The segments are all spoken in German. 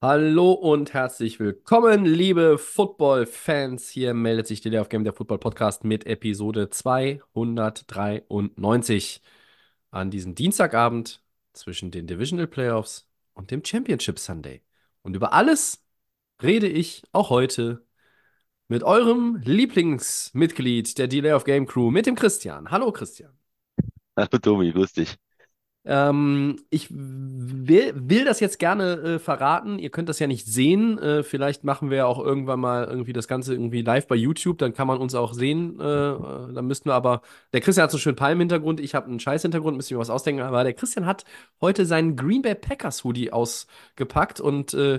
Hallo und herzlich willkommen, liebe Football-Fans. Hier meldet sich der of Game, der Football-Podcast mit Episode 293 an diesem Dienstagabend zwischen den Divisional Playoffs und dem Championship Sunday. Und über alles rede ich auch heute mit eurem Lieblingsmitglied der Delay of Game Crew, mit dem Christian. Hallo Christian. Hallo Tobi, grüß dich. Ähm, ich will, will das jetzt gerne äh, verraten. Ihr könnt das ja nicht sehen. Äh, vielleicht machen wir ja auch irgendwann mal irgendwie das Ganze irgendwie live bei YouTube. Dann kann man uns auch sehen. Äh, äh, dann müssten wir aber. Der Christian hat so einen schönen Palm-Hintergrund. Ich habe einen Scheiß-Hintergrund. Müsste ich mir was ausdenken. Aber der Christian hat heute seinen Green Bay Packers Hoodie ausgepackt und äh,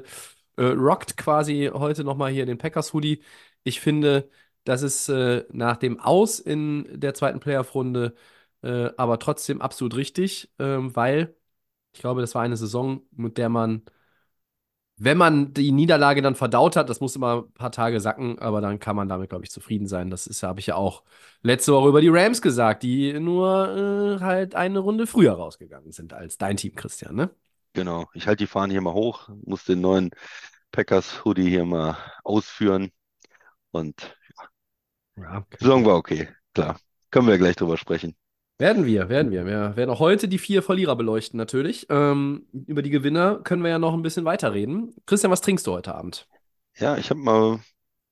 äh, rockt quasi heute nochmal hier den Packers Hoodie. Ich finde, das ist nach dem Aus in der zweiten Playoff-Runde äh, aber trotzdem absolut richtig, ähm, weil ich glaube, das war eine Saison, mit der man, wenn man die Niederlage dann verdaut hat, das muss immer ein paar Tage sacken, aber dann kann man damit, glaube ich, zufrieden sein. Das ist, habe ich ja auch letzte Woche über die Rams gesagt, die nur äh, halt eine Runde früher rausgegangen sind als dein Team, Christian, ne? Genau, ich halte die Fahne hier mal hoch, muss den neuen Packers Hoodie hier mal ausführen und Ja. die Saison war okay, klar. Können wir gleich drüber sprechen. Werden wir, werden wir. Wir werden auch heute die vier Verlierer beleuchten, natürlich. Ähm, über die Gewinner können wir ja noch ein bisschen weiterreden. Christian, was trinkst du heute Abend? Ja, ich habe mal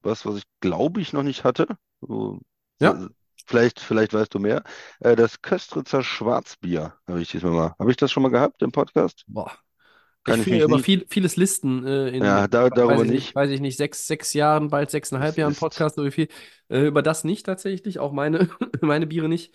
was, was ich glaube ich noch nicht hatte. So, Ja. so- Vielleicht, vielleicht weißt du mehr. Äh, das Köstritzer Schwarzbier habe ich diesmal mal. Habe ich das schon mal gehabt im Podcast? Boah. Kann ich mich über viel, vieles Listen äh, in, Ja, da- weiß darüber ich nicht. weiß ich nicht, sechs, sechs Jahren, bald sechseinhalb Jahren Podcast oder wie viel. Äh, über das nicht tatsächlich, auch meine, meine Biere nicht.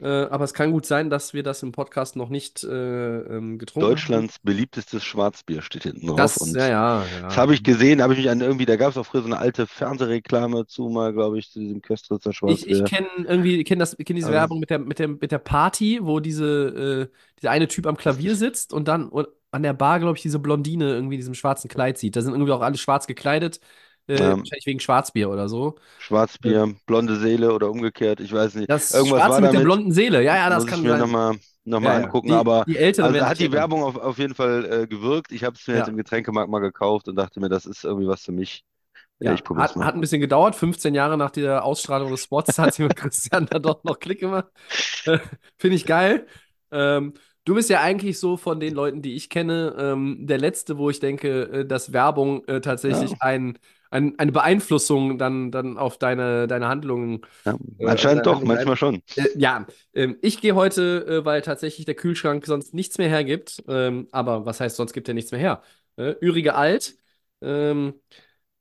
Äh, aber es kann gut sein, dass wir das im Podcast noch nicht äh, ähm, getrunken haben. Deutschlands beliebtestes Schwarzbier steht hinten drauf. Das, und ja, ja, ja. Das habe ich gesehen, habe ich mich an irgendwie, da gab es auch früher so eine alte Fernsehreklame zu mal, glaube ich, zu diesem Köstritzer Ich, ich Schwarzbier. kenne irgendwie, kenn das, diese Aber- Werbung mit der, mit der, mit der Party, wo diese, äh, dieser eine Typ am Klavier sitzt und dann an der Bar, glaube ich, diese Blondine irgendwie in diesem schwarzen Kleid sieht. Da sind irgendwie auch alle schwarz gekleidet. Äh, Ja. wahrscheinlich wegen Schwarzbier oder so. Schwarzbier, blonde Seele oder umgekehrt, ich weiß nicht. Das Irgendwas Schwarze war mit der damit, blonden Seele. Ja, ja, das muss kann ich mir sein. nochmal noch mal Ja, angucken, Die, aber die Älteren also hat die. Werbung auf, auf jeden Fall äh, gewirkt. Ich habe es mir Ja. jetzt im Getränkemarkt mal gekauft und dachte mir, das ist irgendwie was für mich. Ja, ich probier's hat, mal. hat ein bisschen gedauert. 15 Jahre nach der Ausstrahlung des Spots hat sie mit Christian da doch noch Klick gemacht. Äh, Finde ich geil. Ähm, du bist ja eigentlich so von den Leuten, die ich kenne, ähm, der Letzte, wo ich denke, äh, dass Werbung äh, tatsächlich Ja. ein, ein, eine Beeinflussung dann, dann auf deine, deine Handlungen Ja, äh, anscheinend deine doch, Handlungen manchmal schon. Äh, ja, ähm, ich gehe heute, äh, weil tatsächlich der Kühlschrank sonst nichts mehr hergibt. Ähm, aber was heißt, sonst gibt er nichts mehr her? Äh, Ürige Alt. Ähm,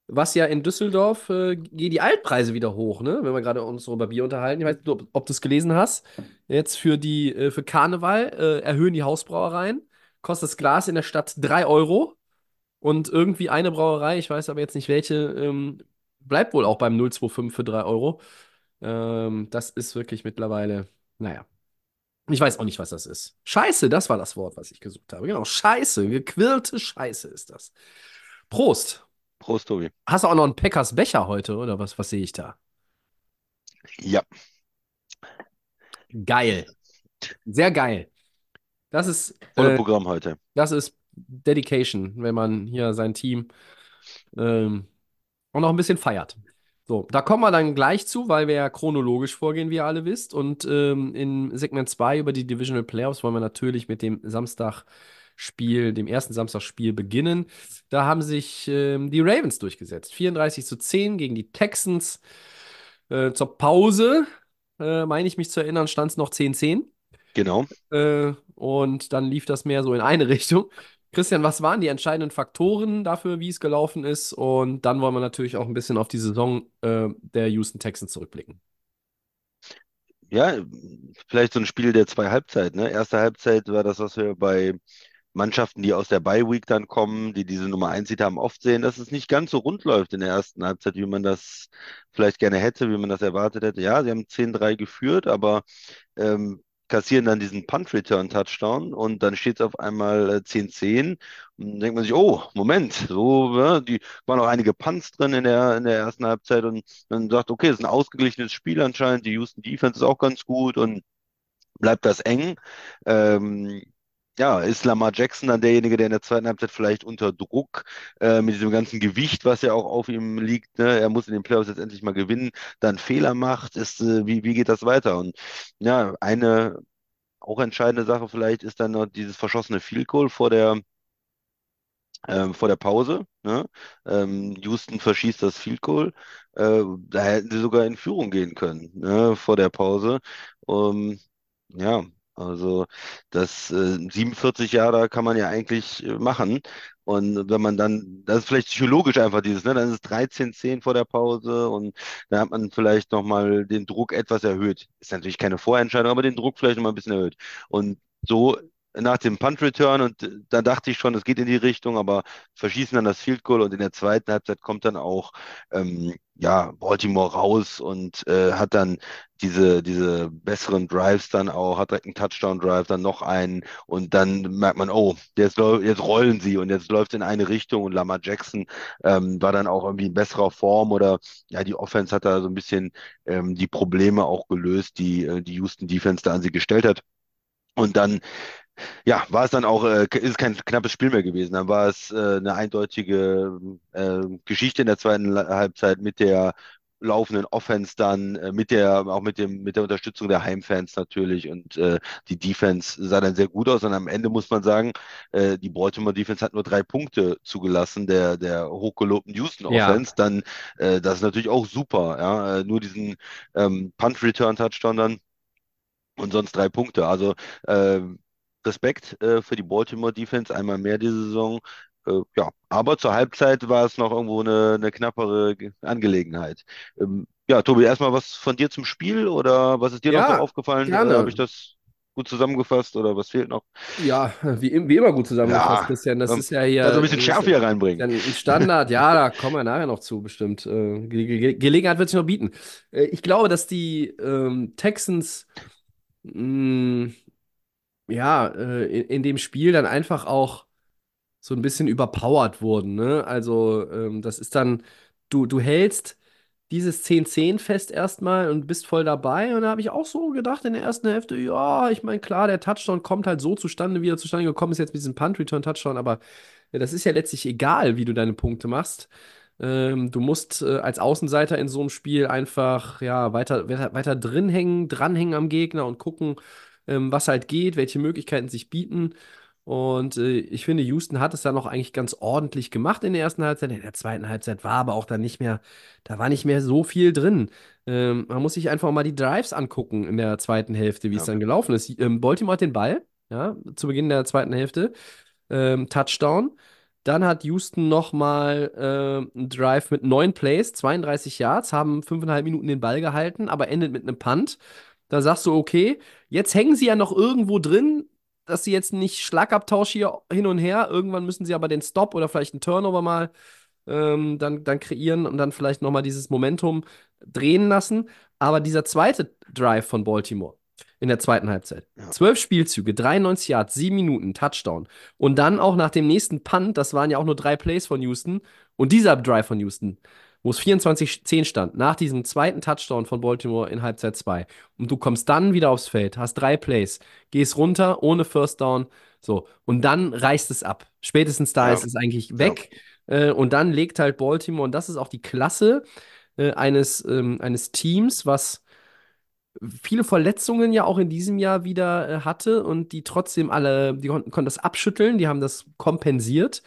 was ja in Düsseldorf äh, gehen die Altpreise wieder hoch, ne? Wenn wir gerade uns so über Bier unterhalten. Ich weiß nicht, ob, ob du es gelesen hast. Jetzt für die, äh, für Karneval äh, erhöhen die Hausbrauereien. Kostet das Glas in der Stadt 3 Euro. Und irgendwie eine Brauerei, ich weiß aber jetzt nicht welche, ähm, bleibt wohl auch beim 025 für 3 Euro. Ähm, das ist wirklich mittlerweile, naja. Ich weiß auch nicht, was das ist. Scheiße, das war das Wort, was ich gesucht habe. Genau, Scheiße, gequirlte Scheiße ist das. Prost. Prost, Tobi. Hast du auch noch einen Packers Becher heute, oder was, was sehe ich da? Ja, Geil. Sehr geil. Das ist, volle äh, Programm heute. das ist Dedication, wenn man hier sein Team ähm, auch noch ein bisschen feiert. So, da kommen wir dann gleich zu, weil wir ja chronologisch vorgehen, wie ihr alle wisst. Und ähm, in Segment 2 über die Divisional Playoffs wollen wir natürlich mit dem Samstagspiel, dem ersten Samstagspiel beginnen. Da haben sich ähm, die Ravens durchgesetzt. 34 zu 10 gegen die Texans. Äh, zur Pause, äh, meine ich mich zu erinnern, stand es noch 10-10. Genau. Äh, und dann lief das mehr so in eine Richtung. Christian, was waren die entscheidenden Faktoren dafür, wie es gelaufen ist? Und dann wollen wir natürlich auch ein bisschen auf die Saison äh, der Houston Texans zurückblicken. Ja, vielleicht so ein Spiel der zwei Halbzeiten. Ne? Erste Halbzeit war das, was wir bei Mannschaften, die aus der Bye Week dann kommen, die diese Nummer 1 Seed haben, oft sehen, dass es nicht ganz so rund läuft in der ersten Halbzeit, wie man das vielleicht gerne hätte, wie man das erwartet hätte. Ja, sie haben 10-3 geführt, aber ähm, kassieren dann diesen Punt-Return-Touchdown und dann steht es auf einmal 10-10 äh, und denkt man sich, oh, Moment, so, ja, die waren auch einige Punts drin in der, in der ersten Halbzeit und dann sagt, okay, es ist ein ausgeglichenes Spiel anscheinend, die Houston Defense ist auch ganz gut und bleibt das eng. Ähm, ja, ist Lamar Jackson dann derjenige, der in der zweiten Halbzeit vielleicht unter Druck äh, mit diesem ganzen Gewicht, was ja auch auf ihm liegt, ne? er muss in den Playoffs jetzt endlich mal gewinnen, dann Fehler macht, ist, äh, wie, wie geht das weiter? Und ja, eine auch entscheidende Sache vielleicht ist dann noch dieses verschossene Field Goal vor der ähm, vor der Pause. Ne? Ähm, Houston verschießt das Field Goal. Äh, da hätten sie sogar in Führung gehen können ne? vor der Pause. Um, ja, also das äh, 47 Jahre kann man ja eigentlich äh, machen. Und wenn man dann, das ist vielleicht psychologisch einfach dieses, ne? Dann ist es 13-10 vor der Pause und dann hat man vielleicht nochmal den Druck etwas erhöht. Ist natürlich keine Vorentscheidung, aber den Druck vielleicht nochmal ein bisschen erhöht. Und so nach dem Punt Return und äh, da dachte ich schon, es geht in die Richtung, aber verschießen dann das Field Goal und in der zweiten Halbzeit kommt dann auch ähm, ja, Baltimore raus und äh, hat dann diese, diese besseren Drives dann auch, hat direkt einen Touchdown-Drive, dann noch einen und dann merkt man, oh, jetzt, jetzt rollen sie und jetzt läuft in eine Richtung und Lamar Jackson ähm, war dann auch irgendwie in besserer Form oder ja, die Offense hat da so ein bisschen ähm, die Probleme auch gelöst, die äh, die Houston Defense da an sie gestellt hat. Und dann ja, war es dann auch, äh, ist kein knappes Spiel mehr gewesen. Dann war es äh, eine eindeutige äh, Geschichte in der zweiten Halbzeit mit der laufenden Offense dann, äh, mit der, auch mit dem, mit der Unterstützung der Heimfans natürlich. Und äh, die Defense sah dann sehr gut aus. Und am Ende muss man sagen, äh, die Baltimore Defense hat nur drei Punkte zugelassen, der, der hochgelobten Houston Offense, ja. dann, äh, das ist natürlich auch super, ja, nur diesen ähm, Punt Return Touchdown dann und sonst drei Punkte, also äh, Respekt äh, für die Baltimore Defense, einmal mehr diese Saison. Äh, ja, aber zur Halbzeit war es noch irgendwo eine, eine knappere Angelegenheit. Ähm, ja, Tobi, erstmal was von dir zum Spiel oder was ist dir ja, noch so aufgefallen? Äh, Habe ich das gut zusammengefasst oder was fehlt noch? Ja, wie, wie immer gut zusammengefasst, ja, Christian. Das ist ja hier. Also ein bisschen Schärfe hier reinbringen. Ein Standard, ja, da kommen wir nachher noch zu, bestimmt. Äh, Ge Gelegenheit wird sich noch bieten. Äh, ich glaube, dass die ähm, Texans mh, mm, ja, äh, in, in dem Spiel dann einfach auch so ein bisschen überpowered wurden. Ne? Also, ähm, das ist dann, du, du hältst dieses 10-10 fest erstmal und bist voll dabei. Und da habe ich auch so gedacht in der ersten Hälfte, ja, ich meine, klar, der Touchdown kommt halt so zustande, wie er zustande gekommen ist, jetzt mit diesem Punt-Return-Touchdown, aber ja, das ist ja letztlich egal, wie du deine Punkte machst. Ähm, du musst äh, als Außenseiter in so einem Spiel einfach ja, weiter, weiter, weiter drin hängen, dranhängen am Gegner und gucken, ähm, was halt geht, welche Möglichkeiten sich bieten. Und äh, ich finde, Houston hat es dann noch eigentlich ganz ordentlich gemacht in der ersten Halbzeit. In der zweiten Halbzeit war aber auch dann nicht mehr, da war nicht mehr so viel drin. Ähm, man muss sich einfach mal die Drives angucken in der zweiten Hälfte, wie ja. es dann gelaufen ist. Ähm, Baltimore hat den Ball, ja, zu Beginn der zweiten Hälfte. Ähm, Touchdown. Dann hat Houston nochmal äh, einen Drive mit neun Plays, 32 Yards, haben fünfeinhalb Minuten den Ball gehalten, aber endet mit einem Punt. Da sagst du, okay, jetzt hängen sie ja noch irgendwo drin, dass sie jetzt nicht Schlagabtausch hier hin und her, irgendwann müssen sie aber den Stop oder vielleicht einen Turnover mal ähm, dann, dann kreieren und dann vielleicht nochmal dieses Momentum drehen lassen. Aber dieser zweite Drive von Baltimore in der zweiten Halbzeit. Zwölf Spielzüge, 93 Yards, sieben Minuten, Touchdown. Und dann auch nach dem nächsten Punt, das waren ja auch nur drei Plays von Houston. Und dieser Drive von Houston, wo es 24-10 stand, nach diesem zweiten Touchdown von Baltimore in Halbzeit 2. Und du kommst dann wieder aufs Feld, hast drei Plays, gehst runter ohne First Down, so. Und dann reißt es ab. Spätestens da ja. ist es eigentlich weg. Ja. Äh, und dann legt halt Baltimore, und das ist auch die Klasse äh, eines, ähm, eines Teams, was viele Verletzungen ja auch in diesem Jahr wieder äh, hatte und die trotzdem alle, die konnten, konnten das abschütteln, die haben das kompensiert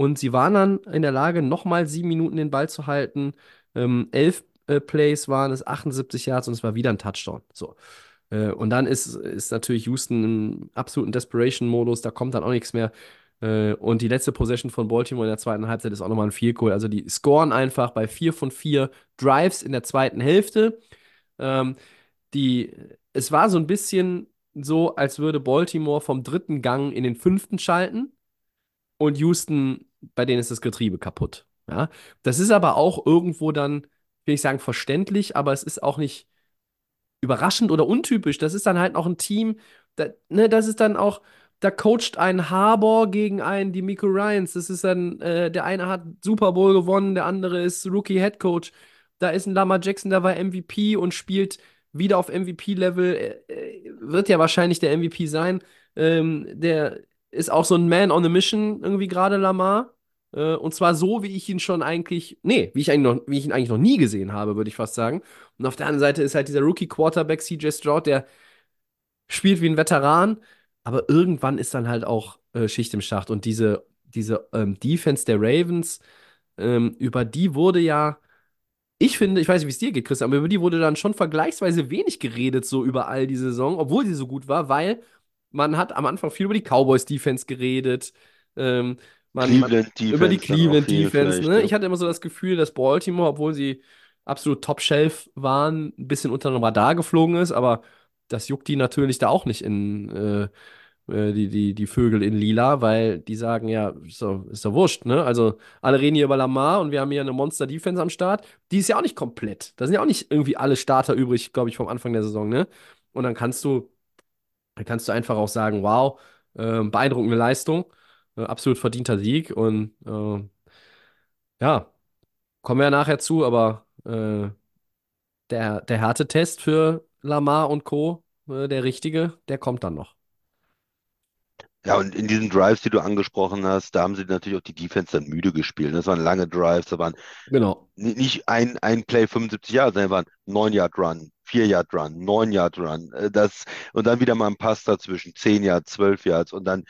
und sie waren dann in der Lage, nochmal sieben Minuten den Ball zu halten. Ähm, elf äh, Plays waren es, 78 Yards und es war wieder ein Touchdown. So. Äh, und dann ist, ist natürlich Houston im absoluten Desperation-Modus, da kommt dann auch nichts mehr. Äh, und die letzte Possession von Baltimore in der zweiten Halbzeit ist auch nochmal ein Field Goal. Also die scoren einfach bei vier von vier Drives in der zweiten Hälfte. Ähm, die, es war so ein bisschen so, als würde Baltimore vom dritten Gang in den fünften schalten. und Houston, bei denen ist das Getriebe kaputt. Ja? Das ist aber auch irgendwo dann, will ich sagen, verständlich, aber es ist auch nicht überraschend oder untypisch. Das ist dann halt auch ein Team, da, ne, das ist dann auch, da coacht ein Harbour gegen einen Miko Ryans. Das ist dann, äh, der eine hat Super Bowl gewonnen, der andere ist Rookie Head Coach. Da ist ein Lama Jackson, der war MVP und spielt wieder auf MVP-Level. Äh, wird ja wahrscheinlich der MVP sein. Ähm, der ist auch so ein Man on a Mission, irgendwie gerade Lamar. Äh, und zwar so, wie ich ihn schon eigentlich, nee, wie ich, eigentlich noch, wie ich ihn eigentlich noch nie gesehen habe, würde ich fast sagen. Und auf der anderen Seite ist halt dieser Rookie-Quarterback CJ Stroud, der spielt wie ein Veteran, aber irgendwann ist dann halt auch äh, Schicht im Schacht. Und diese, diese ähm, Defense der Ravens, ähm, über die wurde ja, ich finde, ich weiß nicht, wie es dir geht, Christian, aber über die wurde dann schon vergleichsweise wenig geredet, so über all die Saison, obwohl sie so gut war, weil man hat am Anfang viel über die Cowboys Defense geredet. Ähm, man, man, über die dann auch Cleveland viel Defense. vielleicht, Ne? ja. Ich hatte immer so das Gefühl, dass Baltimore, obwohl sie absolut Top-Shelf waren, ein bisschen unter dem Radar geflogen ist, aber das juckt die natürlich da auch nicht in äh, äh, die, die, die Vögel in Lila, weil die sagen, ja, ist doch, ist doch wurscht, ne? Also alle reden hier über Lamar und wir haben hier eine Monster-Defense am Start. Die ist ja auch nicht komplett. Da sind ja auch nicht irgendwie alle Starter übrig, glaube ich, vom Anfang der Saison, ne? Und dann kannst du, dann kannst du einfach auch sagen, wow, äh, beeindruckende Leistung, äh, absolut verdienter Sieg und äh, ja, kommen wir ja nachher zu, aber äh, der, der Härtetest für Lamar und Co., äh, der richtige, der kommt dann noch. Ja, und in diesen Drives, die du angesprochen hast, da haben sie natürlich auch die Defense dann müde gespielt. Das waren lange Drives, da waren Genau. ni- nicht ein, ein Play 75 Yards, sondern waren 9 Yard Run, 4 Yard Run, 9 Yard Run, äh, das, und dann wieder mal ein Pass dazwischen, 10 Yards, 12 Yards und dann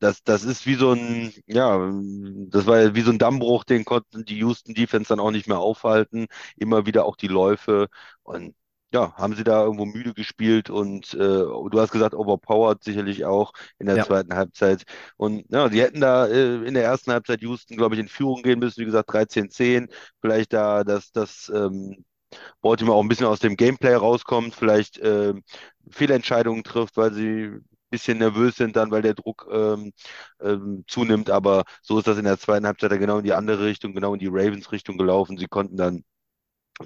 das, das ist wie so ein, ja, das war ja wie so ein Dammbruch, den konnten die Houston Defense dann auch nicht mehr aufhalten. Immer wieder auch die Läufe und ja, haben sie da irgendwo müde gespielt und äh, du hast gesagt, overpowered sicherlich auch in der Ja. zweiten Halbzeit. Und ja, die hätten da äh, in der ersten Halbzeit Houston, glaube ich, in Führung gehen müssen, wie gesagt, 13-10. Vielleicht da, dass das ähm, Baltimore auch ein bisschen aus dem Gameplay rauskommt, vielleicht ähm, Fehlentscheidungen trifft, weil sie ein bisschen nervös sind dann, weil der Druck ähm, ähm, zunimmt. Aber so ist das in der zweiten Halbzeit dann genau in die andere Richtung, genau in die Ravens-Richtung gelaufen. Sie konnten dann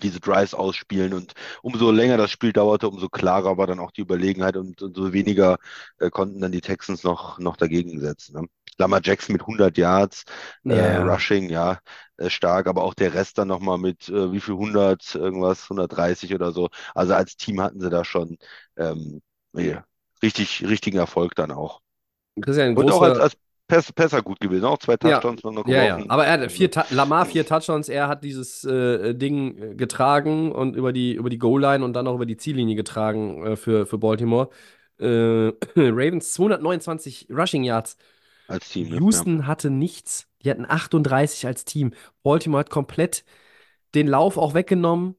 diese Drives ausspielen und umso länger das Spiel dauerte, umso klarer war dann auch die Überlegenheit und umso weniger äh, konnten dann die Texans noch, noch dagegen setzen. Ne? Lamar Jackson mit 100 Yards, äh, Ja, ja. Rushing, ja, äh, stark, aber auch der Rest dann nochmal mit äh, wie viel 100, irgendwas, 130 oder so. Also als Team hatten sie da schon ähm, richtig, richtigen Erfolg dann auch. Christian, Und auch als, als Pass, Passer gut gewesen, auch zwei Ja. Touchdowns noch noch Ja, ja, aber er hat vier Ta Lamar vier Touchdowns, er hat dieses äh, Ding äh, getragen und über die, über die Goal-Line und dann auch über die Ziellinie getragen äh, für, für Baltimore. Äh, Ravens 229 Rushing Yards. als Team. ne? Ja. Houston hatte nichts. Die hatten 38 als Team. Baltimore hat komplett den Lauf auch weggenommen.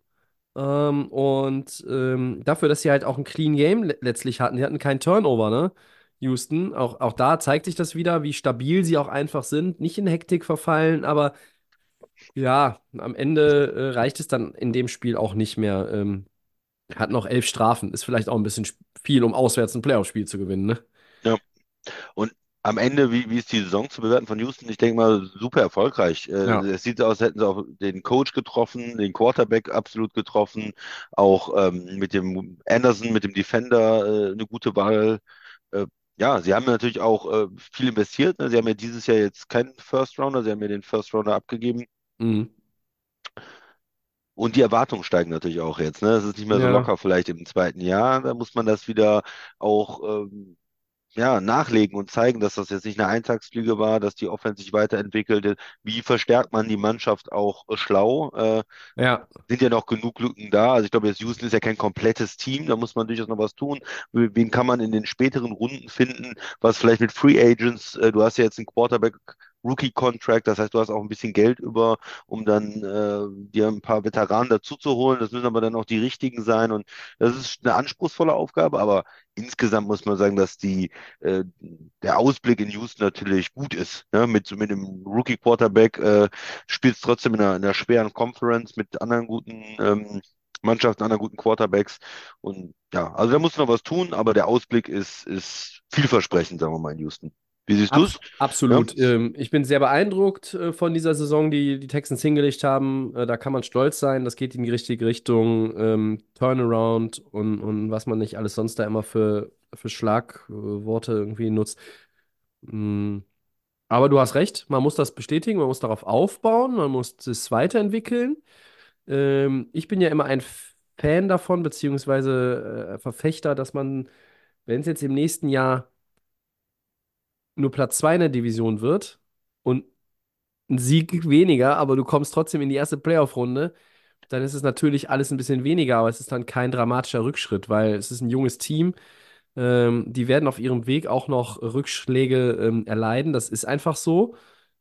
Ähm, und ähm, dafür, dass sie halt auch ein Clean Game le letztlich hatten. Die hatten keinen Turnover, ne? Houston. Auch, auch da zeigt sich das wieder, wie stabil sie auch einfach sind. Nicht in Hektik verfallen, aber ja, am Ende äh, reicht es dann in dem Spiel auch nicht mehr. Ähm, hat noch elf Strafen. Ist vielleicht auch ein bisschen viel, um auswärts ein Playoff-Spiel zu gewinnen, ne? Ja. Und am Ende, wie, wie ist die Saison zu bewerten von Houston? Ich denke mal, super erfolgreich. Äh, Ja. Es sieht so aus, als hätten sie auch den Coach getroffen, den Quarterback absolut getroffen, auch ähm, mit dem Anderson, mit dem Defender äh, eine gute Wahl. Äh, ja, sie haben natürlich auch äh, viel investiert. Ne? Sie haben ja dieses Jahr jetzt keinen First Rounder, sie haben ja den First Rounder abgegeben. Mhm. Und die Erwartungen steigen natürlich auch jetzt. Ne? Es ist nicht mehr so Ja. locker vielleicht im zweiten Jahr. Da muss man das wieder auch ähm, ja, nachlegen und zeigen, dass das jetzt nicht eine Eintagsfliege war, dass die Offense sich weiterentwickelte. Wie verstärkt man die Mannschaft auch äh, schlau? Äh, Ja, sind ja noch genug Lücken da. Also ich glaube, jetzt Houston ist ja kein komplettes Team, da muss man durchaus noch was tun. Wen kann man in den späteren Runden finden, was vielleicht mit Free Agents, äh, du hast ja jetzt einen Quarterback Rookie Contract, das heißt, du hast auch ein bisschen Geld über, um dann äh, dir ein paar Veteranen dazu zu holen. Das müssen aber dann auch die richtigen sein und das ist eine anspruchsvolle Aufgabe, aber insgesamt muss man sagen, dass die äh, der Ausblick in Houston natürlich gut ist. Ne? Mit, mit dem Rookie Quarterback äh, spielst trotzdem in einer, in einer schweren Conference mit anderen guten ähm, Mannschaften, anderen guten Quarterbacks. Und ja, also da muss noch was tun, aber der Ausblick ist, ist vielversprechend, sagen wir mal, in Houston. Wie siehst du es? Abs absolut. Ähm, ich bin sehr beeindruckt äh, von dieser Saison, die die Texans hingelegt haben. Äh, da kann man stolz sein. Das geht in die richtige Richtung. Ähm, Turnaround und, und was man nicht alles sonst da immer für, für Schlagworte irgendwie nutzt. Mm. Aber du hast recht, man muss das bestätigen, man muss darauf aufbauen, man muss es weiterentwickeln. Ähm, ich bin ja immer ein Fan davon, beziehungsweise äh, Verfechter, dass man, wenn es jetzt im nächsten Jahr nur Platz 2 in der Division wird und ein Sieg weniger, aber du kommst trotzdem in die erste Playoff-Runde, dann ist es natürlich alles ein bisschen weniger, aber es ist dann kein dramatischer Rückschritt, weil es ist ein junges Team. Ähm, die werden auf ihrem Weg auch noch Rückschläge ähm, erleiden. Das ist einfach so.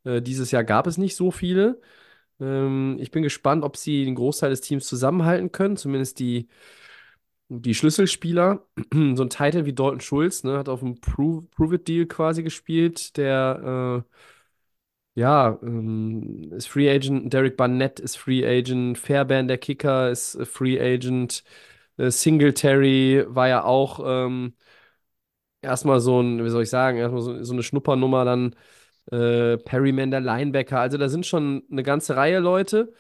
Äh, dieses Jahr gab es nicht so viele. Ähm, ich bin gespannt, ob sie den Großteil des Teams zusammenhalten können, zumindest die die Schlüsselspieler, so ein Title wie Dalton Schulz, ne, hat auf dem Prove, Prove It Deal quasi gespielt, der äh, ja, ähm, ist Free Agent, Derek Barnett ist Free Agent, Fairbairn, der Kicker, ist äh, Free Agent, äh, Singletary war ja auch ähm, erstmal so ein, wie soll ich sagen, erstmal so, so eine Schnuppernummer, dann äh, Perryman, der Linebacker, also da sind schon eine ganze Reihe Leute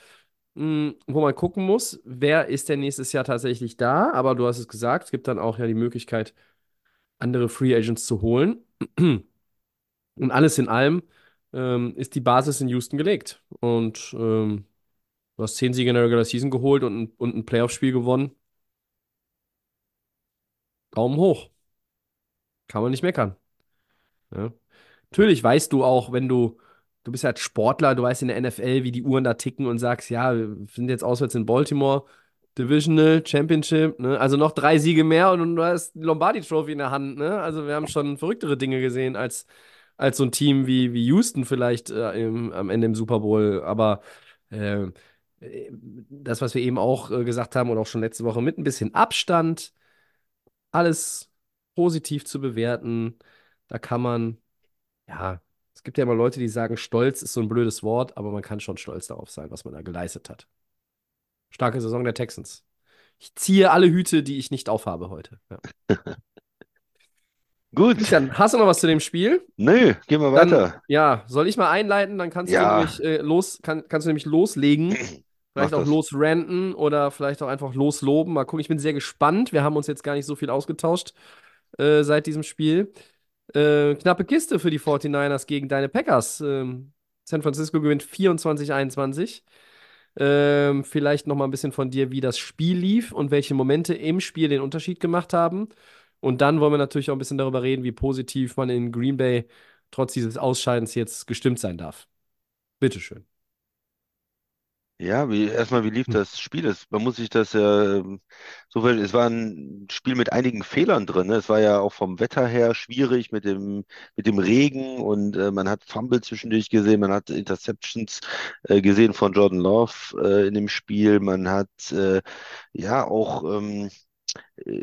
wo man gucken muss, wer ist denn nächstes Jahr tatsächlich da. Aber du hast es gesagt, es gibt dann auch ja die Möglichkeit, andere Free Agents zu holen. Und alles in allem ähm, ist die Basis in Houston gelegt. Und ähm, du hast zehn Siege in der Regular Season geholt und, und ein Playoff-Spiel gewonnen. Daumen hoch. Kann man nicht meckern. Ja. Natürlich weißt du auch, wenn du du bist halt Sportler, du weißt in der NFL, wie die Uhren da ticken und sagst, ja, wir sind jetzt auswärts in Baltimore, Divisional, Championship, ne? Also noch drei Siege mehr und du hast die Lombardi Trophy in der Hand, ne? Also wir haben schon verrücktere Dinge gesehen als, als so ein Team wie, wie Houston vielleicht äh, im, am Ende im Super Bowl. Aber äh, das, was wir eben auch äh, gesagt haben und auch schon letzte Woche mit ein bisschen Abstand, alles positiv zu bewerten, da kann man, ja, gibt ja immer Leute, die sagen, Stolz ist so ein blödes Wort, aber man kann schon stolz darauf sein, was man da geleistet hat. Starke Saison der Texans. Ich ziehe alle Hüte, die ich nicht aufhabe heute. Ja. Gut. Christian, hast du noch was zu dem Spiel? Nö, gehen wir Dann, weiter. ja, soll ich mal einleiten? Dann kannst Ja. du nämlich äh, los, kann, kannst du nämlich loslegen. Vielleicht Mach auch das. losranten oder vielleicht auch einfach losloben. Mal gucken, ich bin sehr gespannt. Wir haben uns jetzt gar nicht so viel ausgetauscht äh, seit diesem Spiel. Äh, knappe Kiste für die 49ers gegen deine Packers. Ähm, San Francisco gewinnt 24-21. Ähm, vielleicht noch mal ein bisschen von dir, wie das Spiel lief und welche Momente im Spiel den Unterschied gemacht haben. Und dann wollen wir natürlich auch ein bisschen darüber reden, wie positiv man in Green Bay trotz dieses Ausscheidens jetzt gestimmt sein darf. Bitteschön. Ja, wie, erstmal, wie lief Hm. das Spiel? Es, man muss sich das ja ähm, so ver- es war ein Spiel mit einigen Fehlern drin. Ne? Es war ja auch vom Wetter her schwierig mit dem, mit dem Regen und äh, man hat Fumble zwischendurch gesehen, man hat Interceptions äh, gesehen von Jordan Love äh, in dem Spiel, man hat äh, ja auch ähm, äh,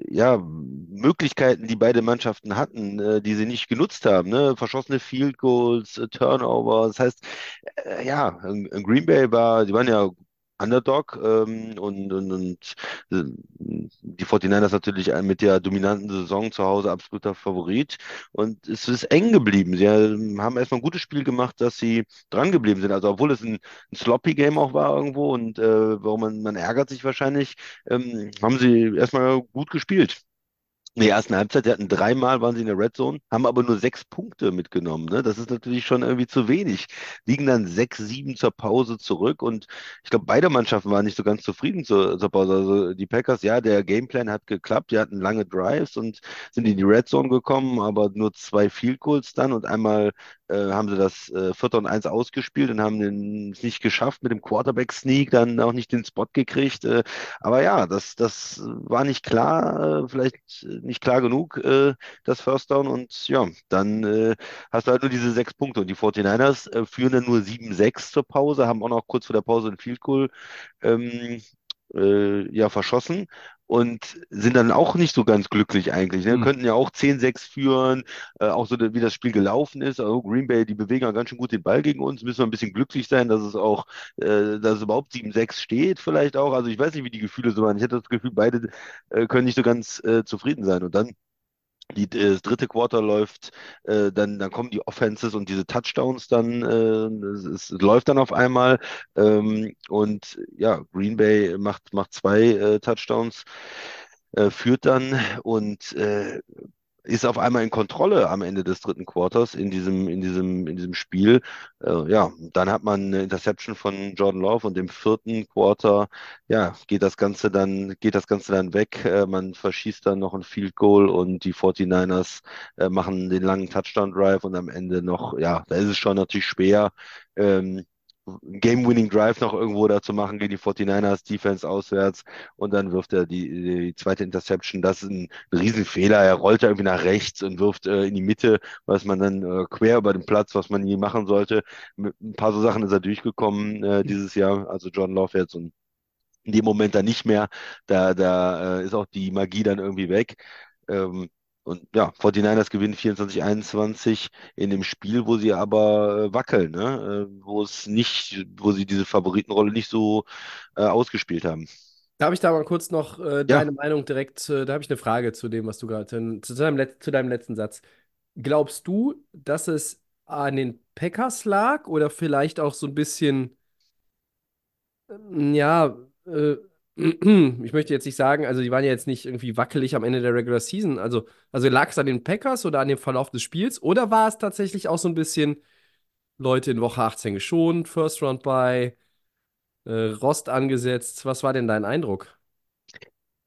ja, Möglichkeiten, die beide Mannschaften hatten, äh, die sie nicht genutzt haben, ne? Verschossene Field Goals, äh, Turnover. Das heißt, äh, ja, in, in Green Bay war, die waren ja Underdog ähm, und, und, und äh, die 49ers natürlich mit der dominanten Saison zu Hause absoluter Favorit. Und es ist eng geblieben. Sie äh, haben erstmal ein gutes Spiel gemacht, dass sie dran geblieben sind. Also obwohl es ein, ein sloppy Game auch war irgendwo und äh, warum man, man ärgert sich wahrscheinlich, ähm, haben sie erstmal gut gespielt. In der ersten Halbzeit, die hatten dreimal, waren sie in der Red Zone, haben aber nur sechs Punkte mitgenommen. Ne? Das ist natürlich schon irgendwie zu wenig. Liegen dann sechs, sieben zur Pause zurück und ich glaube, beide Mannschaften waren nicht so ganz zufrieden zur, zur Pause. Also die Packers, ja, der Gameplan hat geklappt, die hatten lange Drives und sind in die Red Zone gekommen, aber nur zwei Field Goals dann und einmal haben sie das äh, Vierter und Eins ausgespielt und haben den, es nicht geschafft mit dem Quarterback-Sneak, dann auch nicht den Spot gekriegt. Äh, aber ja, das, das war nicht klar, äh, vielleicht nicht klar genug, äh, das First Down. Und ja, dann äh, hast du halt nur diese sechs Punkte. Und die 49ers äh, führen dann nur 7-6 zur Pause, haben auch noch kurz vor der Pause ein Field Goal ähm, äh, ja, verschossen. Und sind dann auch nicht so ganz glücklich eigentlich. Ne? Hm. Könnten ja auch 10-6 führen, äh, auch so wie das Spiel gelaufen ist. Also Green Bay, die bewegen ja ganz schön gut den Ball gegen uns. Müssen wir ein bisschen glücklich sein, dass es auch, äh, dass es überhaupt 7-6 steht, vielleicht auch. Also ich weiß nicht, wie die Gefühle so waren. Ich hatte das Gefühl, beide äh, können nicht so ganz äh, zufrieden sein. Und dann die, das dritte Quarter läuft, äh, dann, dann kommen die Offenses und diese Touchdowns dann, äh, es, es läuft dann auf einmal. Ähm, und ja, Green Bay macht, macht zwei äh, Touchdowns, äh, führt dann und äh, ist auf einmal in Kontrolle am Ende des dritten Quarters in diesem, in diesem, in diesem Spiel. Äh, ja, dann hat man eine Interception von Jordan Love und im vierten Quarter, ja, geht das Ganze dann, geht das Ganze dann weg. Äh, man verschießt dann noch ein Field Goal und die 49ers äh, machen den langen Touchdown Drive und am Ende noch, ja, da ist es schon natürlich schwer, ähm, Game-Winning Drive noch irgendwo da zu machen gegen die 49ers, Defense auswärts und dann wirft er die, die zweite Interception. Das ist ein Riesenfehler. Er rollt da irgendwie nach rechts und wirft äh, in die Mitte, was man dann äh, quer über den Platz, was man nie machen sollte. Mit ein paar so Sachen ist er durchgekommen äh, dieses Jahr, also John Love jetzt und in dem Moment dann nicht mehr. Da, da äh, ist auch die Magie dann irgendwie weg. Ähm, und ja, 49ers gewinnen 24-21 in dem Spiel, wo sie aber äh, wackeln, ne? Äh, wo es nicht, wo sie diese Favoritenrolle nicht so äh, ausgespielt haben. Darf ich da mal kurz noch äh, Ja, deine Meinung direkt, äh, da habe ich eine Frage zu dem, was du gerade, zu, deinem, zu deinem letzten Satz. Glaubst du, dass es an den Packers lag oder vielleicht auch so ein bisschen, ähm, ja, äh, ich möchte jetzt nicht sagen, also die waren ja jetzt nicht irgendwie wackelig am Ende der Regular Season. Also, also lag es an den Packers oder an dem Verlauf des Spiels oder war es tatsächlich auch so ein bisschen Leute in Woche 18 geschont, First Round bei, äh, Rost angesetzt? Was war denn dein Eindruck?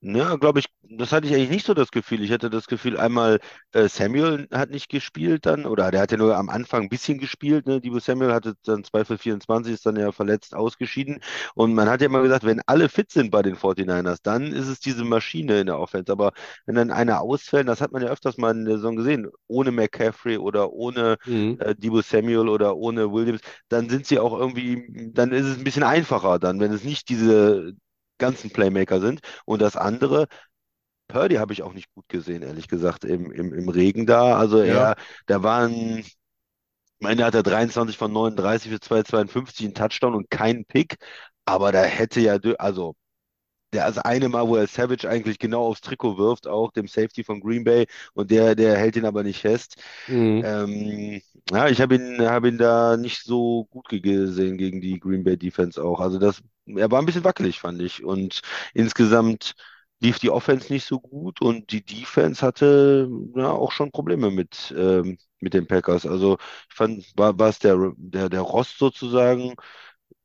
Ja, glaube ich, das hatte ich eigentlich nicht so das Gefühl. Ich hatte das Gefühl, einmal äh, Samuel hat nicht gespielt dann, oder der hat ja nur am Anfang ein bisschen gespielt, ne? Deebo Samuel hatte dann 2 für 24, ist dann ja verletzt ausgeschieden. Und man hat ja immer gesagt, wenn alle fit sind bei den 49ers, dann ist es diese Maschine in der Offense. Aber wenn dann einer ausfällt, das hat man ja öfters mal in der Saison gesehen, ohne McCaffrey oder ohne Mhm. äh, Deebo Samuel oder ohne Williams, dann sind sie auch irgendwie, dann ist es ein bisschen einfacher dann, wenn es nicht diese ganzen Playmaker sind. Und das andere, Purdy habe ich auch nicht gut gesehen, ehrlich gesagt, im, im, im Regen da. Also Ja. er, da waren, ich meine, da hat er 23 von 39 für 252 einen Touchdown und keinen Pick. Aber da hätte ja, also der das eine Mal, wo er Savage eigentlich genau aufs Trikot wirft, auch dem Safety von Green Bay, und der, der hält ihn aber nicht fest. Mhm. Ähm, ja, ich habe ihn, habe ihn da nicht so gut ge- gesehen gegen die Green Bay Defense auch. Also das, er war ein bisschen wackelig, fand ich. Und insgesamt lief die Offense nicht so gut und die Defense hatte ja, auch schon Probleme mit, ähm, mit den Packers. Also ich fand, war, war es der, der, der Rost sozusagen?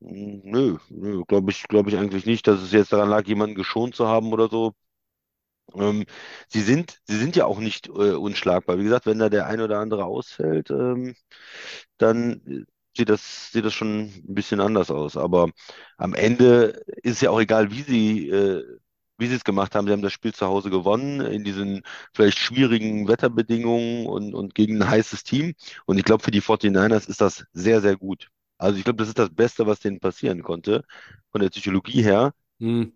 Nö, nö, glaube ich, glaube ich eigentlich nicht, dass es jetzt daran lag, jemanden geschont zu haben oder so. Ähm, sie sind, sie sind ja auch nicht äh, unschlagbar. Wie gesagt, wenn da der ein oder andere ausfällt, ähm, dann äh, sieht das, sieht das schon ein bisschen anders aus. Aber am Ende ist es ja auch egal, wie sie, äh, wie sie es gemacht haben. Sie haben das Spiel zu Hause gewonnen, in diesen vielleicht schwierigen Wetterbedingungen und, und gegen ein heißes Team. Und ich glaube, für die 49ers ist das sehr, sehr gut. Also ich glaube, das ist das Beste, was denen passieren konnte, von der Psychologie her. Mhm.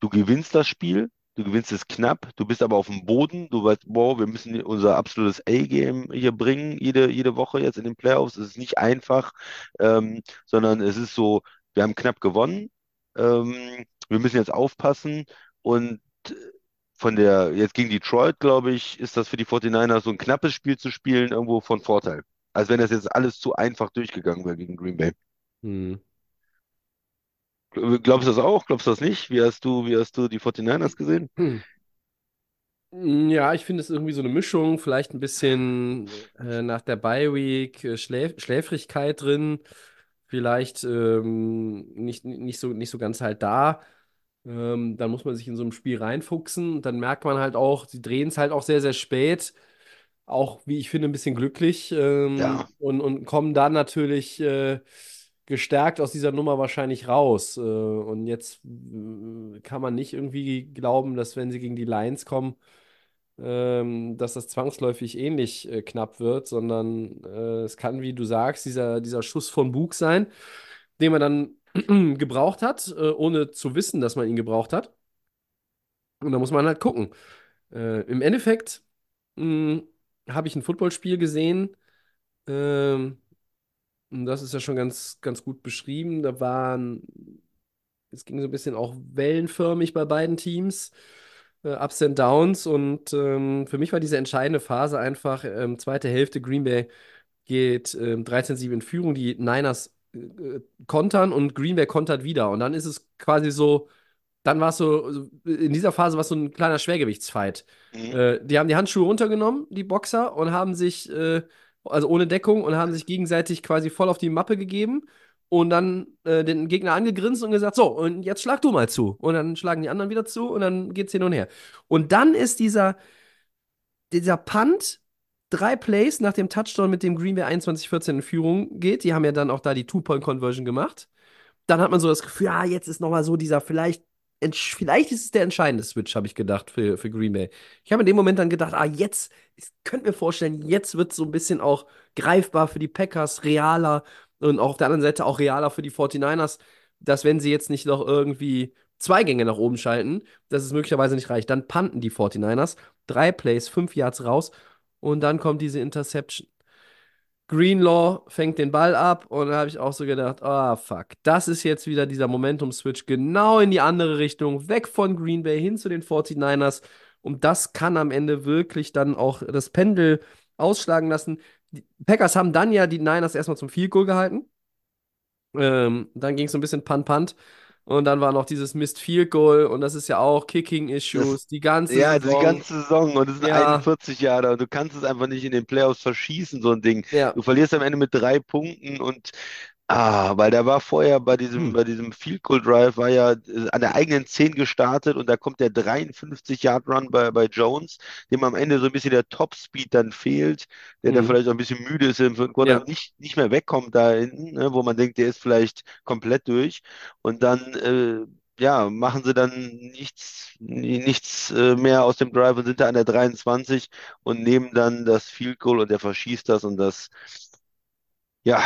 Du gewinnst das Spiel, du gewinnst es knapp, du bist aber auf dem Boden, du weißt, wow, wir müssen unser absolutes A-Game hier bringen, jede, jede Woche jetzt in den Playoffs. Es ist nicht einfach, ähm, sondern es ist so, wir haben knapp gewonnen, ähm, wir müssen jetzt aufpassen und äh, von der, jetzt gegen Detroit, glaube ich, ist das für die 49ers so ein knappes Spiel zu spielen, irgendwo von Vorteil. Als wenn das jetzt alles zu einfach durchgegangen wäre gegen Green Bay. Mhm. Glaubst du das auch? Glaubst du das nicht? Wie hast du, wie hast du die 49ers gesehen? Hm. Ja, ich finde es irgendwie so eine Mischung, vielleicht ein bisschen äh, nach der Bye Week äh, Schläf Schläfrigkeit drin, vielleicht ähm, nicht, nicht so, nicht so ganz halt da. Ähm, dann muss man sich in so ein Spiel reinfuchsen und dann merkt man halt auch, sie drehen es halt auch sehr, sehr spät, auch wie ich finde, ein bisschen glücklich ähm, Ja, und, und kommen dann natürlich äh, gestärkt aus dieser Nummer wahrscheinlich raus. Äh, und jetzt äh, kann man nicht irgendwie glauben, dass wenn sie gegen die Lions kommen, ähm, dass das zwangsläufig ähnlich äh, knapp wird, sondern äh, es kann, wie du sagst, dieser, dieser Schuss von Bug sein, den man dann gebraucht hat, äh, ohne zu wissen, dass man ihn gebraucht hat. Und da muss man halt gucken. Im Endeffekt mh, habe ich ein Footballspiel gesehen, ähm, und das ist ja schon ganz, ganz gut beschrieben. Da waren, es ging so ein bisschen auch wellenförmig bei beiden Teams. äh, Ups and Downs. Und ähm, für mich war diese entscheidende Phase einfach, ähm, zweite Hälfte, Green Bay geht ähm, 13-7 in Führung, die Niners äh, kontern und Green Bay kontert wieder. Und dann ist es quasi so, dann war es so, in dieser Phase war es so ein kleiner Schwergewichtsfight. Mhm. Äh, die haben die Handschuhe runtergenommen, die Boxer, und haben sich, äh, also ohne Deckung, und haben sich gegenseitig quasi voll auf die Mappe gegeben und dann äh, den Gegner angegrinst und gesagt, so, und jetzt schlag du mal zu. Und dann schlagen die anderen wieder zu und dann geht's hin und her. Und dann ist dieser, dieser Punt, drei Plays nach dem Touchdown, mit dem Green Bay 21-14 in Führung geht. Die haben ja dann auch da die Two-Point-Conversion gemacht. Dann hat man so das Gefühl, ja, jetzt ist nochmal so dieser vielleicht vielleicht ist es der entscheidende Switch, habe ich gedacht, für, für Green Bay. Ich habe in dem Moment dann gedacht, ah, jetzt, ich könnte mir vorstellen, jetzt wird es so ein bisschen auch greifbar für die Packers, realer und auch auf der anderen Seite auch realer für die 49ers, dass wenn sie jetzt nicht noch irgendwie zwei Gänge nach oben schalten, dass es möglicherweise nicht reicht. Dann panten die 49ers, drei Plays, fünf Yards raus und dann kommt diese Interception. Greenlaw fängt den Ball ab und da habe ich auch so gedacht, ah fuck, das ist jetzt wieder dieser Momentum-Switch genau in die andere Richtung, weg von Green Bay hin zu den 49ers und das kann am Ende wirklich dann auch das Pendel ausschlagen lassen. Die Packers haben dann ja die Niners erstmal zum Field Goal gehalten. Ähm, dann ging es so ein bisschen Punt-Punt und dann war noch dieses Missed Field Goal und das ist ja auch Kicking-Issues, die ganze Ja, also die Saison. ganze Saison und es sind Ja. 41 Jahre und du kannst es einfach nicht in den Playoffs verschießen, so ein Ding. Ja. Du verlierst am Ende mit drei Punkten und ah, weil der war vorher bei diesem, Hm. bei diesem Field Goal Drive, war ja äh, an der eigenen 10 gestartet und da kommt der 53-Yard-Run bei, bei Jones, dem am Ende so ein bisschen der Top-Speed dann fehlt, der da Mhm. vielleicht auch ein bisschen müde ist im vierten Quarter, Ja. nicht, nicht mehr wegkommt da hinten, ne, wo man denkt, der ist vielleicht komplett durch und dann äh, ja, machen sie dann nichts, nichts äh, mehr aus dem Drive und sind da an der 23 und nehmen dann das Field Goal und der verschießt das und das, ja,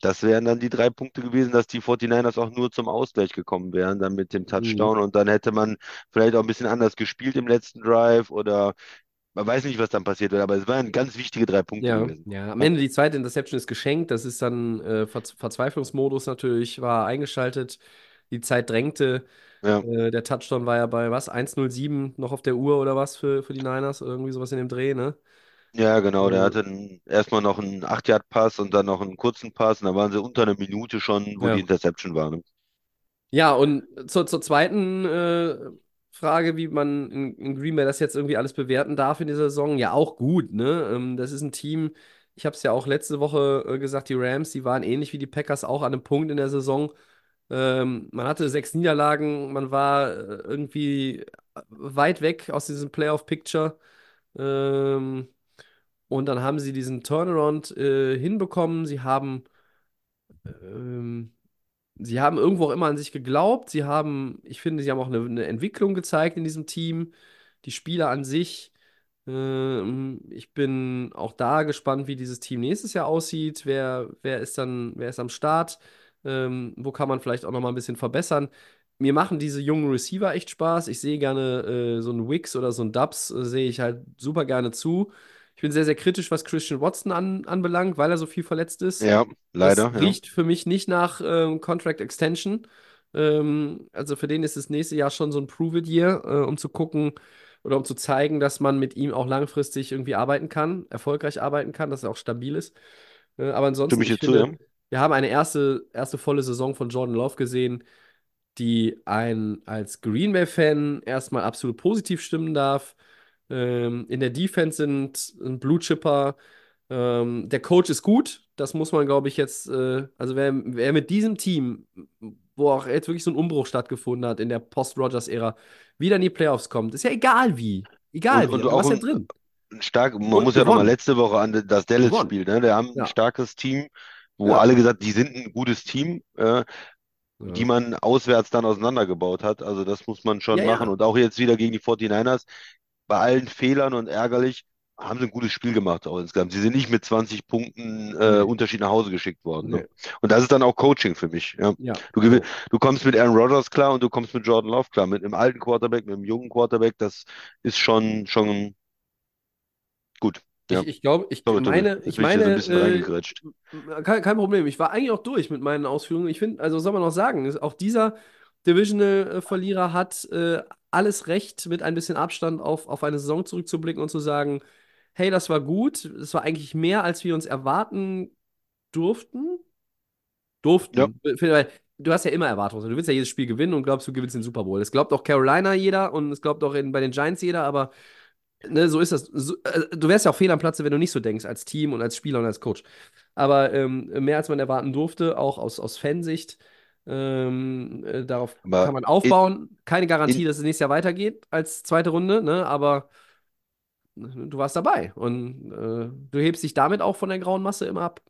das wären dann die drei Punkte gewesen, dass die 49ers auch nur zum Ausgleich gekommen wären, dann mit dem Touchdown und dann hätte man vielleicht auch ein bisschen anders gespielt im letzten Drive oder man weiß nicht, was dann passiert wäre, aber es waren ganz wichtige drei Punkte Ja, gewesen. ja, am Ende die zweite Interception ist geschenkt. Das ist dann äh, Ver Verzweiflungsmodus natürlich, war eingeschaltet. Die Zeit drängte. Ja. Äh, der Touchdown war ja bei was? 1:07 noch auf der Uhr oder was für, für die Niners? Irgendwie sowas in dem Dreh, ne? Ja, genau, der hatte einen, erstmal noch einen 8-Yard-Pass und dann noch einen kurzen Pass und da waren sie unter einer Minute schon, wo Ja. die Interception war. Ne? Ja, und zur, zur zweiten äh, Frage, wie man in, in Green Bay das jetzt irgendwie alles bewerten darf in dieser Saison, ja, auch gut, ne? Ähm, das ist ein Team, ich habe es ja auch letzte Woche äh, gesagt, die Rams, die waren ähnlich wie die Packers auch an einem Punkt in der Saison. Ähm, man hatte sechs Niederlagen, man war äh, irgendwie weit weg aus diesem Playoff-Picture. Ähm, und dann haben sie diesen Turnaround äh, hinbekommen. Sie haben ähm, Sie haben irgendwo auch immer an sich geglaubt. Sie haben, ich finde, sie haben auch eine, eine Entwicklung gezeigt in diesem Team. Die Spieler an sich. Ähm, ich bin auch da gespannt, wie dieses Team nächstes Jahr aussieht. Wer, wer ist dann, wer ist am Start? Ähm, wo kann man vielleicht auch noch mal ein bisschen verbessern? Mir machen diese jungen Receiver echt Spaß. Ich sehe gerne äh, so einen Wicks oder so einen Dubs, äh, sehe ich halt super gerne zu. Ich bin sehr, sehr kritisch, was Christian Watson an, anbelangt, weil er so viel verletzt ist. Ja, leider, Das ja. riecht für mich nicht nach ähm, Contract Extension. Ähm, also für den ist das nächste Jahr schon so ein Prove-It-Year, äh, um zu gucken oder um zu zeigen, dass man mit ihm auch langfristig irgendwie arbeiten kann, erfolgreich arbeiten kann, dass er auch stabil ist. Äh, aber ansonsten, ich dir zu, finde, ja. wir haben eine erste, erste volle Saison von Jordan Love gesehen, die einen als Green Bay-Fan erstmal absolut positiv stimmen darf. Ähm, in der Defense sind ein Blue Chipper. Ähm, der Coach ist gut. Das muss man, glaube ich, jetzt, äh, also wer, wer mit diesem Team, wo auch jetzt wirklich so ein Umbruch stattgefunden hat in der Post-Rogers-Ära, wieder in die Playoffs kommt, ist ja egal wie. Egal Und, wie, und du auch warst ja ein, drin. ein stark, man Und muss ja nochmal gewonnen. letzte Woche an das Dallas-Spiel, ne? Wir haben ein Ja. starkes Team, wo Ja. alle gesagt, die sind ein gutes Team, äh, die Ja. man auswärts dann auseinandergebaut hat. Also das muss man schon Ja, ja. machen. Und auch jetzt wieder gegen die 49ers, bei allen Fehlern und ärgerlich, haben sie ein gutes Spiel gemacht auch insgesamt. Sie sind nicht mit 20 Punkten äh. Unterschied nach Hause geschickt worden. Nee. Ne? Und das ist dann auch Coaching für mich. Ja. Ja. Du, gewinn- du kommst mit Aaron Rodgers klar und du kommst mit Jordan Love klar. Mit einem alten Quarterback, mit einem jungen Quarterback, das ist schon, schon gut. Ja. Ich, ich glaube, ich Sorry, meine, ich meine, bisschen äh, kein, kein Problem. Ich war eigentlich auch durch mit meinen Ausführungen. Ich finde, also soll man noch sagen, auch dieser Divisional-Verlierer hat äh, alles recht, mit ein bisschen Abstand auf, auf eine Saison zurückzublicken und zu sagen, hey, das war gut, das war eigentlich mehr, als wir uns erwarten durften. Durften. Weil Du hast ja immer Erwartungen. Du willst ja jedes Spiel gewinnen und glaubst, du gewinnst den Super Bowl. Das glaubt auch Carolina jeder und es glaubt auch in, bei den Giants jeder, aber ne, so ist das. So, äh, du wärst ja auch fehl am Platze, wenn du nicht so denkst, als Team und als Spieler und als Coach. Aber ähm, mehr als man erwarten durfte, auch aus, aus Fansicht. Ähm, äh, darauf Aber kann man aufbauen. Keine Garantie, in- dass es nächstes Jahr weitergeht als zweite Runde, ne? aber du warst dabei und äh, du hebst dich damit auch von der grauen Masse immer ab.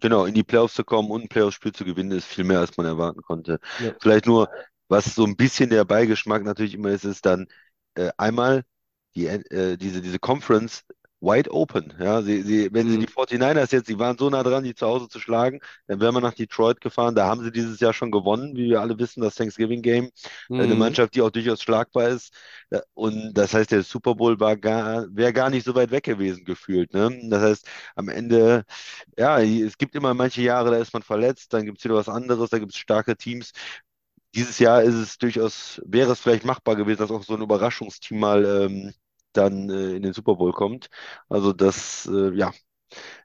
Genau, in die Playoffs zu kommen und ein Playoffs-Spiel zu gewinnen, ist viel mehr, als man erwarten konnte. Ja. Vielleicht nur, was so ein bisschen der Beigeschmack natürlich immer ist, ist dann äh, einmal die, äh, diese, diese Conference wide open. Ja, sie, sie, wenn sie Mhm. die 49ers jetzt, sie waren so nah dran, die zu Hause zu schlagen, dann wären wir nach Detroit gefahren. Da haben sie dieses Jahr schon gewonnen, wie wir alle wissen, das Thanksgiving Game. Äh, Eine Mhm. Mannschaft, die auch durchaus schlagbar ist. Äh, Und das heißt, der Super Bowl war gar, wäre gar nicht so weit weg gewesen gefühlt. Ne? Das heißt, am Ende, ja, es gibt immer manche Jahre, da ist man verletzt, dann gibt es wieder was anderes, da gibt es starke Teams. Dieses Jahr ist es durchaus, wäre es vielleicht machbar gewesen, dass auch so ein Überraschungsteam mal ähm, dann äh, in den Super Bowl kommt. Also das, äh, ja,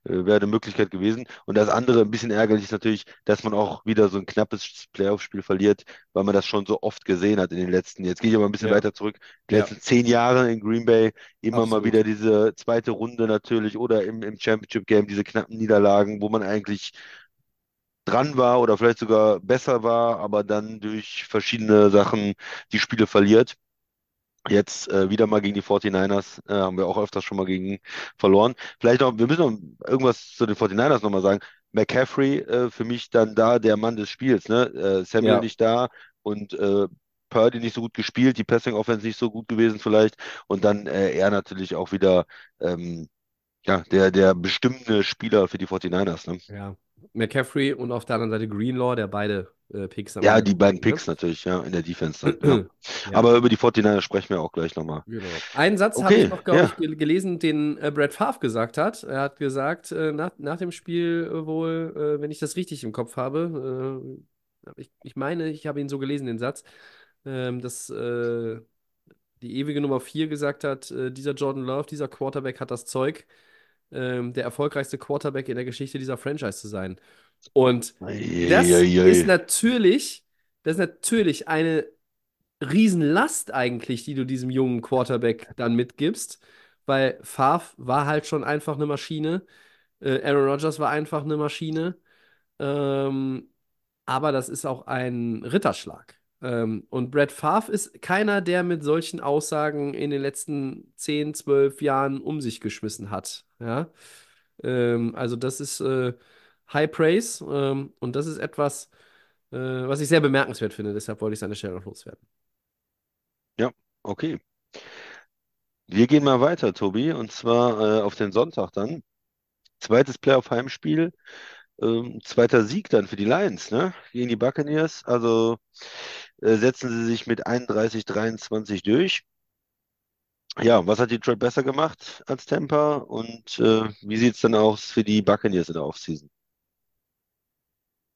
äh, wäre eine Möglichkeit gewesen. Und das andere, ein bisschen ärgerlich ist natürlich, dass man auch wieder so ein knappes Playoff-Spiel verliert, weil man das schon so oft gesehen hat in den letzten, jetzt gehe ich aber ein bisschen Ja. weiter zurück, die Ja. letzten zehn Jahre in Green Bay, immer mal Absolut. wieder diese zweite Runde natürlich oder im, im Championship-Game diese knappen Niederlagen, wo man eigentlich dran war oder vielleicht sogar besser war, aber dann durch verschiedene Sachen die Spiele verliert. Jetzt äh, wieder mal gegen die 49ers, äh, haben wir auch öfters schon mal gegen verloren. Vielleicht noch, wir müssen noch irgendwas zu den 49ers nochmal sagen. McCaffrey äh, für mich dann da der Mann des Spiels, ne? Äh, Samuel Ja. nicht da und äh, Purdy nicht so gut gespielt, die Passing Offense nicht so gut gewesen vielleicht und dann äh, er natürlich auch wieder ähm, ja, der, der bestimmende Spieler für die 49ers, ne? Ja. McCaffrey und auf der anderen Seite Greenlaw, der beide äh, Picks Ja, die beiden bringt, Picks natürlich, ja, in der Defense dann, ja. ne? Ja. Aber über die 49ers sprechen wir auch gleich nochmal. Genau. Einen Satz habe Okay, ich noch, glaube ja. ich, gel- gelesen, den äh, Brad Favre gesagt hat. Er hat gesagt, äh, nach, nach dem Spiel äh, wohl, äh, wenn ich das richtig im Kopf habe, äh, ich, ich meine, ich habe ihn so gelesen, den Satz, ähm, dass die ewige Nummer 4 gesagt hat, dieser Jordan Love, dieser Quarterback hat das Zeug, ähm, der erfolgreichste Quarterback in der Geschichte dieser Franchise zu sein. Und das ist natürlich, das ist natürlich eine Riesenlast eigentlich, die du diesem jungen Quarterback dann mitgibst, weil Favre war halt schon einfach eine Maschine, äh, Aaron Rodgers war einfach eine Maschine, ähm, aber das ist auch ein Ritterschlag. Ähm, und Brett Favre ist keiner, der mit solchen Aussagen in den letzten 10, 12 Jahren um sich geschmissen hat. Ja? Ähm, also das ist äh, High Praise ähm, und das ist etwas, äh, was ich sehr bemerkenswert finde. Deshalb wollte ich es an der Stelle noch loswerden. Ja, okay. Wir gehen mal weiter, Tobi, und zwar äh, auf den Sonntag dann. Zweites Playoff-Heimspiel, ähm, zweiter Sieg dann für die Lions, ne? Gegen die Buccaneers. Also äh, setzen sie sich mit 31-23 durch. Ja, was hat Detroit besser gemacht als Tampa und äh, wie sieht es dann aus für die Buccaneers in der Offseason?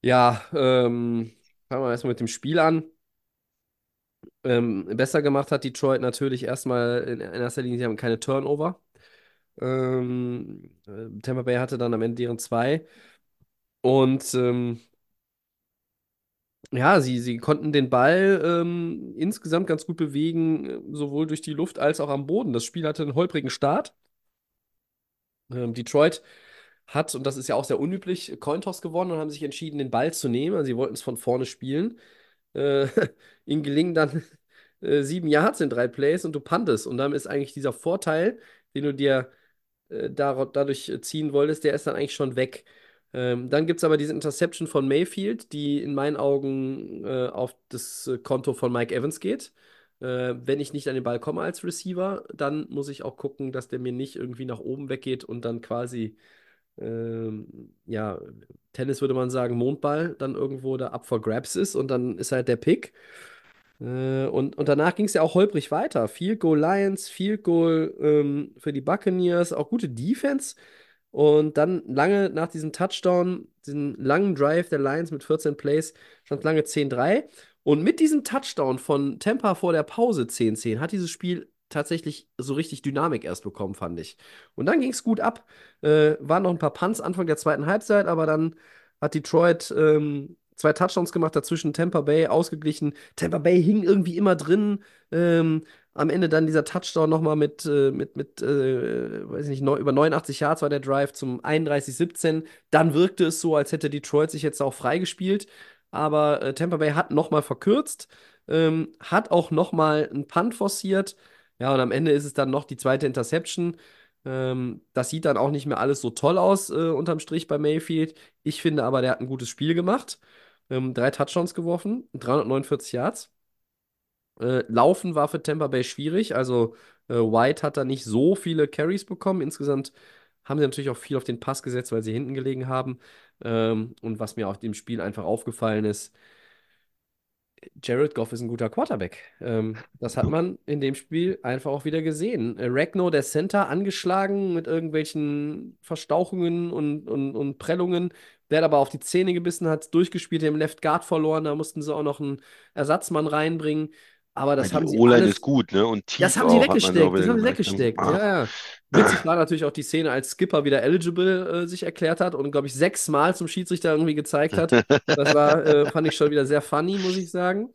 Ja, ähm, fangen wir erstmal mit dem Spiel an. Ähm, besser gemacht hat Detroit natürlich erstmal in, in erster Linie, sie haben keine Turnover. Ähm, äh, Tampa Bay hatte dann am Ende deren zwei. Und ähm, ja, sie, sie konnten den Ball ähm, insgesamt ganz gut bewegen, äh, sowohl durch die Luft als auch am Boden. Das Spiel hatte einen holprigen Start. Ähm, Detroit hat, und das ist ja auch sehr unüblich, Cointoss gewonnen und haben sich entschieden, den Ball zu nehmen. Also sie wollten es von vorne spielen. Äh, ihnen gelingen dann äh, sieben Yards in drei Plays und du pantest. Und dann ist eigentlich dieser Vorteil, den du dir äh, dadurch ziehen wolltest, der ist dann eigentlich schon weg. Ähm, dann gibt es aber diese Interception von Mayfield, die in meinen Augen äh, auf das äh, Konto von Mike Evans geht. Äh, wenn ich nicht an den Ball komme als Receiver, dann muss ich auch gucken, dass der mir nicht irgendwie nach oben weggeht und dann quasi, ähm, ja, Tennis würde man sagen, Mondball dann irgendwo da up for grabs ist und dann ist halt der Pick. Äh, und, und danach ging es ja auch holprig weiter. Field Goal Lions, Field Goal ähm, für die Buccaneers, auch gute Defense. Und dann lange nach diesem Touchdown, diesen langen Drive der Lions mit 14 Plays, stand lange 10-3. Und mit diesem Touchdown von Tampa vor der Pause 10-10 hat dieses Spiel tatsächlich so richtig Dynamik erst bekommen, fand ich. Und dann ging es gut ab. Äh, waren noch ein paar Punts Anfang der zweiten Halbzeit, aber dann hat Detroit ähm, zwei Touchdowns gemacht, dazwischen Tampa Bay ausgeglichen. Tampa Bay hing irgendwie immer drin. Ähm, am Ende dann dieser Touchdown nochmal mit, äh, mit, mit äh, weiß ich nicht, neun, über 89 Yards war der Drive zum 31-17. Dann wirkte es so, als hätte Detroit sich jetzt auch freigespielt. Aber äh, Tampa Bay hat nochmal verkürzt, ähm, hat auch nochmal einen Punt forciert. Ja, und am Ende ist es dann noch die zweite Interception. Ähm, das sieht dann auch nicht mehr alles so toll aus, äh, unterm Strich bei Mayfield. Ich finde aber, der hat ein gutes Spiel gemacht. Ähm, drei Touchdowns geworfen, 349 Yards. Äh, Laufen war für Tampa Bay schwierig. Also äh, White hat da nicht so viele Carries bekommen. Insgesamt haben sie natürlich auch viel auf den Pass gesetzt, weil sie hinten gelegen haben. Ähm, und was mir auf dem Spiel einfach aufgefallen ist, Jared Goff ist ein guter Quarterback. Ähm, das hat man in dem Spiel einfach auch wieder gesehen. Äh, Ragno, der Center, angeschlagen mit irgendwelchen Verstauchungen und, und, und Prellungen. Der hat aber auf die Zähne gebissen, hat durchgespielt, den Left Guard verloren. Da mussten sie auch noch einen Ersatzmann reinbringen. Aber das haben sie O-Line alles. ist gut, ne? Und tief Das haben sie weggesteckt. Das haben sie ne? weggesteckt. Ah. Ja, ja. Witzig war natürlich auch die Szene, als Skipper wieder eligible äh, sich erklärt hat und, glaube ich, sechsmal zum Schiedsrichter irgendwie gezeigt hat. Das war, äh, fand ich schon wieder sehr funny, muss ich sagen.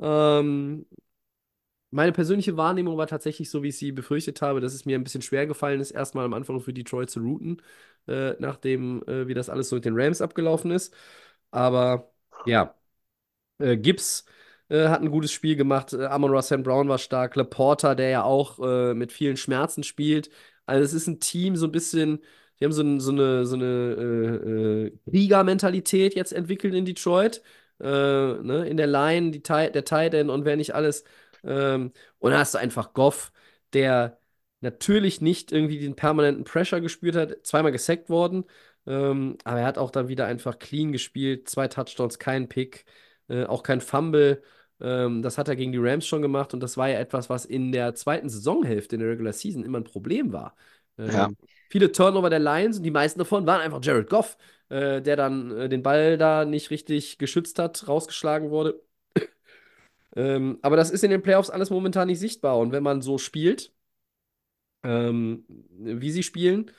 Ähm, meine persönliche Wahrnehmung war tatsächlich so, wie ich sie befürchtet habe, dass es mir ein bisschen schwer gefallen ist, erstmal am Anfang für Detroit zu routen, äh, nachdem, äh, wie das alles so mit den Rams abgelaufen ist. Aber ja. Äh, Gibbs äh, hat ein gutes Spiel gemacht. Äh, Amon-Ra St. Brown war stark. Laporta, der ja auch äh, mit vielen Schmerzen spielt. Also es ist ein Team so ein bisschen, die haben so, ein, so eine, so eine äh, äh, Kriegermentalität jetzt entwickelt in Detroit. Ne? In der Line, die der Tight End und wer nicht alles. Ähm, und dann hast du einfach Goff, der natürlich nicht irgendwie den permanenten Pressure gespürt hat, zweimal gesackt worden. Ähm, aber er hat auch dann wieder einfach clean gespielt. Zwei Touchdowns, kein Pick. Äh, auch kein Fumble. Ähm, das hat er gegen die Rams schon gemacht und das war ja etwas, was in der zweiten Saisonhälfte in der Regular Season immer ein Problem war. Ähm, Ja. Viele Turnover der Lions und die meisten davon waren einfach Jared Goff, äh, der dann äh, den Ball da nicht richtig geschützt hat, rausgeschlagen wurde. Ähm, aber das ist in den Playoffs alles momentan nicht sichtbar und wenn man so spielt, ähm, wie sie spielen,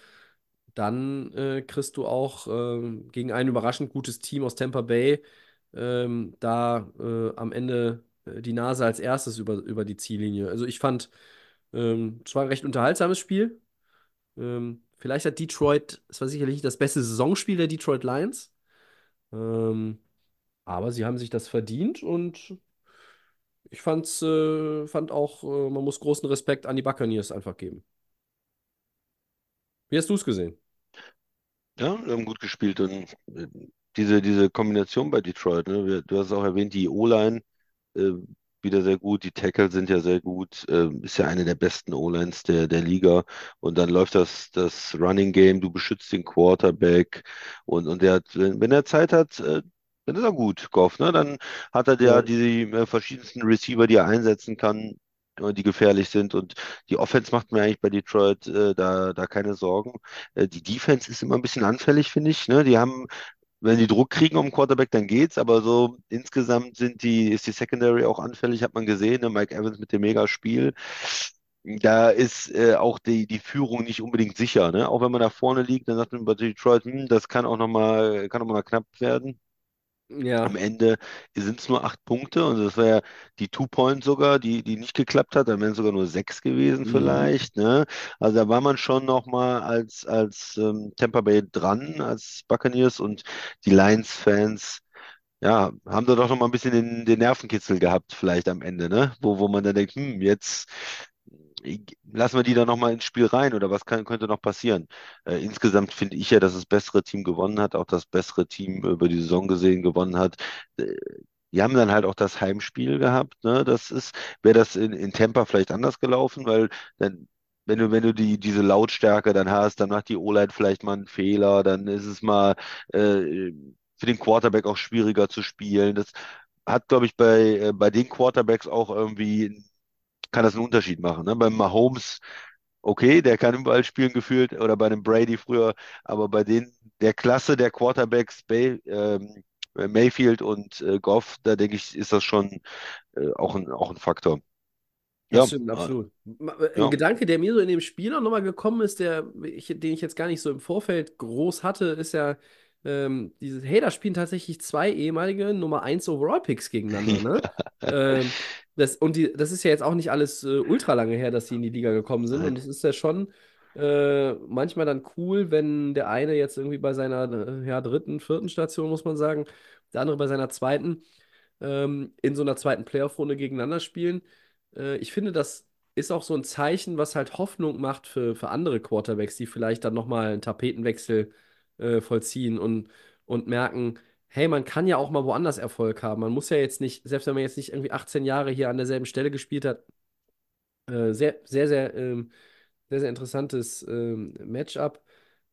dann äh, kriegst du auch ähm, gegen ein überraschend gutes Team aus Tampa Bay ähm, da äh, am Ende äh, die Nase als erstes über, über die Ziellinie. Also ich fand, ähm, es war ein recht unterhaltsames Spiel. Ähm, vielleicht hat Detroit, es war sicherlich nicht das beste Saisonspiel der Detroit Lions, ähm, aber sie haben sich das verdient und ich fand's, äh, fand auch, äh, man muss großen Respekt an die Buccaneers einfach geben. Wie hast du es gesehen? Ja, wir haben gut gespielt und äh, diese, diese Kombination bei Detroit, ne, du hast es auch erwähnt, die O-Line äh, wieder sehr gut, die Tackle sind ja sehr gut, äh, ist ja eine der besten O-Lines der, der Liga und dann läuft das, das Running Game, du beschützt den Quarterback und, und der hat, wenn, wenn er Zeit hat, äh, dann ist er gut, Goff, ne? Dann hat er ja Ja. die äh, verschiedensten Receiver, die er einsetzen kann, äh, die gefährlich sind und die Offense macht mir eigentlich bei Detroit äh, da, da keine Sorgen. Äh, die Defense ist immer ein bisschen anfällig, finde ich. Ne? Die haben, wenn die Druck kriegen um den Quarterback, dann geht's, aber so insgesamt sind die, ist die Secondary auch anfällig, hat man gesehen. Ne? Mike Evans mit dem Mega-Spiel. Da ist äh, auch die, die Führung nicht unbedingt sicher. Ne? Auch wenn man da vorne liegt, dann sagt man bei Detroit, hm, das kann auch nochmal, kann auch mal knapp werden. Ja. Am Ende sind es nur acht Punkte und das wäre die Two-Point sogar, die, die nicht geklappt hat, dann wären es sogar nur sechs gewesen Mhm. vielleicht. Ne? Also da war man schon nochmal als, als ähm, Tampa Bay dran, als Buccaneers und die Lions-Fans, ja, haben da doch nochmal ein bisschen den, den Nervenkitzel gehabt, vielleicht am Ende, ne? Wo, wo man dann denkt, hm, jetzt lassen wir die da nochmal ins Spiel rein oder was kann, könnte noch passieren? Äh, insgesamt finde ich ja, dass das bessere Team gewonnen hat, auch das bessere Team über die Saison gesehen gewonnen hat. Äh, die haben dann halt auch das Heimspiel gehabt, ne? Das ist, wäre das in, in Tampa vielleicht anders gelaufen, weil dann, wenn du, wenn du die, diese Lautstärke dann hast, dann macht die O-Line vielleicht mal einen Fehler, dann ist es mal äh, für den Quarterback auch schwieriger zu spielen. Das hat, glaube ich, bei, äh, bei den Quarterbacks auch irgendwie, kann das einen Unterschied machen. Ne? Beim Mahomes, okay, der kann überall spielen gefühlt, oder bei einem Brady früher, aber bei den, der Klasse der Quarterbacks, Bay, ähm, äh, Mayfield und äh, Goff, da denke ich, ist das schon äh, auch ein, auch ein Faktor. Das Ja, stimmt, äh, absolut. Ma- Ein ja. Gedanke, der mir so in dem Spiel auch nochmal gekommen ist, der, ich, den ich jetzt gar nicht so im Vorfeld groß hatte, ist ja, ähm, diese, hey, da spielen tatsächlich zwei ehemalige Nummer 1 Overall-Picks gegeneinander, ne? Ähm, das, und die, das ist ja jetzt auch nicht alles äh, ultra lange her, dass sie in die Liga gekommen sind. Und es ist ja schon äh, manchmal dann cool, wenn der eine jetzt irgendwie bei seiner äh, ja, dritten, vierten Station, muss man sagen, der andere bei seiner zweiten, ähm, in so einer zweiten Playoff-Runde gegeneinander spielen. Äh, ich finde, das ist auch so ein Zeichen, was halt Hoffnung macht für, für andere Quarterbacks, die vielleicht dann nochmal einen Tapetenwechsel äh, vollziehen und, und merken, hey, man kann ja auch mal woanders Erfolg haben. Man muss ja jetzt nicht, selbst wenn man jetzt nicht irgendwie 18 Jahre hier an derselben Stelle gespielt hat, äh, sehr, sehr, sehr, ähm, sehr, sehr interessantes ähm, Matchup.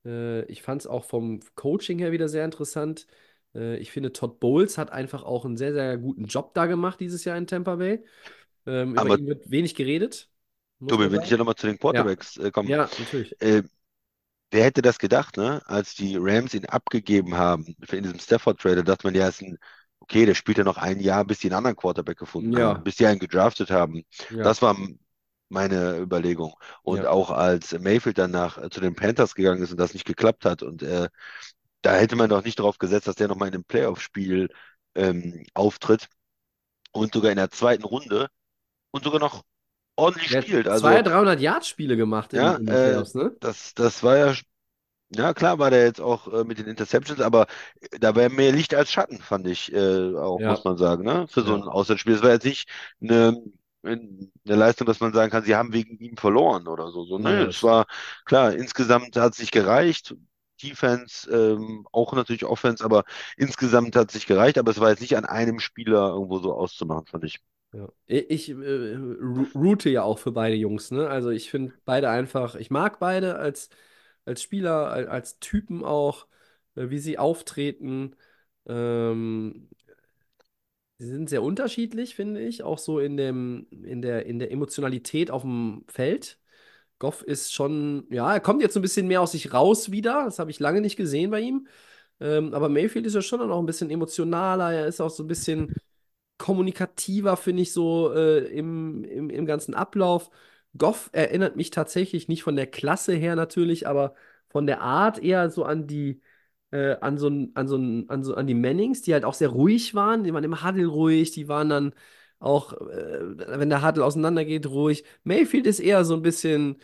Äh, ich fand es auch vom Coaching her wieder sehr interessant. Äh, ich finde, Todd Bowles hat einfach auch einen sehr, sehr guten Job da gemacht dieses Jahr in Tampa Bay. Ähm, über Aber ihn wird wenig geredet, Tobi, wenn ich ja nochmal zu den Ja, Quarterbacks äh, komme, ja, natürlich. Wer hätte das gedacht, ne? Als die Rams ihn abgegeben haben für in diesem Stafford-Trade, da dachte man, ja, ist ein, okay, der spielt ja noch ein Jahr, bis die einen anderen Quarterback gefunden haben, Ja, bis die einen gedraftet haben. ja, Das war meine Überlegung. Und ja. auch als Mayfield danach äh, zu den Panthers gegangen ist und das nicht geklappt hat und äh, da hätte man doch nicht darauf gesetzt, dass der nochmal in einem Playoff-Spiel ähm, auftritt und sogar in der zweiten Runde und sogar noch ordentlich Der spielt. zwei Also 300 Yard-Spiele gemacht in, ja, in den äh, Playoffs, ne? das, das war ja, ja klar war der jetzt auch äh, mit den Interceptions, aber da war mehr Licht als Schatten, fand ich äh, auch, muss Ja, man sagen, ne? Für so ein Auswärtsspiel. Es war jetzt nicht eine, eine Leistung, dass man sagen kann, sie haben wegen ihm verloren oder so. So, ne? das Es war klar, insgesamt hat es nicht gereicht. Defense, ähm, auch natürlich Offense, aber insgesamt hat es nicht gereicht, aber es war jetzt nicht an einem Spieler irgendwo so auszumachen, fand ich. Ja. Ich, ich äh, route ja auch für beide Jungs, ne? Also ich finde beide einfach, ich mag beide als, als Spieler, als, als Typen auch, äh, wie sie auftreten. Ähm, sie sind sehr unterschiedlich, finde ich, auch so in dem, in der, in der Emotionalität auf dem Feld. Goff ist schon, ja, er kommt jetzt ein bisschen mehr aus sich raus wieder. Das habe ich lange nicht gesehen bei ihm. Ähm, aber Mayfield ist ja schon noch ein bisschen emotionaler. Er ist auch so ein bisschen kommunikativer, finde ich, so äh, im, im, im ganzen Ablauf. Goff erinnert mich tatsächlich nicht von der Klasse her natürlich, aber von der Art eher so an die, äh, an so, an so, an so an die Mannings, die halt auch sehr ruhig waren. Die waren im Huddle ruhig, die waren dann auch, äh, wenn der Huddle auseinandergeht, ruhig. Mayfield ist eher so ein bisschen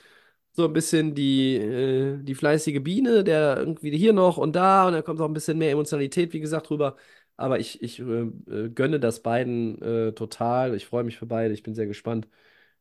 so ein bisschen die, äh, die fleißige Biene, der irgendwie hier noch und da und da kommt auch ein bisschen mehr Emotionalität, wie gesagt, rüber. Aber ich, ich äh, äh, gönne das beiden äh, total. Ich freue mich für beide. Ich bin sehr gespannt,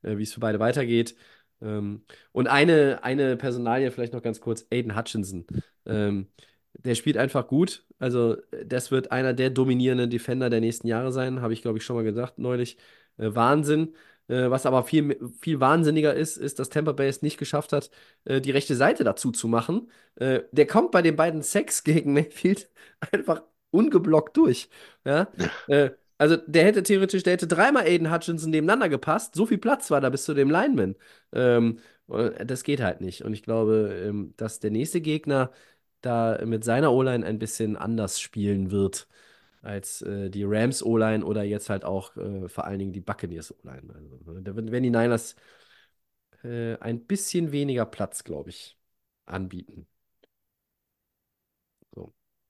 äh, wie es für beide weitergeht. Ähm, und eine, eine Personalie vielleicht noch ganz kurz: Aiden Hutchinson. Ähm, der spielt einfach gut. Also, äh, das wird einer der dominierenden Defender der nächsten Jahre sein, habe ich, glaube ich, schon mal gesagt neulich. Äh, Wahnsinn. Äh, was aber viel, viel wahnsinniger ist, ist, dass Tampa Bay es nicht geschafft hat, äh, die rechte Seite dazu zu machen. Äh, der kommt bei den beiden Sacks gegen Mayfield einfach ungeblockt durch. Ja? Äh, also der hätte theoretisch, der hätte dreimal Aiden Hutchinson nebeneinander gepasst. So viel Platz war da bis zu dem Lineman. Ähm, äh, das geht halt nicht. Und ich glaube, ähm, dass der nächste Gegner da mit seiner O-Line ein bisschen anders spielen wird als äh, die Rams O-Line oder jetzt halt auch äh, vor allen Dingen die Buccaneers O-Line. Also, ne, da werden werden die Niners äh, ein bisschen weniger Platz, glaube ich, anbieten.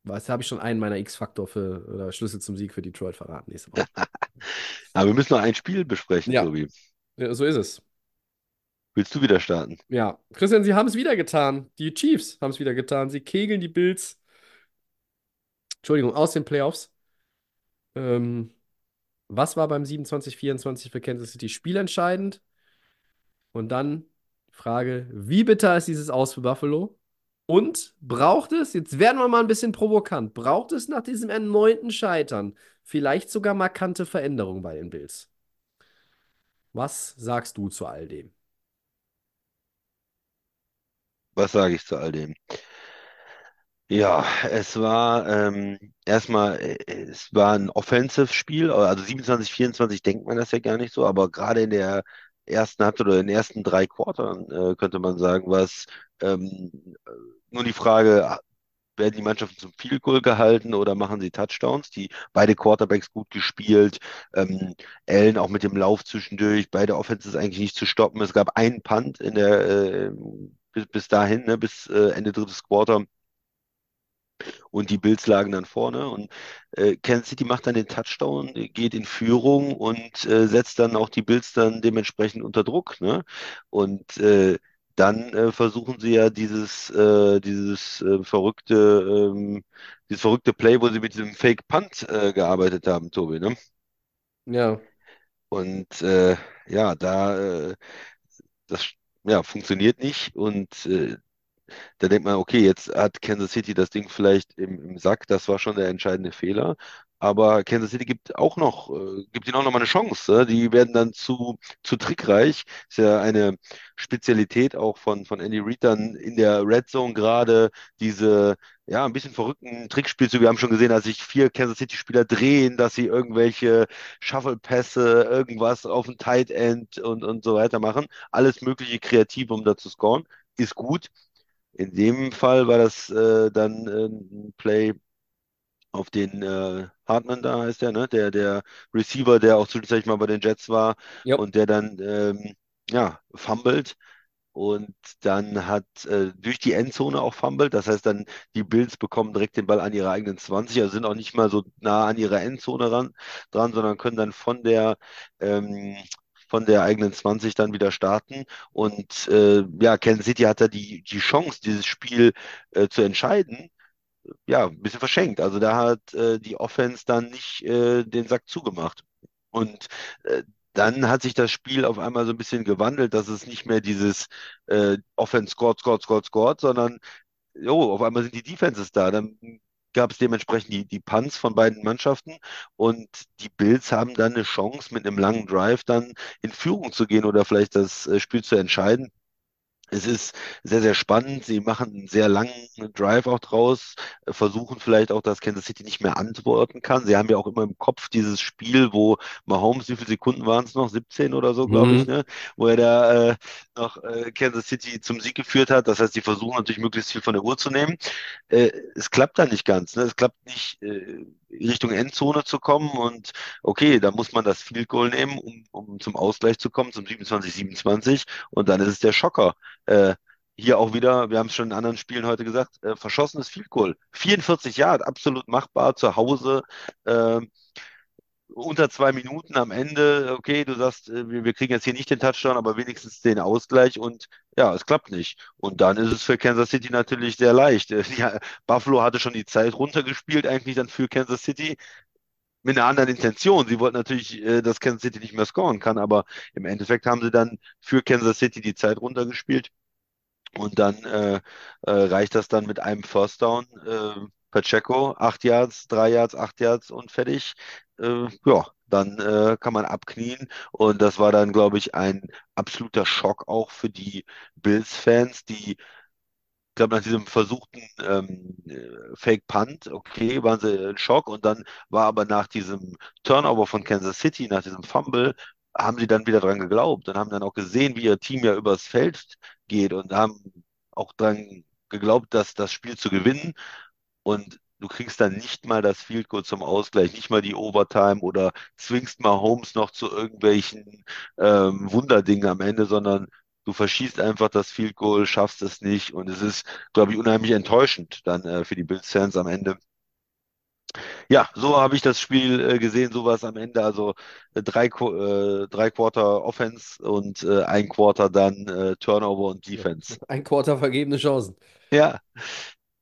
So. Was habe ich schon einen meiner X-Faktor für oder Schlüssel zum Sieg für Detroit verraten nächste Woche. Aber wir müssen noch ein Spiel besprechen, Ja, Tobi. ja, so ist es. Willst du wieder starten? Ja, Christian, sie haben es wieder getan. Die Chiefs haben es wieder getan. Sie kegeln die Bills, Entschuldigung, aus den Playoffs. Ähm, was war beim 27-24 für Kansas City spielentscheidend? Und dann die Frage, wie bitter ist dieses Aus für Buffalo? Und braucht es, jetzt werden wir mal ein bisschen provokant, braucht es nach diesem erneuten Scheitern vielleicht sogar markante Veränderungen bei den Bills? Was sagst du zu all dem? Was sage ich zu all dem? Ja, es war ähm, erstmal, äh, es war ein Offensive-Spiel, also 27, 24 denkt man das ja gar nicht so, aber gerade in der ersten Halbzeit oder in den ersten drei Quartern äh, könnte man sagen, war es ähm, nur die Frage, werden die Mannschaften zum Field Goal gehalten oder machen sie Touchdowns? Die beide Quarterbacks gut gespielt, ähm, Allen auch mit dem Lauf zwischendurch, beide Offenses eigentlich nicht zu stoppen. Es gab einen Punt in der äh, bis, bis dahin, ne, bis äh, Ende drittes Quarter und die Bills lagen dann vorne und äh, Kansas City macht dann den Touchdown, geht in Führung und äh, setzt dann auch die Bills dann dementsprechend unter Druck. Ne? Und äh, dann äh, versuchen sie ja dieses, äh, dieses äh, verrückte, ähm, dieses verrückte Play, wo sie mit diesem Fake Punt äh, gearbeitet haben, Tobi, ne? Ja. Und äh, ja, da äh, das ja, funktioniert nicht und äh, da denkt man, okay, jetzt hat Kansas City das Ding vielleicht im, im Sack, das war schon der entscheidende Fehler. Aber Kansas City gibt auch noch, äh, gibt ihnen auch noch mal eine Chance. ne? Die werden dann zu, zu trickreich. Ist ja eine Spezialität auch von, von Andy Reid dann in der Red Zone gerade diese, ja, ein bisschen verrückten Trickspielzüge. Wir haben schon gesehen, dass sich vier Kansas City Spieler drehen, dass sie irgendwelche Shuffle-Pässe, irgendwas auf ein Tight End und, und so weiter machen. Alles mögliche kreativ, um da zu scoren. Ist gut. In dem Fall war das äh, dann äh, ein Play auf den äh, Hartman da heißt der, ne? Der, der Receiver, der auch zwischenzeitlich mal bei den Jets war Ja. und der dann ähm, ja, fummelt und dann hat äh, durch die Endzone auch fummelt. Das heißt dann, die Bills bekommen direkt den Ball an ihre eigenen 20, also sind auch nicht mal so nah an ihrer Endzone ran, dran, sondern können dann von der ähm, von der eigenen 20 dann wieder starten. Und äh, ja, Kansas City hat da die, die Chance, dieses Spiel äh, zu entscheiden ja, ein bisschen verschenkt. Also da hat äh, die Offense dann nicht äh, den Sack zugemacht. Und äh, dann hat sich das Spiel auf einmal so ein bisschen gewandelt, dass es nicht mehr dieses äh, Offense scored, scored, scored, scored, sondern jo, auf einmal sind die Defenses da. Dann gab es dementsprechend die, die Punts von beiden Mannschaften und die Bills haben dann eine Chance, mit einem langen Drive dann in Führung zu gehen oder vielleicht das äh, Spiel zu entscheiden. Es ist sehr, sehr spannend. Sie machen einen sehr langen Drive auch draus, versuchen vielleicht auch, dass Kansas City nicht mehr antworten kann. Sie haben ja auch immer im Kopf dieses Spiel, wo Mahomes, wie viele Sekunden waren es noch? 17 oder so, glaube ich, Mhm. ne? Wo er da äh, noch äh, Kansas City zum Sieg geführt hat. Das heißt, sie versuchen natürlich möglichst viel von der Uhr zu nehmen. Äh, es klappt dann nicht ganz. Ne? Es klappt nicht, äh, Richtung Endzone zu kommen und okay, da muss man das Field Goal nehmen, um, um zum Ausgleich zu kommen, zum 27-27 und dann ist es der Schocker. Äh, hier auch wieder, wir haben es schon in anderen Spielen heute gesagt, äh, verschossenes Field Goal. 44 Yard, absolut machbar zu Hause. Äh, unter zwei Minuten am Ende, okay, du sagst, äh, wir, wir kriegen jetzt hier nicht den Touchdown, aber wenigstens den Ausgleich und ja, es klappt nicht. Und dann ist es für Kansas City natürlich sehr leicht. Äh, Ja, Buffalo hatte schon die Zeit runtergespielt, eigentlich dann für Kansas City mit einer anderen Intention. Sie wollten natürlich, äh, dass Kansas City nicht mehr scoren kann, aber im Endeffekt haben sie dann für Kansas City die Zeit runtergespielt. Und dann äh, äh, reicht das dann mit einem First Down. Äh, Pacheco, acht Yards, drei Yards, acht Yards und fertig. Äh, ja, dann äh, kann man abknien. Und das war dann, glaube ich, ein absoluter Schock auch für die Bills-Fans, die ich glaube, nach diesem versuchten ähm, äh, Fake Punt, okay, waren sie in Schock und dann war aber nach diesem Turnover von Kansas City, nach diesem Fumble, haben sie dann wieder dran geglaubt und haben dann auch gesehen, wie ihr Team ja übers Feld geht und haben auch dran geglaubt, dass das Spiel zu gewinnen und du kriegst dann nicht mal das Field Goal zum Ausgleich, nicht mal die Overtime oder zwingst mal Holmes noch zu irgendwelchen ähm, Wunderdingen am Ende, sondern du verschießt einfach das Field Goal, schaffst es nicht und es ist, glaube ich, unheimlich enttäuschend dann äh, für die Bills-Fans am Ende. Ja, so habe ich das Spiel äh, gesehen, sowas am Ende, also äh, drei, äh, drei Quarter Offense und äh, ein Quarter dann äh, Turnover und Defense. Ein Quarter vergebene Chancen. Ja,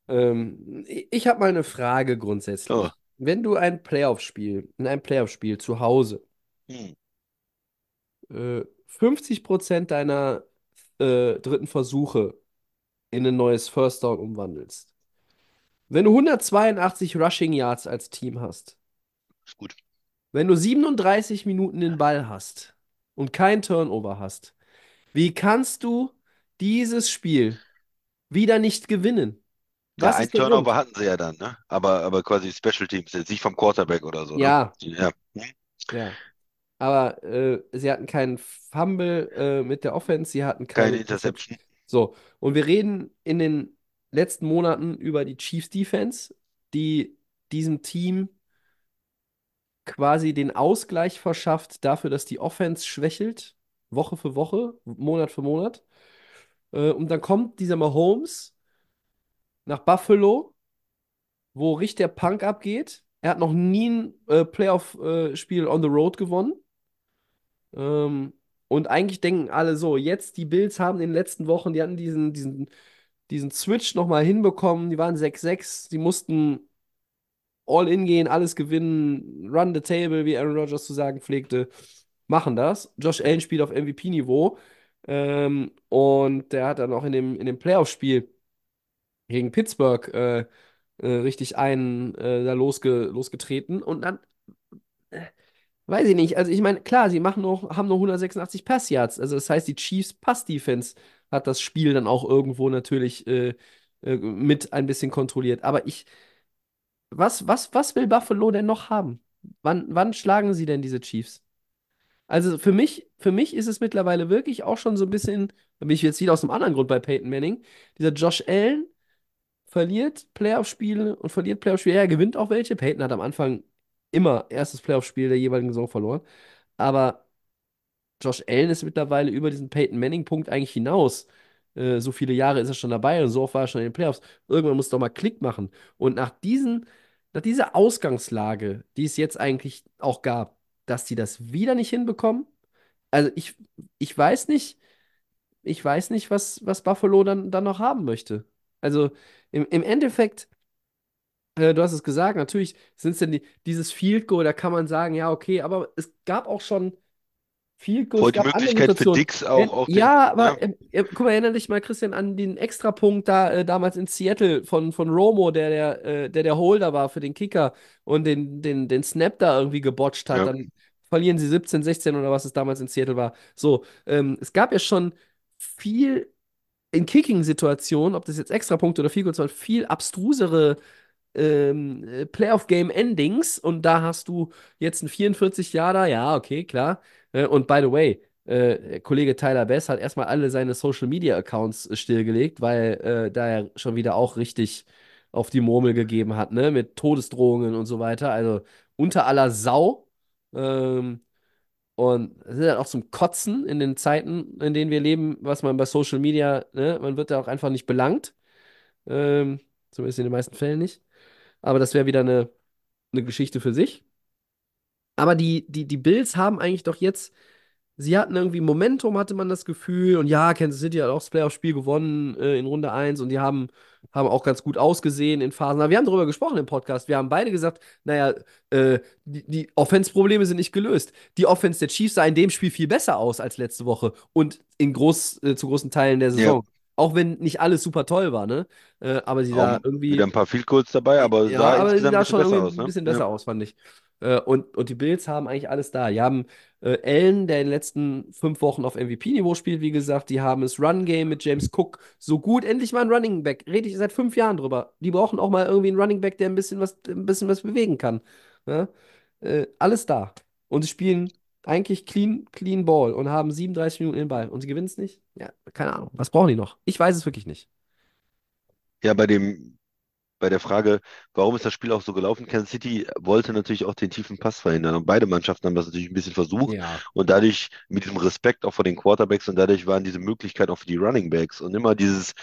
Ähm, ich habe mal eine Frage grundsätzlich. oh. Wenn du ein Playoff-Spiel, in einem Playoff-Spiel zu Hause Hm. äh, 50% deiner äh, dritten Versuche in ein neues First Down umwandelst, wenn du 182 Rushing Yards als Team hast, Ist gut. wenn du 37 Minuten den Ball hast und kein Turnover hast, wie kannst du dieses Spiel wieder nicht gewinnen? Ja, Was ein ist der Turnover Grund? hatten sie ja dann, ne? Aber, aber quasi Special Teams, jetzt nicht vom Quarterback oder so, ne? Ja, Ja. Hm. ja. Aber äh, sie hatten keinen Fumble äh, mit der Offense, sie hatten Keine keine Interception. Interception. So, und wir reden in den letzten Monaten über die Chiefs Defense, die diesem Team quasi den Ausgleich verschafft dafür, dass die Offense schwächelt, Woche für Woche, Monat für Monat. Äh, und dann kommt dieser Mahomes nach Buffalo, wo richtig der Punk abgeht. Er hat noch nie ein äh, Playoff-Spiel on the road gewonnen. Ähm, und eigentlich denken alle so, jetzt die Bills haben in den letzten Wochen, die hatten diesen, diesen, diesen Switch nochmal hinbekommen, die waren 6-6, die mussten all in gehen, alles gewinnen, run the table, wie Aaron Rodgers zu sagen pflegte, machen das. Josh Allen spielt auf MVP-Niveau ähm, und der hat dann auch in dem, in dem Playoff-Spiel gegen Pittsburgh äh, äh, richtig einen äh, da losge losgetreten und dann äh, weiß ich nicht. Also ich meine, klar, sie machen noch, haben nur 186 Pass-Yards. Also das heißt, die Chiefs Pass-Defense hat das Spiel dann auch irgendwo natürlich äh, äh, mit ein bisschen kontrolliert. Aber ich, was, was, was will Buffalo denn noch haben? Wann, wann schlagen sie denn diese Chiefs? Also für mich, für mich ist es mittlerweile wirklich auch schon so ein bisschen, da bin ich jetzt wieder aus einem anderen Grund bei Peyton Manning, dieser Josh Allen verliert Playoff-Spiele und verliert Playoff-Spiele. Er gewinnt auch welche. Peyton hat am Anfang immer erstes Playoff-Spiel der jeweiligen Saison verloren. Aber Josh Allen ist mittlerweile über diesen Peyton Manning-Punkt eigentlich hinaus. Äh, so viele Jahre ist er schon dabei und so oft war er schon in den Playoffs. Irgendwann muss doch mal Klick machen. Und nach diesen, nach dieser Ausgangslage, die es jetzt eigentlich auch gab, dass die das wieder nicht hinbekommen. Also ich, ich weiß nicht, ich weiß nicht, was, was Buffalo dann, dann noch haben möchte. Also im, im Endeffekt, äh, du hast es gesagt, natürlich sind es denn die, dieses Field Goal, da kann man sagen, ja, okay, aber es gab auch schon Field Goals, es die Möglichkeit für. Dix auch, den, ja, aber ja, äh, guck mal, erinnere dich mal, Christian, an den Extrapunkt da äh, damals in Seattle von, von Romo, der der, äh, der der Holder war für den Kicker und den, den, den Snap da irgendwie gebotcht hat. ja. Dann verlieren sie 17, 16 oder was es damals in Seattle war. So, ähm, es gab ja schon viel in Kicking-Situationen, ob das jetzt Extrapunkte oder Goals waren, viel abstrusere ähm, äh, Playoff-Game-Endings und da hast du jetzt einen 44 Jahre, ja, okay, klar. Äh, und by the way, äh, Kollege Tyler Bass hat erstmal alle seine Social-Media-Accounts äh, stillgelegt, weil äh, da er schon wieder auch richtig auf die Murmel gegeben hat, ne, mit Todesdrohungen und so weiter. Also unter aller Sau. Ähm, und es ist halt auch zum Kotzen in den Zeiten, in denen wir leben, was man bei Social Media, ne, man wird da auch einfach nicht belangt. Ähm, zumindest in den meisten Fällen nicht. Aber das wäre wieder eine, eine Geschichte für sich. Aber die, die, die Bills haben eigentlich doch jetzt, sie hatten irgendwie Momentum, hatte man das Gefühl. Und ja, Kansas City hat auch das Playoff-Spiel gewonnen äh, in Runde 1 und die haben, haben auch ganz gut ausgesehen in Phasen. Aber wir haben darüber gesprochen im Podcast. Wir haben beide gesagt, naja, äh, die, die Offense-Probleme sind nicht gelöst. Die Offense der Chiefs sah in dem Spiel viel besser aus als letzte Woche und in groß, äh, zu großen Teilen der Ja. Saison. Auch wenn nicht alles super toll war, ne? Äh, aber sie sah Auch irgendwie. wieder ein paar Field Goals dabei, aber Ja, sah aber sie sah ein schon besser aus, ein ne? bisschen besser Ja. aus, fand ich. Äh, und, und die Bills haben eigentlich alles da. Die haben äh, Allen, der in den letzten fünf Wochen auf MVP-Niveau spielt, wie gesagt. Die haben das Run-Game mit James Cook so gut. Endlich mal ein Running Back. Rede ich seit fünf Jahren drüber. Die brauchen auch mal irgendwie einen Running Back, der ein bisschen was, ein bisschen was bewegen kann. Ja? Äh, alles da. Und sie spielen eigentlich clean, clean Ball und haben 37 Minuten den Ball. Und sie gewinnen es nicht? Ja, keine Ahnung. Was brauchen die noch? Ich weiß es wirklich nicht. Ja, bei dem, bei der Frage, warum ist das Spiel auch so gelaufen? Kansas City wollte natürlich auch den tiefen Pass verhindern. Und beide Mannschaften haben das natürlich ein bisschen versucht. Ja. Und dadurch, mit diesem Respekt auch vor den Quarterbacks und dadurch waren diese Möglichkeiten auch für die Running Backs und immer dieses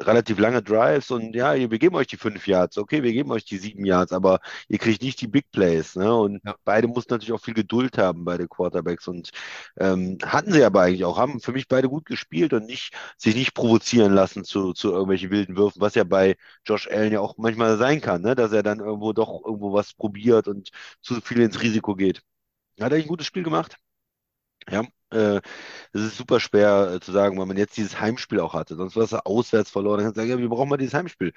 relativ lange Drives und ja, wir geben euch die fünf Yards, okay, wir geben euch die sieben Yards, aber ihr kriegt nicht die Big Plays, ne? Und Ja. beide mussten natürlich auch viel Geduld haben, beide Quarterbacks und ähm, hatten sie aber eigentlich auch, haben für mich beide gut gespielt und nicht sich nicht provozieren lassen zu, zu irgendwelchen wilden Würfen, was ja bei Josh Allen ja auch manchmal sein kann, ne? Dass er dann irgendwo doch irgendwo was probiert und zu viel ins Risiko geht. Hat er ein gutes Spiel gemacht? Ja, äh, es ist super schwer äh, zu sagen, weil man jetzt dieses Heimspiel auch hatte. Sonst war es auswärts verloren. Dann kannst du sagen, ja, wie brauchen wir dieses Heimspiel?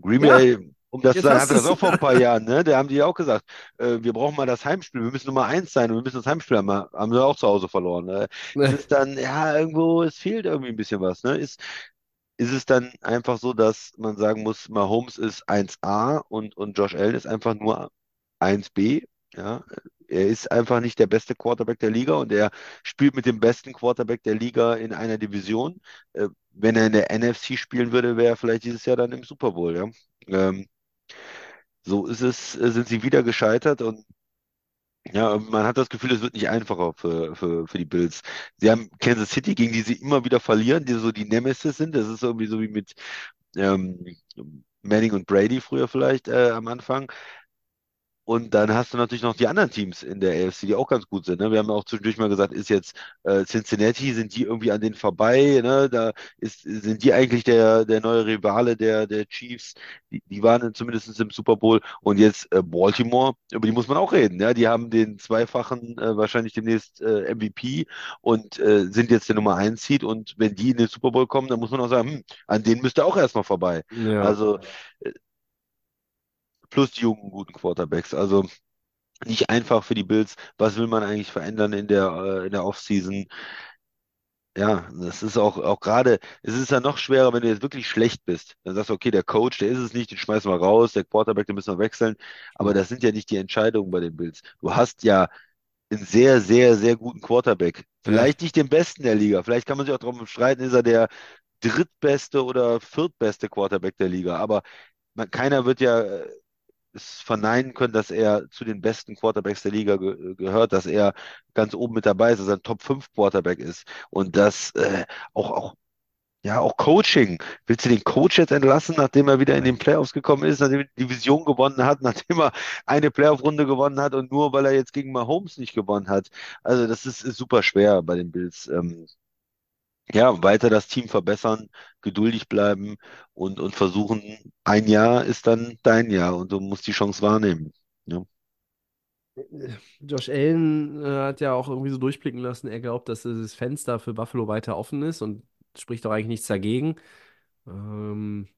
Green Ja, Bay, um das zu sagen, hatte das auch vor ein paar Jahren, ne? Da haben die auch gesagt, äh, wir brauchen mal das Heimspiel, wir müssen Nummer eins sein und wir müssen das Heimspiel haben. Haben sie auch zu Hause verloren. Ne? Es ist dann, ja, irgendwo, es fehlt irgendwie ein bisschen was, ne? Ist, ist es dann einfach so, dass man sagen muss, Mahomes ist 1A und, und Josh Allen ist einfach nur 1B? Ja, Er ist einfach nicht der beste Quarterback der Liga und er spielt mit dem besten Quarterback der Liga in einer Division. Äh, wenn er in der NFC spielen würde, wäre er vielleicht dieses Jahr dann im Super Bowl, ja. Ähm, so ist es, äh, sind sie wieder gescheitert und ja, man hat das Gefühl, es wird nicht einfacher für, für, für die Bills. Sie haben Kansas City, gegen die sie immer wieder verlieren, die so die Nemesis sind. Das ist irgendwie so wie mit ähm, Manning und Brady früher vielleicht äh, am Anfang. Und dann hast du natürlich noch die anderen Teams in der AFC, die auch ganz gut sind. Ne? Wir haben ja auch zwischendurch mal gesagt, ist jetzt äh, Cincinnati, sind die irgendwie an denen vorbei? Ne? Da ist, sind die eigentlich der, der neue Rivale der, der Chiefs? Die, die waren zumindest im Super Bowl. Und jetzt äh, Baltimore, über die muss man auch reden. Ja? Die haben den zweifachen, äh, wahrscheinlich demnächst äh, MVP und äh, sind jetzt der Nummer 1 Seed. Und wenn die in den Super Bowl kommen, dann muss man auch sagen, hm, an denen müsste auch erstmal vorbei. Ja. Also plus die jungen, guten Quarterbacks. Also nicht einfach für die Bills. Was will man eigentlich verändern in der, äh, in der Offseason? Ja, das ist auch, auch gerade, es ist ja noch schwerer, wenn du jetzt wirklich schlecht bist. Dann sagst du, okay, der Coach, der ist es nicht, den schmeißen wir raus, der Quarterback, den müssen wir wechseln. Aber das sind ja nicht die Entscheidungen bei den Bills. Du hast ja einen sehr, sehr, sehr guten Quarterback. Vielleicht nicht den besten der Liga. Vielleicht kann man sich auch darum streiten, ist er der drittbeste oder viertbeste Quarterback der Liga. Aber man, keiner wird ja äh, es verneinen können, dass er zu den besten Quarterbacks der Liga ge gehört, dass er ganz oben mit dabei ist, dass er ein Top 5 Quarterback ist und dass äh, auch, auch ja, auch Coaching. Willst du den Coach jetzt entlassen, nachdem er wieder in den Playoffs gekommen ist, nachdem er die Division gewonnen hat, nachdem er eine Playoff-Runde gewonnen hat und nur weil er jetzt gegen Mahomes nicht gewonnen hat? Also, das ist, ist super schwer bei den Bills. Ähm, ja, weiter das Team verbessern, geduldig bleiben und, und versuchen, ein Jahr ist dann dein Jahr und du musst die Chance wahrnehmen. Ja. Josh Allen äh, hat ja auch irgendwie so durchblicken lassen, er glaubt, dass das Fenster für Buffalo weiter offen ist und spricht doch eigentlich nichts dagegen. Ähm,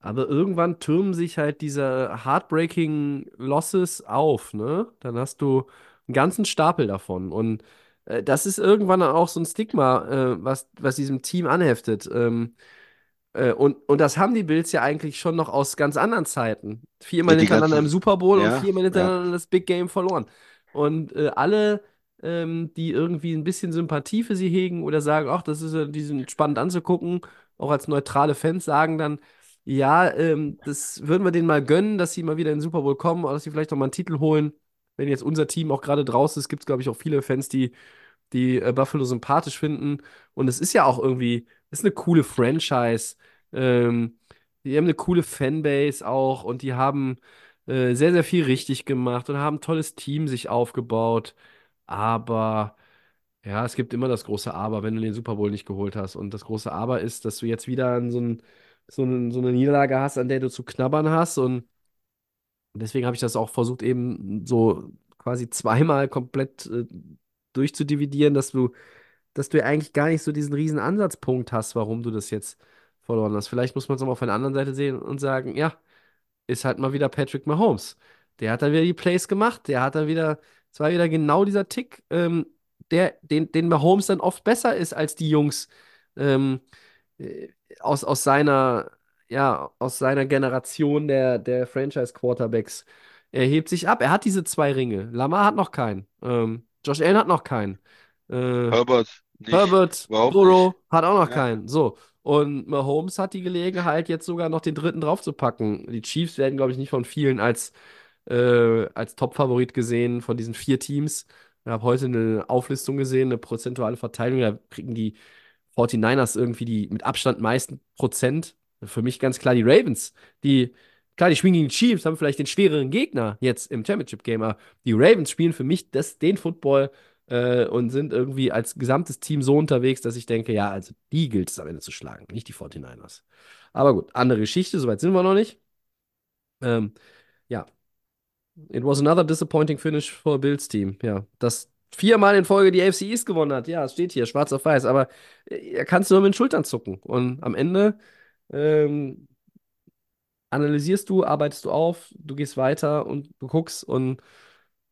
aber irgendwann türmen sich halt diese heartbreaking Losses auf, ne? Dann hast du einen ganzen Stapel davon. Und das ist irgendwann dann auch so ein Stigma, äh, was, was diesem Team anheftet. Ähm, äh, und, und das haben die Bills ja eigentlich schon noch aus ganz anderen Zeiten. Viermal Die hintereinander ganzen, im Super Bowl und ja, viermal ja. hintereinander das Big Game verloren. Und äh, alle, ähm, die irgendwie ein bisschen Sympathie für sie hegen oder sagen, ach, das ist ja, die sind spannend anzugucken, auch als neutrale Fans, sagen dann, ja, ähm, das würden wir denen mal gönnen, dass sie mal wieder in den Super Bowl kommen oder dass sie vielleicht noch mal einen Titel holen. Wenn jetzt unser Team auch gerade draußen ist, gibt es, glaube ich, auch viele Fans, die die äh, Buffalo sympathisch finden. Und es ist ja auch irgendwie, es ist eine coole Franchise. Ähm, die haben eine coole Fanbase auch und die haben äh, sehr, sehr viel richtig gemacht und haben ein tolles Team sich aufgebaut. Aber ja, es gibt immer das große Aber, wenn du den Super Bowl nicht geholt hast. Und das große Aber ist, dass du jetzt wieder so, ein, so, ein, so eine Niederlage hast, an der du zu knabbern hast. Und deswegen habe ich das auch versucht, eben so quasi zweimal komplett äh, durchzudividieren, dass du, dass du ja eigentlich gar nicht so diesen riesen Ansatzpunkt hast, warum du das jetzt verloren hast. Vielleicht muss man es auch mal auf der anderen Seite sehen und sagen, ja, ist halt mal wieder Patrick Mahomes. Der hat dann wieder die Plays gemacht, der hat dann wieder, es war wieder genau dieser Tick, ähm, der, den, den Mahomes dann oft besser ist als die Jungs ähm, äh, aus, aus seiner, ja, aus seiner Generation der, der Franchise-Quarterbacks. Er hebt sich ab. Er hat diese zwei Ringe. Lamar hat noch keinen. Ähm, Josh Allen hat noch keinen. Äh, Herbert nicht, Herbert, Burrow hat auch noch Ja. keinen. So. Und Mahomes hat die Gelegenheit, jetzt sogar noch den dritten draufzupacken. Die Chiefs werden, glaube ich, nicht von vielen als, äh, als Top-Favorit gesehen von diesen vier Teams. Ich habe heute eine Auflistung gesehen, eine prozentuale Verteilung. Da kriegen die 49ers irgendwie die mit Abstand meisten Prozent. Für mich ganz klar die Ravens. Die, klar, die die Chiefs, haben vielleicht den schwereren Gegner jetzt im Championship-Game, aber die Ravens spielen für mich das, den Football äh, und sind irgendwie als gesamtes Team so unterwegs, dass ich denke, ja, also die gilt es am Ende zu schlagen, nicht die 49ers. Aber gut, andere Geschichte, soweit sind wir noch nicht. Ähm, ja, it was another disappointing finish for Bills Team. Ja, das viermal in Folge die AFC East gewonnen hat. Ja, es steht hier, schwarz auf weiß, aber äh, er kannst nur mit den Schultern zucken. Und am Ende ähm, analysierst du, arbeitest du auf, du gehst weiter und du guckst und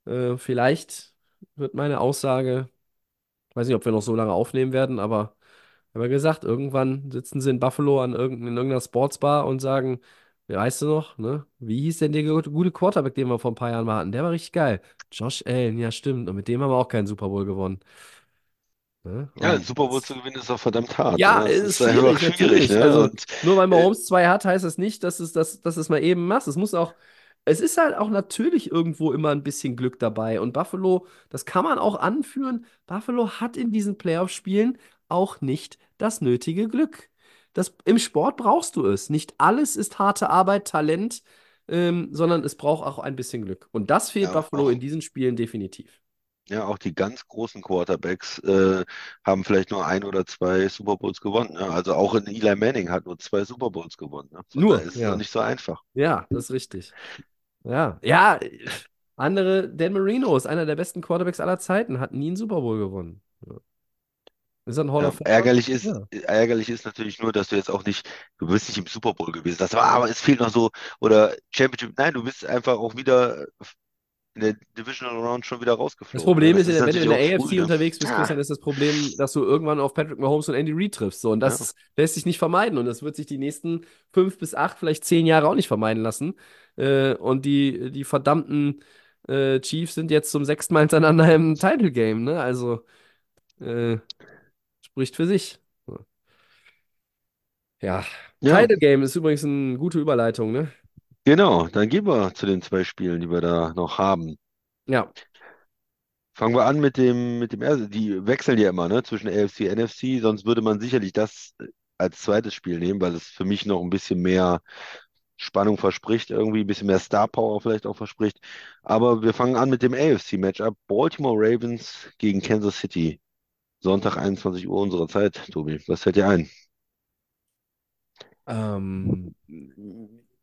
äh, vielleicht wird meine Aussage, weiß nicht, ob wir noch so lange aufnehmen werden, aber ich habe ja gesagt, irgendwann sitzen sie in Buffalo an irgendein, in irgendeiner Sportsbar und sagen, weißt du noch, ne? Wie hieß denn der gute gute Quarterback, den wir vor ein paar Jahren mal hatten? Der war richtig geil. Josh Allen, ja, stimmt. Und mit dem haben wir auch keinen Super Bowl gewonnen. Ne? Ja, Super Bowl zu gewinnen ist auch verdammt hart. Ja, ne? ist einfach schwierig, schwierig, ne? Also, nur weil äh, Mahomes zwei hat, heißt das nicht, dass es, dass, dass es mal eben machst. Es muss auch, es ist halt auch natürlich irgendwo immer ein bisschen Glück dabei. Und Buffalo, das kann man auch anführen, Buffalo hat in diesen Playoff-Spielen auch nicht das nötige Glück. Das, Im Sport brauchst du es. Nicht alles ist harte Arbeit, Talent, ähm, sondern es braucht auch ein bisschen Glück. Und das fehlt ja, Buffalo auch, in diesen Spielen definitiv. Ja, auch die ganz großen Quarterbacks äh, haben vielleicht nur ein oder zwei Super Bowls gewonnen. Ne? Also auch in Eli Manning hat nur zwei Super Bowls gewonnen. Ne? Nur, ist ja. nicht so einfach. Ja, das ist richtig. Ja, ja, andere, Dan Marino ist einer der besten Quarterbacks aller Zeiten, hat nie einen Super Bowl gewonnen. Ja. Ist ein Hall Ja, of Famer? ärgerlich ist, Ja. ärgerlich ist natürlich nur, dass du jetzt auch nicht, du bist nicht im Super Bowl gewesen. Das war, aber es fehlt noch so, oder Championship, nein, du bist einfach auch wieder in der Divisional Round schon wieder Das rausgeflogen. Problem ne? ist, Das ist wenn du in der AFC früh, unterwegs bist, Christian, ist das Problem, dass du irgendwann auf Patrick Mahomes und Andy Reid triffst. So, und ja. das lässt sich nicht vermeiden. Und das wird sich die nächsten fünf bis acht, vielleicht zehn Jahre auch nicht vermeiden lassen. Äh, und die, die verdammten äh, Chiefs sind jetzt zum sechsten Mal hintereinander im Title Game, ne? Also, äh, spricht für sich. Ja. Ja, Title Game ist übrigens eine gute Überleitung, ne? Genau. Dann gehen wir zu den zwei Spielen, die wir da noch haben. Ja. Fangen wir an mit dem, mit dem ersten. Die wechseln ja immer, ne, zwischen AFC und NFC. Sonst würde man sicherlich das äh, als zweites Spiel nehmen, weil es für mich noch ein bisschen mehr Spannung verspricht, irgendwie ein bisschen mehr Star Power vielleicht auch verspricht. Aber wir fangen an mit dem AFC-Matchup. Baltimore Ravens gegen Kansas City. Sonntag 21 Uhr unserer Zeit, Tobi. Was fällt dir ein? Ähm,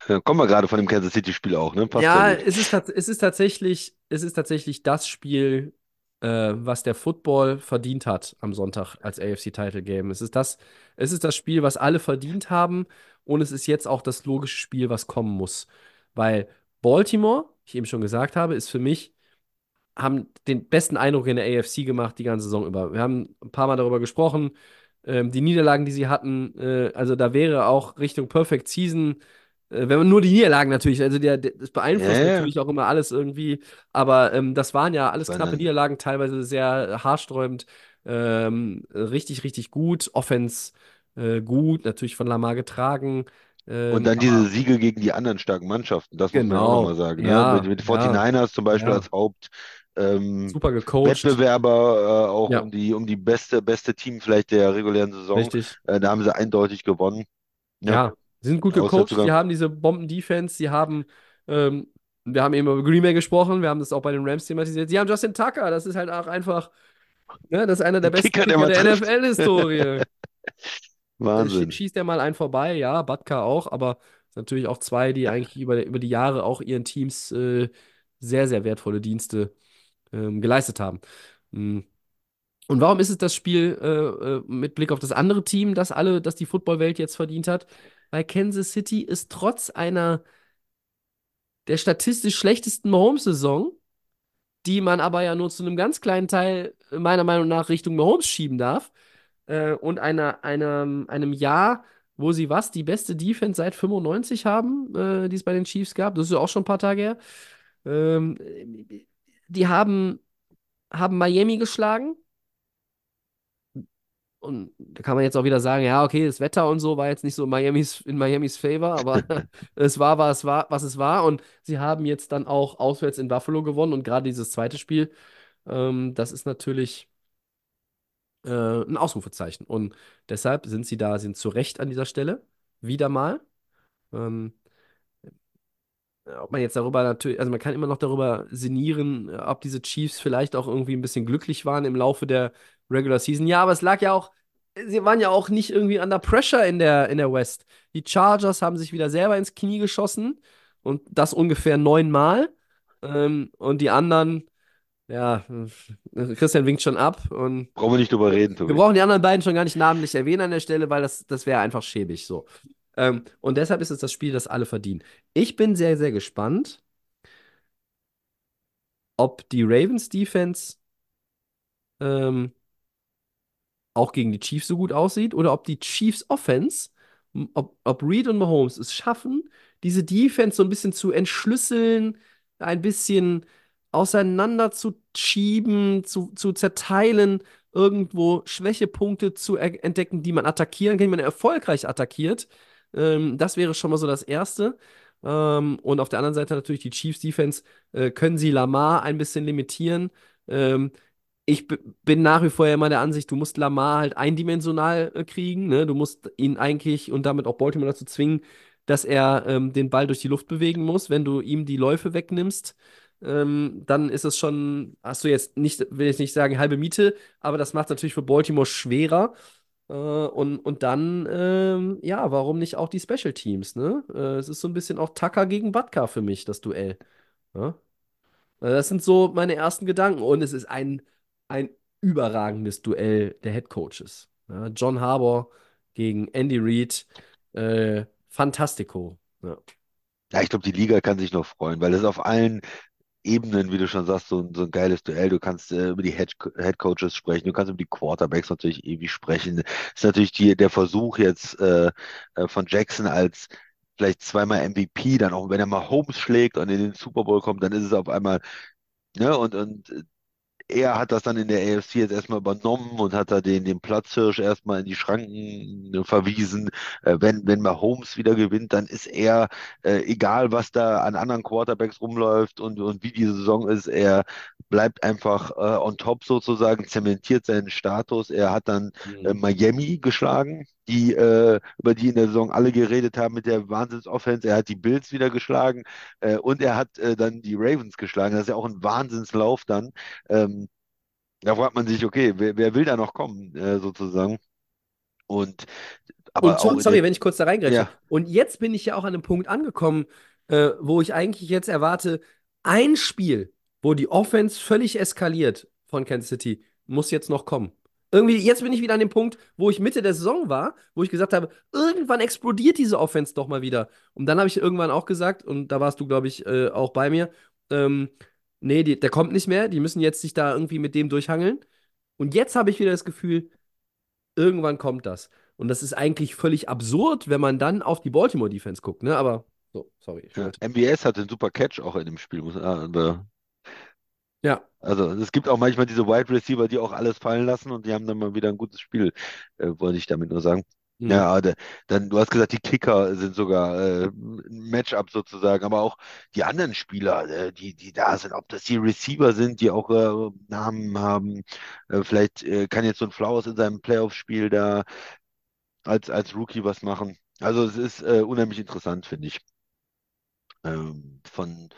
Ja, kommen wir gerade von dem Kansas City-Spiel auch, ne? Passt ja, es ist, es ist tatsächlich, es ist tatsächlich das Spiel, äh, was der Football verdient hat am Sonntag als AFC-Title Game. Es ist das, es ist das Spiel, was alle verdient haben, und es ist jetzt auch das logische Spiel, was kommen muss. Weil Baltimore, ich eben schon gesagt habe, ist für mich haben den besten Eindruck in der AFC gemacht die ganze Saison über. Wir haben ein paar Mal darüber gesprochen, ähm, die Niederlagen, die sie hatten, äh, also da wäre auch Richtung Perfect Season, äh, wenn man nur die Niederlagen natürlich, also der, der, das beeinflusst Ja, ja. natürlich auch immer alles irgendwie, aber ähm, das waren ja alles knappe Niederlagen, teilweise sehr haarsträubend, ähm, richtig, richtig gut, Offense äh, gut, natürlich von Lamar getragen. Ähm, Und dann diese Siege gegen die anderen starken Mannschaften, das muss man ja auch Genau. nochmal sagen. Ja, Ne? Mit, mit ja. 49ers zum Beispiel Ja. als Haupt ähm, super gecoacht. Wettbewerber, äh, auch Ja. um die, um die beste, beste Team vielleicht der regulären Saison. Richtig. Äh, da haben sie eindeutig gewonnen. Ja, sie sind gut gecoacht, sie haben diese Bomben-Defense, sie haben, ähm, wir haben eben über Green Bay gesprochen, wir haben das auch bei den Rams thematisiert. Sie haben Justin Tucker, das ist halt auch einfach, ne, das ist einer der besten Kicker, der Kicker der trifft. NFL-Historie. Wahnsinn. Schießt er mal einen vorbei, ja, Batka auch, aber es sind natürlich auch zwei, die eigentlich über, über die Jahre auch ihren Teams äh, sehr, sehr wertvolle Dienste ähm, geleistet haben. Mm. Und warum ist es das Spiel äh, äh, mit Blick auf das andere Team, das alle, das die Footballwelt jetzt verdient hat? Weil Kansas City ist trotz einer der statistisch schlechtesten Mahomes-Saison, die man aber ja nur zu einem ganz kleinen Teil meiner Meinung nach Richtung Mahomes schieben darf, äh, und einer, einem, einem Jahr, wo sie was, die beste Defense seit 95 haben, äh, die es bei den Chiefs gab, das ist ja auch schon ein paar Tage her. Ähm, die haben, haben Miami geschlagen. Und da kann man jetzt auch wieder sagen, ja, okay, das Wetter und so war jetzt nicht so Miamis, in Miamis Favor, aber es war, was, war, was es war. Und sie haben jetzt dann auch auswärts in Buffalo gewonnen. Und gerade dieses zweite Spiel, ähm, das ist natürlich äh, ein Ausrufezeichen. Und deshalb sind sie da, sind zu Recht an dieser Stelle. Wieder mal. Ähm, ob man jetzt darüber natürlich, also man kann immer noch darüber sinnieren, ob diese Chiefs vielleicht auch irgendwie ein bisschen glücklich waren im Laufe der Regular Season. Ja, aber es lag ja auch, sie waren ja auch nicht irgendwie under pressure in der, in der West. Die Chargers haben sich wieder selber ins Knie geschossen und das ungefähr neunmal. Ähm, und die anderen, ja, Christian winkt schon ab und Brauchen wir nicht drüber reden, wir Tobi. brauchen die anderen beiden schon gar nicht namentlich erwähnen an der Stelle, weil das, das wäre einfach schäbig so. Ähm, und deshalb ist es das Spiel, das alle verdienen. Ich bin sehr, sehr gespannt, ob die Ravens Defense ähm, auch gegen die Chiefs so gut aussieht oder ob die Chiefs Offense ob, ob Reed und Mahomes es schaffen, diese Defense so ein bisschen zu entschlüsseln, ein bisschen auseinander zu zu, zu zerteilen, irgendwo Schwächepunkte zu entdecken, die man attackieren kann, die man erfolgreich attackiert. Ähm, das wäre schon mal so das Erste. Ähm, und auf der anderen Seite natürlich die Chiefs Defense. Äh, können sie Lamar ein bisschen limitieren? Ähm, ich bin nach wie vor ja immer der Ansicht, du musst Lamar halt eindimensional äh, kriegen. Ne? Du musst ihn eigentlich und damit auch Baltimore dazu zwingen, dass er ähm, den Ball durch die Luft bewegen muss. Wenn du ihm die Läufe wegnimmst, ähm, dann ist es schon, hast du jetzt nicht, will jetzt nicht sagen halbe Miete, aber das macht es natürlich für Baltimore schwerer. Äh, und, und dann, ähm, ja, warum nicht auch die Special Teams, ne? Äh, es ist so ein bisschen auch Tucker gegen Butker für mich, das Duell. Ja? Äh, Das sind so meine ersten Gedanken. Und es ist ein, ein überragendes Duell der Head Coaches. Ja, John Harbaugh gegen Andy Reid. Äh, Fantastico. Ja. Ja, ich glaube, die Liga kann sich noch freuen, weil es auf allen Ebenen, wie du schon sagst, so, ein- so ein geiles Duell. Du kannst äh, über die Head, Head Coaches sprechen, du kannst über die Quarterbacks natürlich ewig sprechen. Das ist natürlich die, der Versuch jetzt äh, äh, von Jackson als vielleicht zweimal MVP, dann auch wenn er mal Holmes schlägt und in den Super Bowl kommt, dann ist es auf einmal, ne, und, und er hat das dann in der AFC jetzt erstmal übernommen und hat da den, den Platzhirsch erstmal in die Schranken äh, verwiesen. Äh, wenn, wenn Mahomes wieder gewinnt, dann ist er, äh, egal was da an anderen Quarterbacks rumläuft und, und wie die Saison ist, er bleibt einfach äh, on top sozusagen, zementiert seinen Status. Er hat dann äh, Miami geschlagen, die, äh, über die in der Saison alle geredet haben mit der Wahnsinns-Offense. Er hat die Bills wieder geschlagen äh, und er hat äh, dann die Ravens geschlagen. Das ist ja auch ein Wahnsinnslauf dann. Ähm, da fragt man sich, okay, wer, wer will da noch kommen, äh, sozusagen? Und aber Und in sorry, wenn ich kurz da reingrätsche. ja, Und jetzt bin ich ja auch an einem Punkt angekommen, äh, wo ich eigentlich jetzt erwarte, ein Spiel, wo die Offense völlig eskaliert von Kansas City, muss jetzt noch kommen. Irgendwie, jetzt bin ich wieder an dem Punkt, wo ich Mitte der Saison war, wo ich gesagt habe, irgendwann explodiert diese Offense doch mal wieder. Und dann habe ich irgendwann auch gesagt, und da warst du, glaube ich, äh, auch bei mir, ähm, nee, die, der kommt nicht mehr, die müssen jetzt sich da irgendwie mit dem durchhangeln. Und jetzt habe ich wieder das Gefühl, irgendwann kommt das. Und das ist eigentlich völlig absurd, wenn man dann auf die Baltimore Defense guckt, ne? Aber so, sorry. Ja. MBS hatte einen super Catch auch in dem Spiel. Muss, aber, Ja. also es gibt auch manchmal diese Wide Receiver, die auch alles fallen lassen und die haben dann mal wieder ein gutes Spiel, äh, wollte ich damit nur sagen. Hm. Ja, dann, du hast gesagt, die Kicker sind sogar äh, ein Matchup sozusagen, aber auch die anderen Spieler, äh, die, die da sind, ob das die Receiver sind, die auch äh, Namen haben. Äh, vielleicht äh, kann jetzt so ein Flowers in seinem Playoff-Spiel da als, als Rookie was machen. Also es ist äh, unheimlich interessant, finde ich. Ähm, von,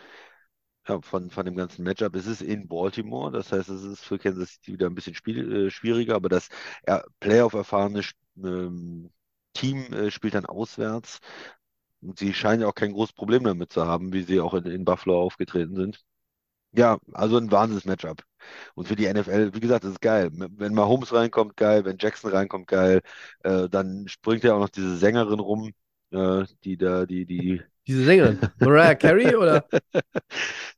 ja, von, von dem ganzen Matchup. Es ist in Baltimore, das heißt, es ist für Kansas City wieder ein bisschen spiel, äh, schwieriger, aber das ja, Playoff-erfahrene ähm, Team äh, spielt dann auswärts. Und sie scheinen ja auch kein großes Problem damit zu haben, wie sie auch in, in Buffalo aufgetreten sind. Ja, also ein Wahnsinns-Matchup. Und für die NFL, wie gesagt, das ist geil. Wenn Mahomes reinkommt, geil. Wenn Jackson reinkommt, geil. Äh, dann springt ja auch noch diese Sängerin rum, äh, die da, die, die, Diese Sängerin. Mariah Carey oder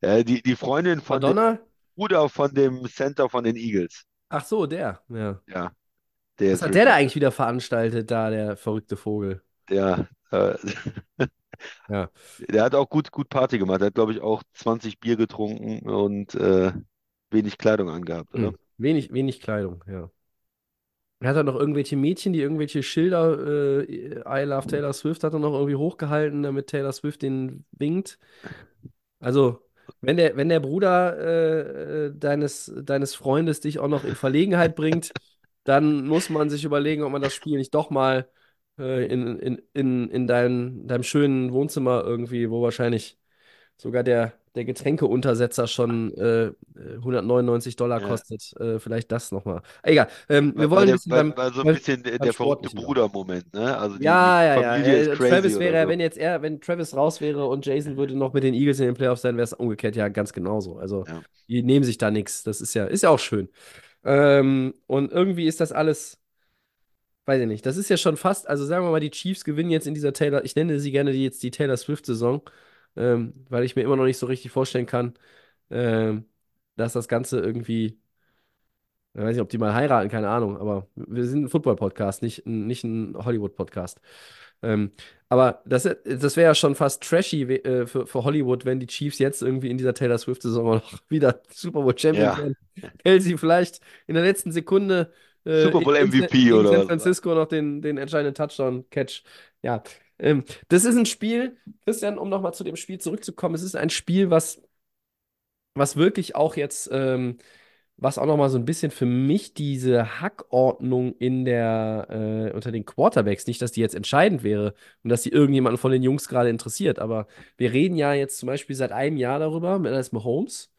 die, die Freundin von dem Madonna? Bruder von dem Center von den Eagles. Ach so, der. Ja. Ja, der Was hat der da eigentlich wieder veranstaltet, da, der verrückte Vogel? der, äh, Ja. der hat auch gut, gut Party gemacht. Er hat, glaube ich, auch 20 Bier getrunken und äh, wenig Kleidung angehabt, oder? Hm. Wenig, wenig Kleidung, ja. Er hat da noch irgendwelche Mädchen, die irgendwelche Schilder, äh, I love Taylor Swift, hat er noch irgendwie hochgehalten, damit Taylor Swift den winkt. Also, wenn der, wenn der Bruder äh, äh, deines, deines Freundes dich auch noch in Verlegenheit bringt, dann muss man sich überlegen, ob man das Spiel nicht doch mal äh, in, in, in, in dein, deinem schönen Wohnzimmer irgendwie, wo wahrscheinlich sogar der, der Getränkeuntersetzer schon äh, 199 Dollar Ja. kostet. Äh, vielleicht das nochmal. Egal. Ähm, wir War, wollen der, beim, war so ein bisschen der, beim der verrückte. Bruder-Moment, ne? Also die, Ja, die ja, ja. Familie ist Äh, crazy Travis wäre, so. wenn jetzt er, wenn Travis raus wäre und Jason würde noch mit den Eagles in den Playoffs sein, wäre es umgekehrt ja ganz genauso. Also Ja. die nehmen sich da nichts. Das ist ja, ist ja auch schön. Ähm, und irgendwie ist das alles, weiß ich nicht. Das ist ja schon fast, also sagen wir mal, die Chiefs gewinnen jetzt in dieser Taylor, ich nenne sie gerne die, jetzt die Taylor Swift-Saison, ähm, weil ich mir immer noch nicht so richtig vorstellen kann, ähm, dass das Ganze irgendwie Ich weiß nicht, ob die mal heiraten, keine Ahnung, aber wir sind ein Football-Podcast, nicht, ein- nicht ein Hollywood-Podcast. Ähm, aber das, das wäre ja schon fast trashy äh, für, für Hollywood, wenn die Chiefs jetzt irgendwie in dieser Taylor Swift-Saison noch wieder Super Bowl Champion Ja. werden. Kelsey vielleicht in der letzten Sekunde äh, Super Bowl in- in- MVP gegen oder San? Francisco noch den, den entscheidenden Touchdown-Catch. Ja, ähm, das ist ein Spiel, Christian, um nochmal zu dem Spiel zurückzukommen, es ist ein Spiel, was, was wirklich auch jetzt, ähm, was auch nochmal so ein bisschen für mich diese Hackordnung in der, äh, unter den Quarterbacks, nicht, dass die jetzt entscheidend wäre und dass die irgendjemanden von den Jungs gerade interessiert, aber wir reden ja jetzt zum Beispiel seit einem Jahr darüber, mit ist Mahomes.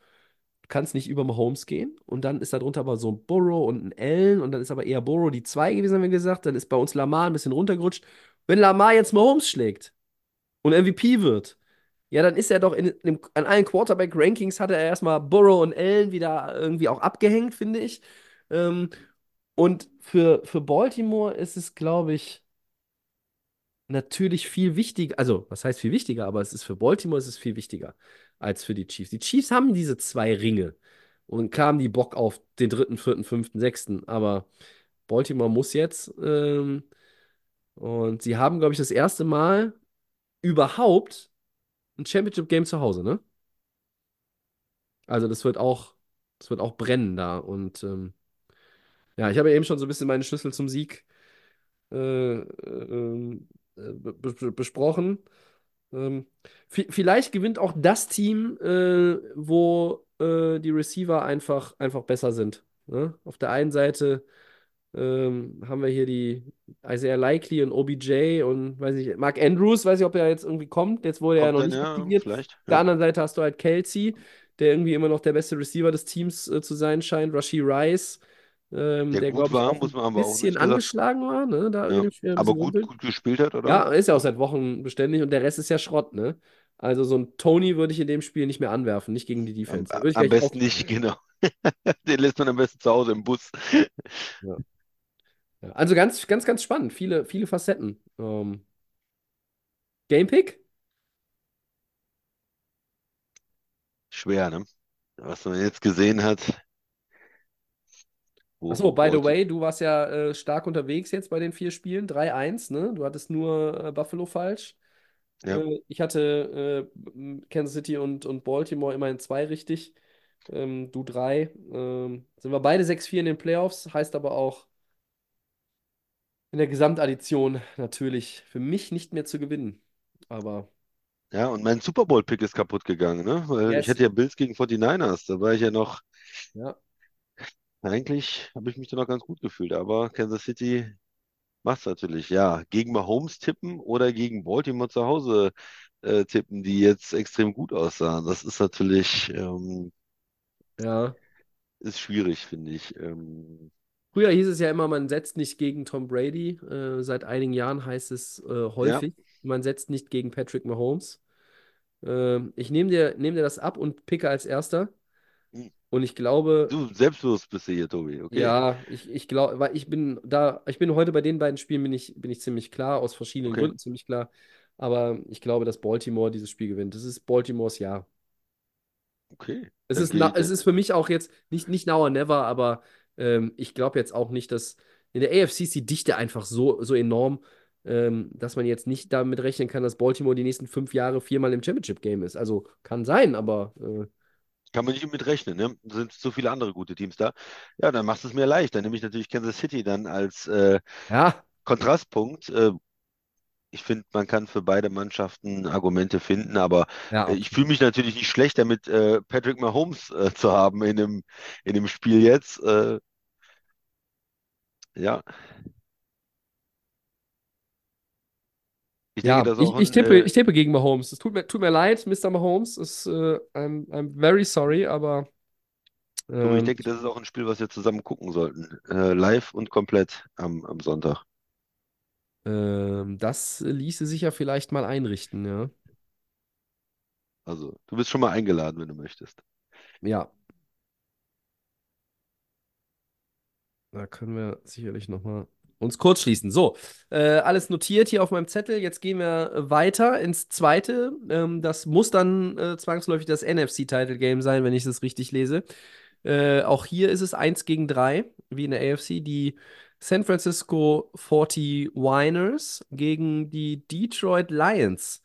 Du kannst nicht über Mahomes gehen und dann ist darunter aber so ein Burrow und ein Allen und dann ist aber eher Burrow die 2 gewesen, haben wir gesagt. Dann ist bei uns Lamar ein bisschen runtergerutscht. Wenn Lamar jetzt Mahomes schlägt und MVP wird, ja, dann ist er doch in, in, an allen Quarterback-Rankings hatte er erstmal Burrow und Allen wieder irgendwie auch abgehängt, finde ich. Ähm, und für, für Baltimore ist es, glaube ich, natürlich viel wichtiger, also was heißt viel wichtiger, aber es ist für Baltimore ist es viel wichtiger als für die Chiefs. Die Chiefs haben diese zwei Ringe und klar haben die Bock auf den dritten, vierten, fünften, sechsten, aber Baltimore muss jetzt ähm, und sie haben, glaube ich, das erste Mal überhaupt ein Championship-Game zu Hause, ne? Also das wird auch, das wird auch brennen da und ähm, ja, ich habe ja eben schon so ein bisschen meine Schlüssel zum Sieg äh, äh, be be besprochen. Ähm, vi- vielleicht gewinnt auch das Team, äh, wo äh, die Receiver einfach, einfach besser sind. Ne? Auf der einen Seite ähm, haben wir hier die Isaiah Likely und OBJ und weiß ich, Mark Andrews, weiß ich, ob er jetzt irgendwie kommt. Jetzt wurde er ja Kommt noch nicht ja, aktiviert. vielleicht. Auf der Ja. anderen Seite hast du halt Kelsey, der irgendwie immer noch der beste Receiver des Teams äh, zu sein scheint. Rashi Rice, ähm, Der der, glaube ich, ein bisschen nicht gesagt. angeschlagen war, ne? Da Ja. Aber bisschen gut, gut gespielt hat, oder? Ja, ist ja auch seit Wochen beständig und der Rest ist ja Schrott, ne? Also so ein Tony würde ich in dem Spiel nicht mehr anwerfen, nicht gegen die Am, Defense. Am gleich besten nicht, genau. Den lässt man am besten zu Hause im Bus. Ja. Also ganz, ganz, ganz spannend. Viele, viele Facetten. Ähm, Gamepick? Schwer, ne? Was man jetzt gesehen hat. Wo, Achso, wo by the way, du warst ja äh, stark unterwegs jetzt bei den vier Spielen. 3-1, ne? Du hattest nur äh, Buffalo falsch. Ja. Äh, ich hatte äh, Kansas City und, und Baltimore immerhin zwei richtig. Ähm, du drei. Ähm, sind wir beide 6-4 in den Playoffs, heißt aber auch in der Gesamtaddition natürlich für mich nicht mehr zu gewinnen. Aber Ja, und mein Super Bowl-Pick ist kaputt gegangen, ne? Weil Yes. ich hatte ja Bills gegen 49ers. Da war ich ja noch, ja, eigentlich habe ich mich da noch ganz gut gefühlt. Aber Kansas City macht's natürlich. Ja, gegen Mahomes tippen oder gegen Baltimore zu Hause äh, tippen, die jetzt extrem gut aussahen. Das ist natürlich, ähm, ja. ist schwierig, finde ich. Ähm, Früher hieß es ja immer, man setzt nicht gegen Tom Brady. Äh, seit einigen Jahren heißt es äh, häufig, man setzt nicht gegen Patrick Mahomes. Ähm, ich nehme dir, nehm dir das ab und picke als erster. Hm. Und ich glaube, du, selbstbewusst bist du hier, Tobi. Okay. ja, ich, ich glaube, weil ich bin da, ich bin heute bei den beiden Spielen bin ich, bin ich ziemlich klar, aus verschiedenen Okay. Gründen ziemlich klar. Aber ich glaube, dass Baltimore dieses Spiel gewinnt. Das ist Baltimores Jahr. Okay. Es ist, na, es ist für mich auch jetzt nicht, nicht now or never, aber ähm, ich glaube jetzt auch nicht, dass in der AFC ist die Dichte einfach so, so enorm, ähm, dass man jetzt nicht damit rechnen kann, dass Baltimore die nächsten fünf Jahre viermal im Championship-Game ist. Also kann sein, aber äh, Kann man nicht mit rechnen, ne? Sind so viele andere gute Teams da. Ja, dann machst du es mir leicht. Dann nehme ich natürlich Kansas City dann als äh, ja, Kontrastpunkt. Äh, ich finde, man kann für beide Mannschaften Argumente finden, aber ja, äh, ich fühle mich natürlich nicht schlecht damit, äh, Patrick Mahomes äh, zu haben in dem, in dem Spiel jetzt. Äh, ja. Ich ja, denke, ist ich, auch ich ein, tippe, äh, ich tippe gegen Mahomes. Es tut mir, tut mir leid, Mr. Mahomes. Es, äh, I'm, I'm very sorry, aber ich ähm, denke, das ist auch ein Spiel, was wir zusammen gucken sollten. Live und komplett am, am Sonntag. Ähm, das ließe sich ja vielleicht mal einrichten, ja. Also, du bist schon mal eingeladen, wenn du möchtest. Ja. Da können wir sicherlich nochmal uns kurz schließen. So, äh, alles notiert hier auf meinem Zettel. Jetzt gehen wir weiter ins zweite. Ähm, das muss dann äh, zwangsläufig das NFC-Title-Game sein, wenn ich das richtig lese. Äh, auch hier ist es 1 gegen 3, wie in der AFC. Die San Francisco 49ers gegen die Detroit Lions.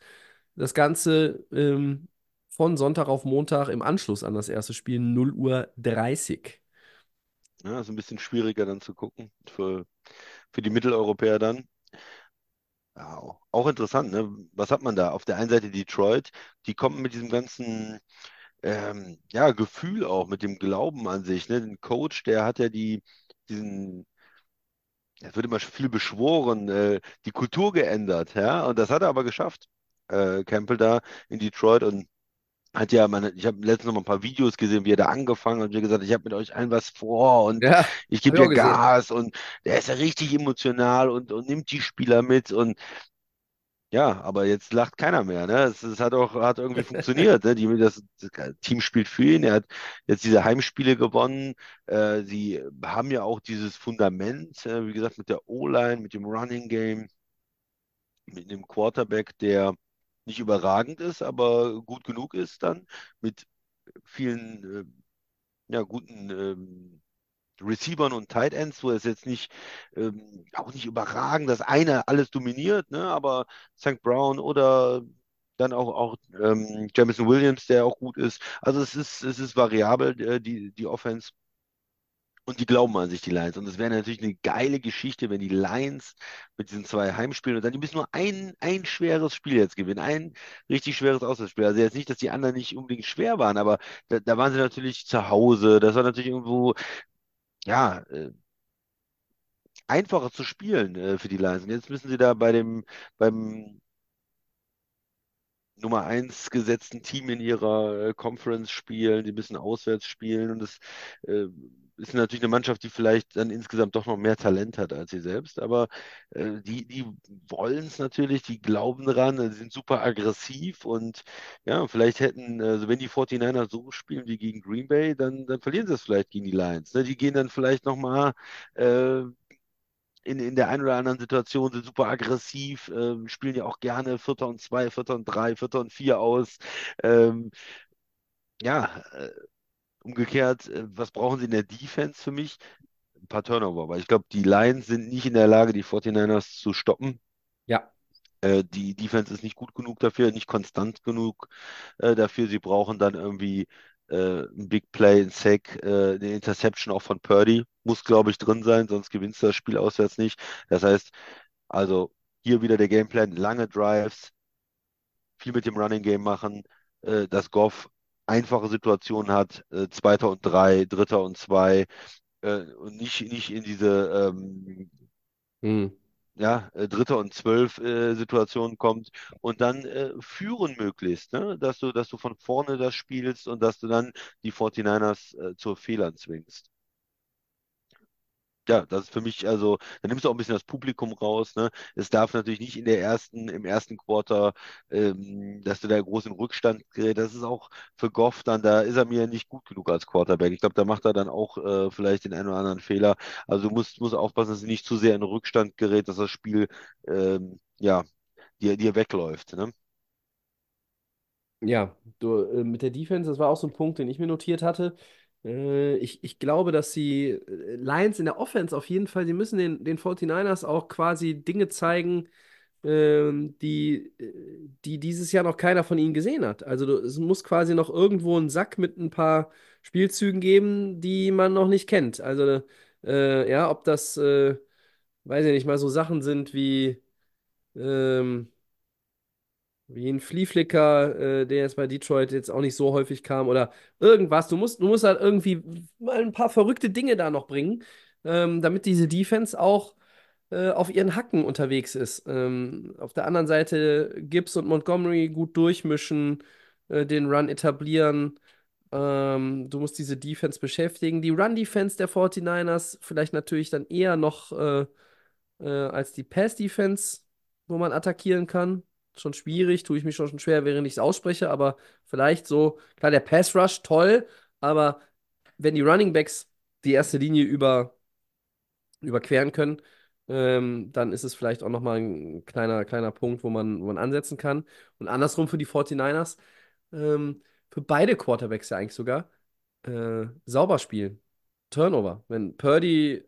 Das Ganze ähm, von Sonntag auf Montag im Anschluss an das erste Spiel 0 Uhr 30. Ja, ist ein bisschen schwieriger dann zu gucken für, für die Mitteleuropäer dann. Ja, auch- auch interessant, ne? Was hat man da? Auf der einen Seite Detroit, die kommen mit diesem ganzen ähm, ja, Gefühl auch, mit dem Glauben an sich, ne? Den Coach, der hat ja die, diesen, es wird immer viel beschworen, äh, die Kultur geändert, ja, und das hat er aber geschafft. Äh, Campbell da in Detroit und hat ja, meine, ich habe letztens noch mal ein paar Videos gesehen, wie er da angefangen hat und wie er gesagt hat, ich habe mit euch allen was vor und Ja, ich gebe gesehen. Gas und der ist ja richtig emotional und, und nimmt die Spieler mit und ja, aber jetzt lacht keiner mehr, ne? Es, es hat auch hat irgendwie funktioniert, ne? Die, das, das Team spielt für ihn, er hat jetzt diese Heimspiele gewonnen. Äh, sie haben ja auch dieses Fundament, äh, wie gesagt, mit der O-Line, mit dem Running Game, mit einem Quarterback, der nicht überragend ist, aber gut genug ist dann, mit vielen äh, ja, guten ähm, Receivern und Tight Ends, wo es jetzt nicht ähm, auch nicht überragend, dass einer alles dominiert, ne? Aber St. Brown oder dann auch, auch ähm, Jamison Williams, der auch gut ist. Also es ist, es ist variabel, äh, die, die Offense. Und die glauben an sich, die Lions. Und es wäre natürlich eine geile Geschichte, wenn die Lions mit diesen zwei Heimspielen und dann die müssen nur ein, ein schweres Spiel jetzt gewinnen. Ein richtig schweres Auswärtsspiel. Also jetzt nicht, dass die anderen nicht unbedingt schwer waren, aber da, da waren sie natürlich zu Hause. Das war natürlich irgendwo, ja, äh, einfacher zu spielen äh, für die Lions. Jetzt müssen sie da bei dem, beim Nummer eins gesetzten Team in ihrer äh, Conference spielen, die müssen auswärts spielen und es äh, ist natürlich eine Mannschaft, die vielleicht dann insgesamt doch noch mehr Talent hat als sie selbst, aber äh, die, die wollen es natürlich, die glauben dran, äh, sie sind super aggressiv und ja, vielleicht hätten, also wenn die 49ers so spielen wie gegen Green Bay, dann, dann verlieren sie es vielleicht gegen die Lions. Ne? Die gehen dann vielleicht nochmal äh, in, in der einen oder anderen Situation sind super aggressiv, ähm, spielen ja auch gerne Vierter und zwei, Vierter und drei, Vierter und vier aus. Ähm, ja, äh, umgekehrt, äh, was brauchen sie in der Defense für mich? Ein paar Turnover, weil ich glaube, die Lions sind nicht in der Lage, die 49ers zu stoppen. Ja. Äh, die Defense ist nicht gut genug dafür, nicht konstant genug äh, dafür. Sie brauchen dann irgendwie äh, ein Big Play, ein Sack, äh, eine Interception auch von Purdy. Muss, glaube ich, drin sein, sonst gewinnst du das Spiel auswärts nicht. Das heißt, also hier wieder der Gameplan, lange Drives, viel mit dem Running Game machen, äh, dass Goff einfache Situationen hat, äh, Zweiter und drei, Dritter und zwei, äh, und nicht, nicht in diese ähm, Hm. ja, äh, Dritter und Zwölf äh, Situation kommt und dann äh, führen möglichst, ne? Dass du, dass du von vorne das spielst und dass du dann die 49ers äh, zu Fehlern zwingst. Ja, das ist für mich, also, da nimmst du auch ein bisschen das Publikum raus, ne? Es darf natürlich nicht in der ersten, im ersten Quarter, ähm, dass du da groß in Rückstand gerät. Das ist auch für Goff dann, da ist er mir nicht gut genug als Quarterback. Ich glaube, da macht er dann auch äh, vielleicht den einen oder anderen Fehler. Also du musst, musst aufpassen, dass du nicht zu sehr in Rückstand gerät, dass das Spiel, ähm, ja, dir, dir wegläuft, ne? Ja, du, äh, mit der Defense, das war auch so ein Punkt, den ich mir notiert hatte. Äh, ich, ich glaube, dass die äh, Lions in der Offense auf jeden Fall, sie müssen den, den 49ers auch quasi Dinge zeigen, ähm, die, äh, die dieses Jahr noch keiner von ihnen gesehen hat. Also es muss quasi noch irgendwo einen Sack mit ein paar Spielzügen geben, die man noch nicht kennt. Also äh, ja, ob das, äh, weiß ich nicht, mal so Sachen sind wie ähm, wie ein Flieflicker, äh, der jetzt bei Detroit jetzt auch nicht so häufig kam oder irgendwas. Du musst, du musst halt irgendwie mal ein paar verrückte Dinge da noch bringen, ähm, damit diese Defense auch äh, auf ihren Hacken unterwegs ist. Ähm, auf der anderen Seite Gibbs und Montgomery gut durchmischen, äh, den Run etablieren. Ähm, du musst diese Defense beschäftigen. Die Run-Defense der 49ers vielleicht natürlich dann eher noch äh, äh, als die Pass-Defense, wo man attackieren kann. Schon schwierig, tue ich mich schon schwer, während ich es ausspreche, aber vielleicht so, klar, der Pass-Rush toll, aber wenn die Running Backs die erste Linie über, überqueren können, ähm, dann ist es vielleicht auch nochmal ein kleiner, kleiner Punkt, wo man, wo man ansetzen kann. Und andersrum für die 49ers, ähm, für beide Quarterbacks ja eigentlich sogar, äh, sauber spielen. Turnover. Wenn Purdy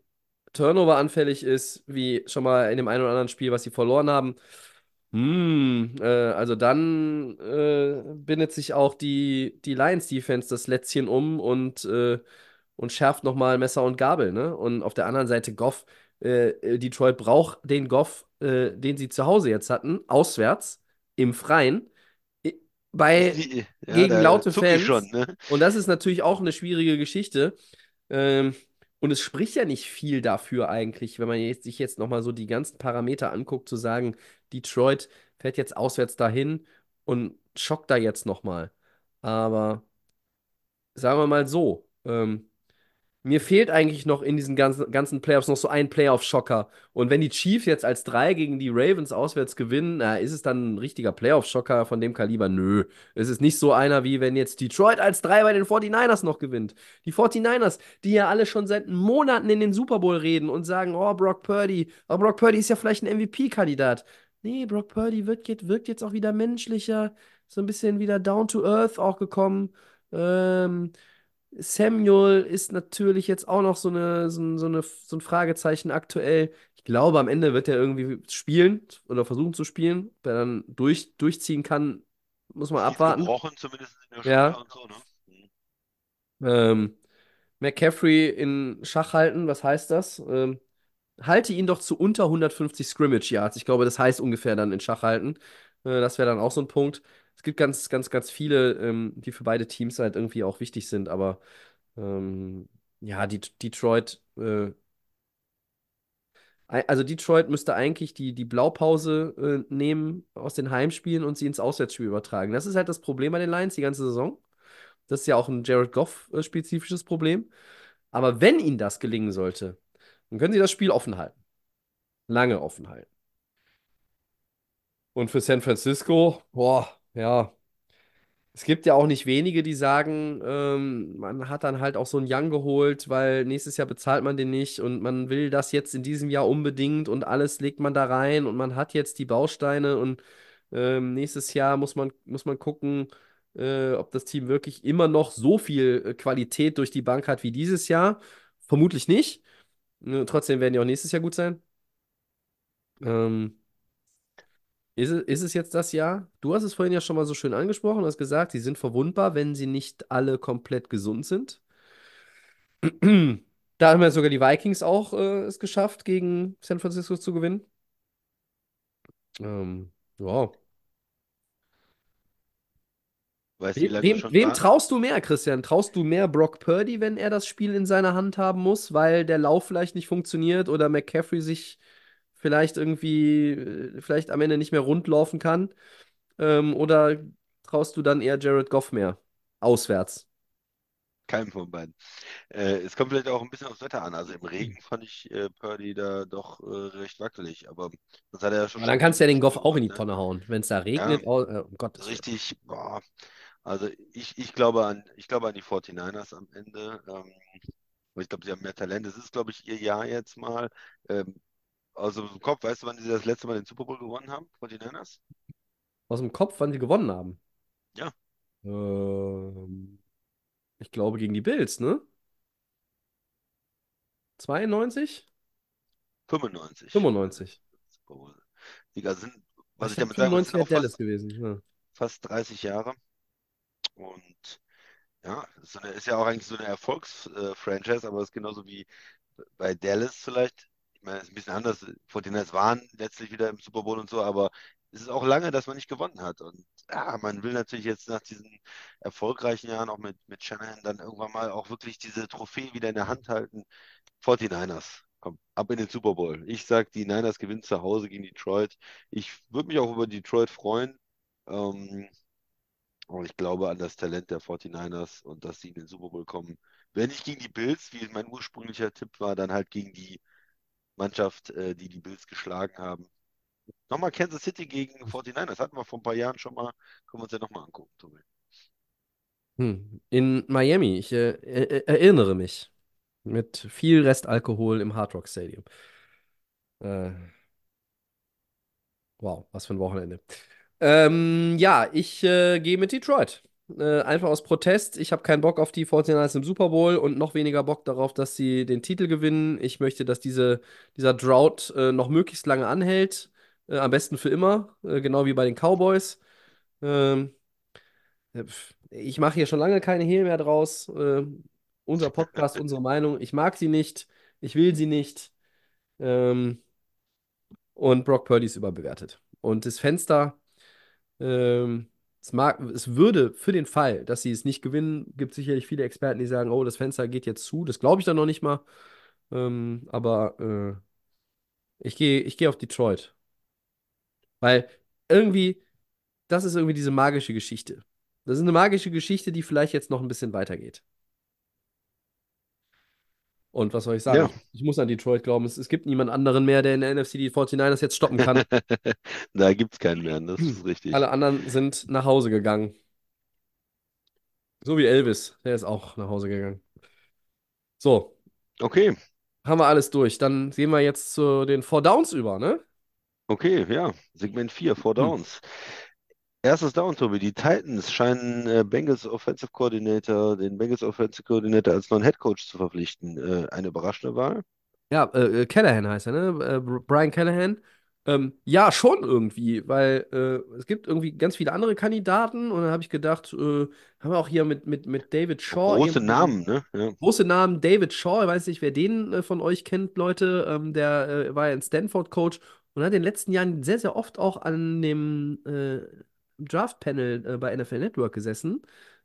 Turnover anfällig ist, wie schon mal in dem einen oder anderen Spiel, was sie verloren haben, hm, äh, also dann äh, bindet sich auch die, die Lions-Defense das Lätzchen um und, äh, und schärft nochmal Messer und Gabel, ne? Und auf der anderen Seite Goff, äh, äh, Detroit braucht den Goff, äh, den sie zu Hause jetzt hatten, auswärts, im Freien, i- bei Ja, gegen da laute ich Fans. schon, ne? Und das ist natürlich auch eine schwierige Geschichte. Ähm, und es spricht ja nicht viel dafür eigentlich, wenn man jetzt, sich jetzt nochmal so die ganzen Parameter anguckt, zu sagen, Detroit fährt jetzt auswärts dahin und schockt da jetzt nochmal. Aber sagen wir mal so, ähm, mir fehlt eigentlich noch in diesen ganzen, ganzen Playoffs noch so ein Playoff-Schocker. Und wenn die Chiefs jetzt als drei gegen die Ravens auswärts gewinnen, na, ist es dann ein richtiger Playoff-Schocker von dem Kaliber? Nö. Es ist nicht so einer, wie wenn jetzt Detroit als drei bei den 49ers noch gewinnt. Die 49ers, die ja alle schon seit Monaten in den Super Bowl reden und sagen, oh, Brock Purdy, aber Brock Purdy ist ja vielleicht ein MVP-Kandidat. Nee, Brock Purdy wird, wirkt jetzt auch wieder menschlicher, so ein bisschen wieder down to earth auch gekommen. Ähm, Samuel ist natürlich jetzt auch noch so, eine, so, ein- so, eine, so ein Fragezeichen aktuell. Ich glaube, am Ende wird er irgendwie spielen oder versuchen zu spielen. Ob er dann durch, durchziehen kann, muss man abwarten. gebrochen, zumindest in der Ja. Und so, ne? Mhm. Ähm, McCaffrey in Schach halten, was heißt das? Ähm, halte ihn doch zu unter 150 Scrimmage Yards. Ich glaube, das heißt ungefähr dann in Schach halten. Äh, das wäre dann auch so ein Punkt. Es gibt ganz, ganz, ganz viele, ähm, die für beide Teams halt irgendwie auch wichtig sind, aber ähm, ja, die, Detroit, äh, also Detroit müsste eigentlich die, die Blaupause äh, nehmen aus den Heimspielen und sie ins Auswärtsspiel übertragen. Das ist halt das Problem bei den Lions die ganze Saison. Das ist ja auch ein Jared Goff-spezifisches Problem. Aber wenn ihnen das gelingen sollte, dann können sie das Spiel offen halten. Lange offen halten. Und für San Francisco, boah, ja. Es gibt ja auch nicht wenige, die sagen, ähm, man hat dann halt auch so einen Young geholt, weil nächstes Jahr bezahlt man den nicht und man will das jetzt in diesem Jahr unbedingt und alles legt man da rein und man hat jetzt die Bausteine und ähm, nächstes Jahr muss man, muss man gucken, äh, ob das Team wirklich immer noch so viel äh, Qualität durch die Bank hat wie dieses Jahr. Vermutlich nicht. Äh, trotzdem werden die auch nächstes Jahr gut sein. Ähm, ist es, ist es jetzt das Jahr? Du hast es vorhin ja schon mal so schön angesprochen, hast gesagt, sie sind verwundbar, wenn sie nicht alle komplett gesund sind. Da haben ja sogar die Vikings auch äh, es geschafft, gegen San Francisco zu gewinnen. Ähm, ja. Weißt Wem, wem, wem traust du mehr, Christian? Traust du mehr Brock Purdy, wenn er das Spiel in seiner Hand haben muss, weil der Lauf vielleicht nicht funktioniert oder McCaffrey sich vielleicht irgendwie, äh, vielleicht am Ende nicht mehr rund laufen kann? Ähm, oder traust du dann eher Jared Goff mehr? Auswärts. Keinem von beiden. Äh, es kommt vielleicht auch ein bisschen aufs Wetter an. Also im Regen fand ich äh, Purdy da doch äh, recht wackelig, aber das hat er ja schon Aber dann kannst du ja den Goff auch in die ne? Tonne hauen. Wenn es da regnet, oh, äh, um Gottes Willen. Richtig, boah. Also ich, ich glaube an, ich glaube an die 49ers am Ende. Ähm, ich glaube, sie haben mehr Talent. Es ist, glaube ich, ihr Jahr jetzt mal. Ähm, aus dem Kopf, weißt du, wann sie das letzte Mal den Super Bowl gewonnen haben, 49ers? Aus dem Kopf, wann sie gewonnen haben. Ja. Ähm, ich glaube gegen die Bills, ne? 92? 95. 95. Super Bowl. Sieger sind, was Ich ich damit sagen 95 sind auch fast, gewesen. Ja. fast 30 Jahre. Und ja, ist, so eine, ist ja auch eigentlich so eine Erfolgsfranchise, aber es ist genauso wie bei Dallas vielleicht. Meine, es ist ein bisschen anders. 49ers waren letztlich wieder im Super Bowl und so, aber es ist auch lange, dass man nicht gewonnen hat. Und ja, man will natürlich jetzt nach diesen erfolgreichen Jahren auch mit, mit Shanahan dann irgendwann mal auch wirklich diese Trophäe wieder in der Hand halten. 49ers, komm, ab in den Super Bowl. Ich sag, die Niners gewinnen zu Hause gegen Detroit. Ich würde mich auch über Detroit freuen. Ähm, aber ich glaube an das Talent der 49ers und dass sie in den Super Bowl kommen. Wenn nicht gegen die Bills, wie mein ursprünglicher Tipp war, dann halt gegen die Mannschaft, äh, die die Bills geschlagen haben. Nochmal Kansas City gegen 49ers. Hatten wir vor ein paar Jahren schon mal. Können wir uns ja nochmal angucken, Tobi. Hm. In Miami, ich äh, er- erinnere mich. Mit viel Restalkohol im Hard Rock Stadium. Äh, wow, was für ein Wochenende. Ähm, ja, ich äh, gehe mit Detroit. Äh, einfach aus Protest. Ich habe keinen Bock auf die 49ers im Super Bowl und noch weniger Bock darauf, dass sie den Titel gewinnen. Ich möchte, dass diese, dieser Drought äh, noch möglichst lange anhält. Äh, am besten für immer. Äh, genau wie bei den Cowboys. Ähm, äh, ich mache hier schon lange keine Hehl mehr draus. Äh, unser Podcast, unsere Meinung. Ich mag sie nicht. Ich will sie nicht. Ähm, und Brock Purdy ist überbewertet. Und das Fenster. Ähm, es, mag, es würde für den Fall, dass sie es nicht gewinnen, gibt sicherlich viele Experten, die sagen, oh, das Fenster geht jetzt zu. Das glaube ich dann noch nicht mal. Ähm, aber äh, ich gehe ich geh auf Detroit. Weil irgendwie, das ist irgendwie diese magische Geschichte. Das ist eine magische Geschichte, die vielleicht jetzt noch ein bisschen weitergeht. Und was soll ich sagen? Ja. Ich, ich muss an Detroit glauben. Es, es gibt niemand anderen mehr, der in der NFC die 49ers jetzt stoppen kann. Da gibt es keinen mehr, das ist richtig. Alle anderen sind nach Hause gegangen. So wie Elvis, der ist auch nach Hause gegangen. So, Okay, haben wir alles durch. Dann gehen wir jetzt zu den Four Downs über, ne? okay, ja. Segment 4, Four Hm. Erstes Down, Tobi. Die Titans scheinen äh, Bengals Offensive Coordinator, den Bengals Offensive Coordinator als neuen Head Coach zu verpflichten. Äh, eine überraschende Wahl. Ja, äh, äh, Callahan heißt er, ne? Äh, Br- Brian Callahan. Ähm, ja, schon irgendwie, weil äh, es gibt irgendwie ganz viele andere Kandidaten und dann habe ich gedacht, äh, haben wir auch hier mit, mit, mit David Shaw. Große Namen, ne? Ja. Große Namen, David Shaw, ich weiß nicht, wer den von euch kennt, Leute. Ähm, der war ja ein Stanford-Coach und hat in den letzten Jahren sehr, sehr oft auch an dem Draft-Panel äh, bei NFL Network gesessen,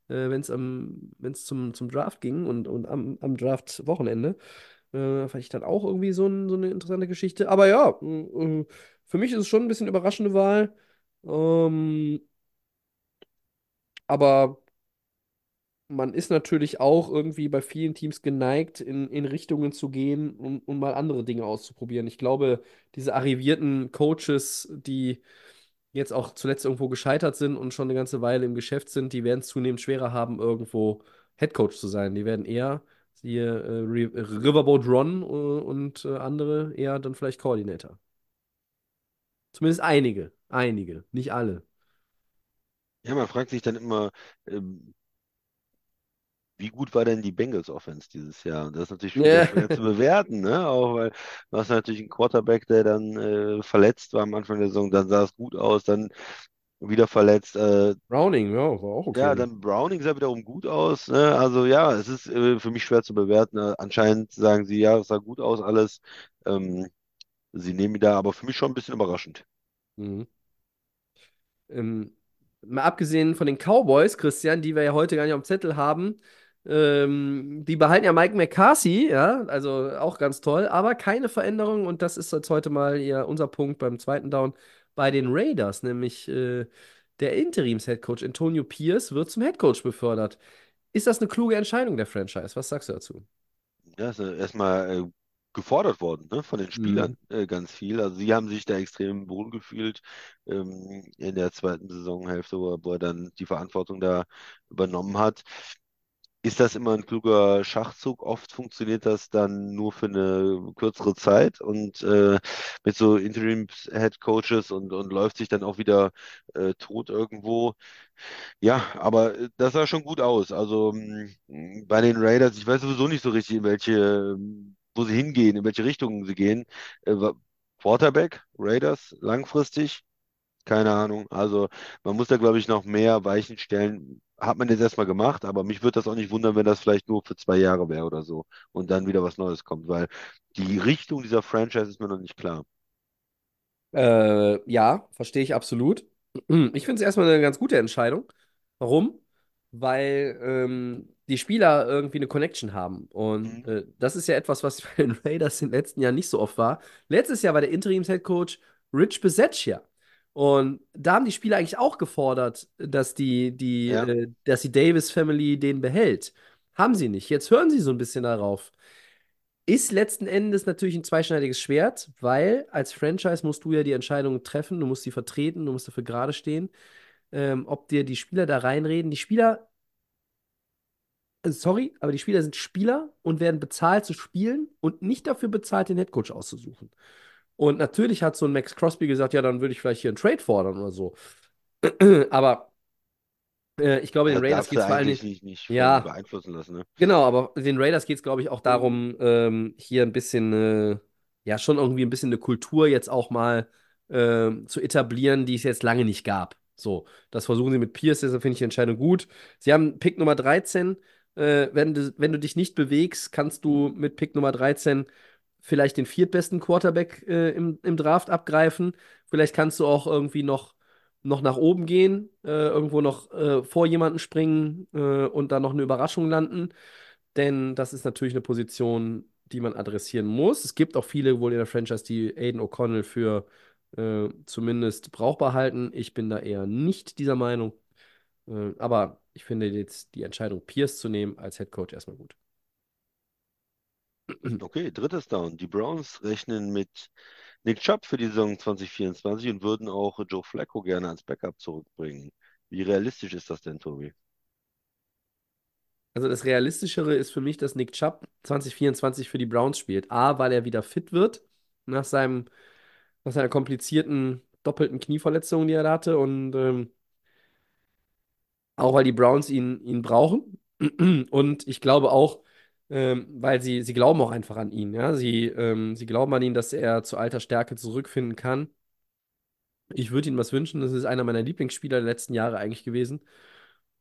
äh, wenn es zum, zum Draft ging und, und am, am Draft-Wochenende. Äh, fand ich dann auch irgendwie so, ein, so eine interessante Geschichte. Aber ja, für mich ist es schon ein bisschen überraschende Wahl. Ähm, aber man ist natürlich auch irgendwie bei vielen Teams geneigt, in, in Richtungen zu gehen und, und mal andere Dinge auszuprobieren. Ich glaube, diese arrivierten Coaches, die jetzt auch zuletzt irgendwo gescheitert sind und schon eine ganze Weile im Geschäft sind, die werden es zunehmend schwerer haben, irgendwo Headcoach zu sein. Die werden eher, siehe äh, Ri- Riverboat Ron äh, und äh, andere, eher dann vielleicht Coordinator. Zumindest einige, einige, nicht alle. Ja, man fragt sich dann immer, ähm, wie gut war denn die Bengals Offense dieses Jahr? Und das ist natürlich schwer zu bewerten, ne? Auch weil du hast natürlich einen Quarterback, der dann äh, verletzt war am Anfang der Saison, dann sah es gut aus, dann wieder verletzt. Äh, Browning, ja, war auch okay. ja, dann Browning sah wiederum gut aus. Ne? Also ja, es ist äh, für mich schwer zu bewerten. Äh, anscheinend sagen sie, ja, es sah gut aus alles. Ähm, sie nehmen da, aber für mich schon ein bisschen überraschend. Mhm. Ähm, mal abgesehen von den Cowboys, Christian, die wir ja heute gar nicht dem Zettel haben, ähm, die behalten ja Mike McCarthy, ja, also auch ganz toll, aber keine Veränderung und das ist jetzt heute mal ja unser Punkt beim zweiten Down bei den Raiders, nämlich äh, der Interims-Headcoach Antonio Pierce wird zum Headcoach befördert. Ist das eine kluge Entscheidung der Franchise? Was sagst du dazu? Ja, ist äh, erstmal äh, gefordert worden, ne, von den Spielern äh, ganz viel. Also sie haben sich da extrem wohl gefühlt ähm, in der zweiten Saisonhälfte, wo wo er dann die Verantwortung da übernommen hat. Ist das immer ein kluger Schachzug? Oft funktioniert das dann nur für eine kürzere Zeit und äh, mit so Interims-Head-Coaches und, und läuft sich dann auch wieder äh, tot irgendwo. Ja, aber äh, das sah schon gut aus. Also mh, bei den Raiders, ich weiß sowieso nicht so richtig, in welche, ähm, wo sie hingehen, in welche Richtungen sie gehen. Äh, Quarterback, Raiders, langfristig, keine Ahnung. Also man muss da, glaube ich, noch mehr Weichen stellen. Hat man jetzt erstmal gemacht, aber mich würde das auch nicht wundern, wenn das vielleicht nur für zwei Jahre wäre oder so und dann wieder was Neues kommt, weil die Richtung dieser Franchise ist mir noch nicht klar. Äh, ja, verstehe ich absolut. Ich finde es erstmal eine ganz gute Entscheidung. Warum? Weil ähm, die Spieler irgendwie eine Connection haben. Und Mhm. äh, das ist ja etwas, was bei den Raiders in den letzten Jahren nicht so oft war. Letztes Jahr war der Interims-Headcoach Rich Bisaccia. Und da haben die Spieler eigentlich auch gefordert, dass die, die, Ja. äh, dass die Davis-Family den behält. Haben sie nicht. Jetzt hören sie so ein bisschen darauf. Ist letzten Endes natürlich ein zweischneidiges Schwert, weil als Franchise musst du ja die Entscheidungen treffen, du musst sie vertreten, du musst dafür gerade stehen. Ähm, ob dir die Spieler da reinreden. Die Spieler, äh, sorry, aber die Spieler sind Spieler und werden bezahlt zu spielen und nicht dafür bezahlt, den Headcoach auszusuchen. Und natürlich hat so ein Max Crosby gesagt, ja, dann würde ich vielleicht hier einen Trade fordern oder so. Aber Äh, ich glaube, den Raiders geht es vor Dingen. nicht, nicht Ja, beeinflussen lassen, ne? Genau, aber den Raiders geht es, glaube ich, auch darum, ähm, hier ein bisschen, äh, ja, schon irgendwie ein bisschen eine Kultur jetzt auch mal ähm, zu etablieren, die es jetzt lange nicht gab. So, das versuchen sie mit Pierce, deshalb finde ich die Entscheidung gut. Sie haben Pick Nummer 13. Äh, wenn du, wenn du dich nicht bewegst, kannst du mit Pick Nummer 13 vielleicht den viertbesten Quarterback äh, im, im Draft abgreifen. Vielleicht kannst du auch irgendwie noch noch nach oben gehen, äh, irgendwo noch äh, vor jemanden springen äh, und dann noch eine Überraschung landen. Denn das ist natürlich eine Position, die man adressieren muss. Es gibt auch viele wohl in der Franchise, die Aiden O'Connell für äh, zumindest brauchbar halten. Ich bin da eher nicht dieser Meinung. Äh, aber ich finde jetzt die Entscheidung, Pierce zu nehmen als Head Coach erstmal gut. Okay, drittes Down. Die Browns rechnen mit Nick Chubb für die Saison 2024 und würden auch Joe Flacco gerne als Backup zurückbringen. Wie realistisch ist das denn, Tobi? Also das Realistischere ist für mich, dass Nick Chubb 2024 für die Browns spielt. A, weil er wieder fit wird nach seinem, nach seiner komplizierten doppelten Knieverletzung, die er hatte. Und ähm, auch weil die Browns ihn, ihn brauchen. Und ich glaube auch, ähm, weil sie, sie glauben auch einfach an ihn. Ja? Sie, ähm, sie glauben an ihn, dass er zu alter Stärke zurückfinden kann. Ich würde ihm was wünschen. Das ist einer meiner Lieblingsspieler der letzten Jahre eigentlich gewesen.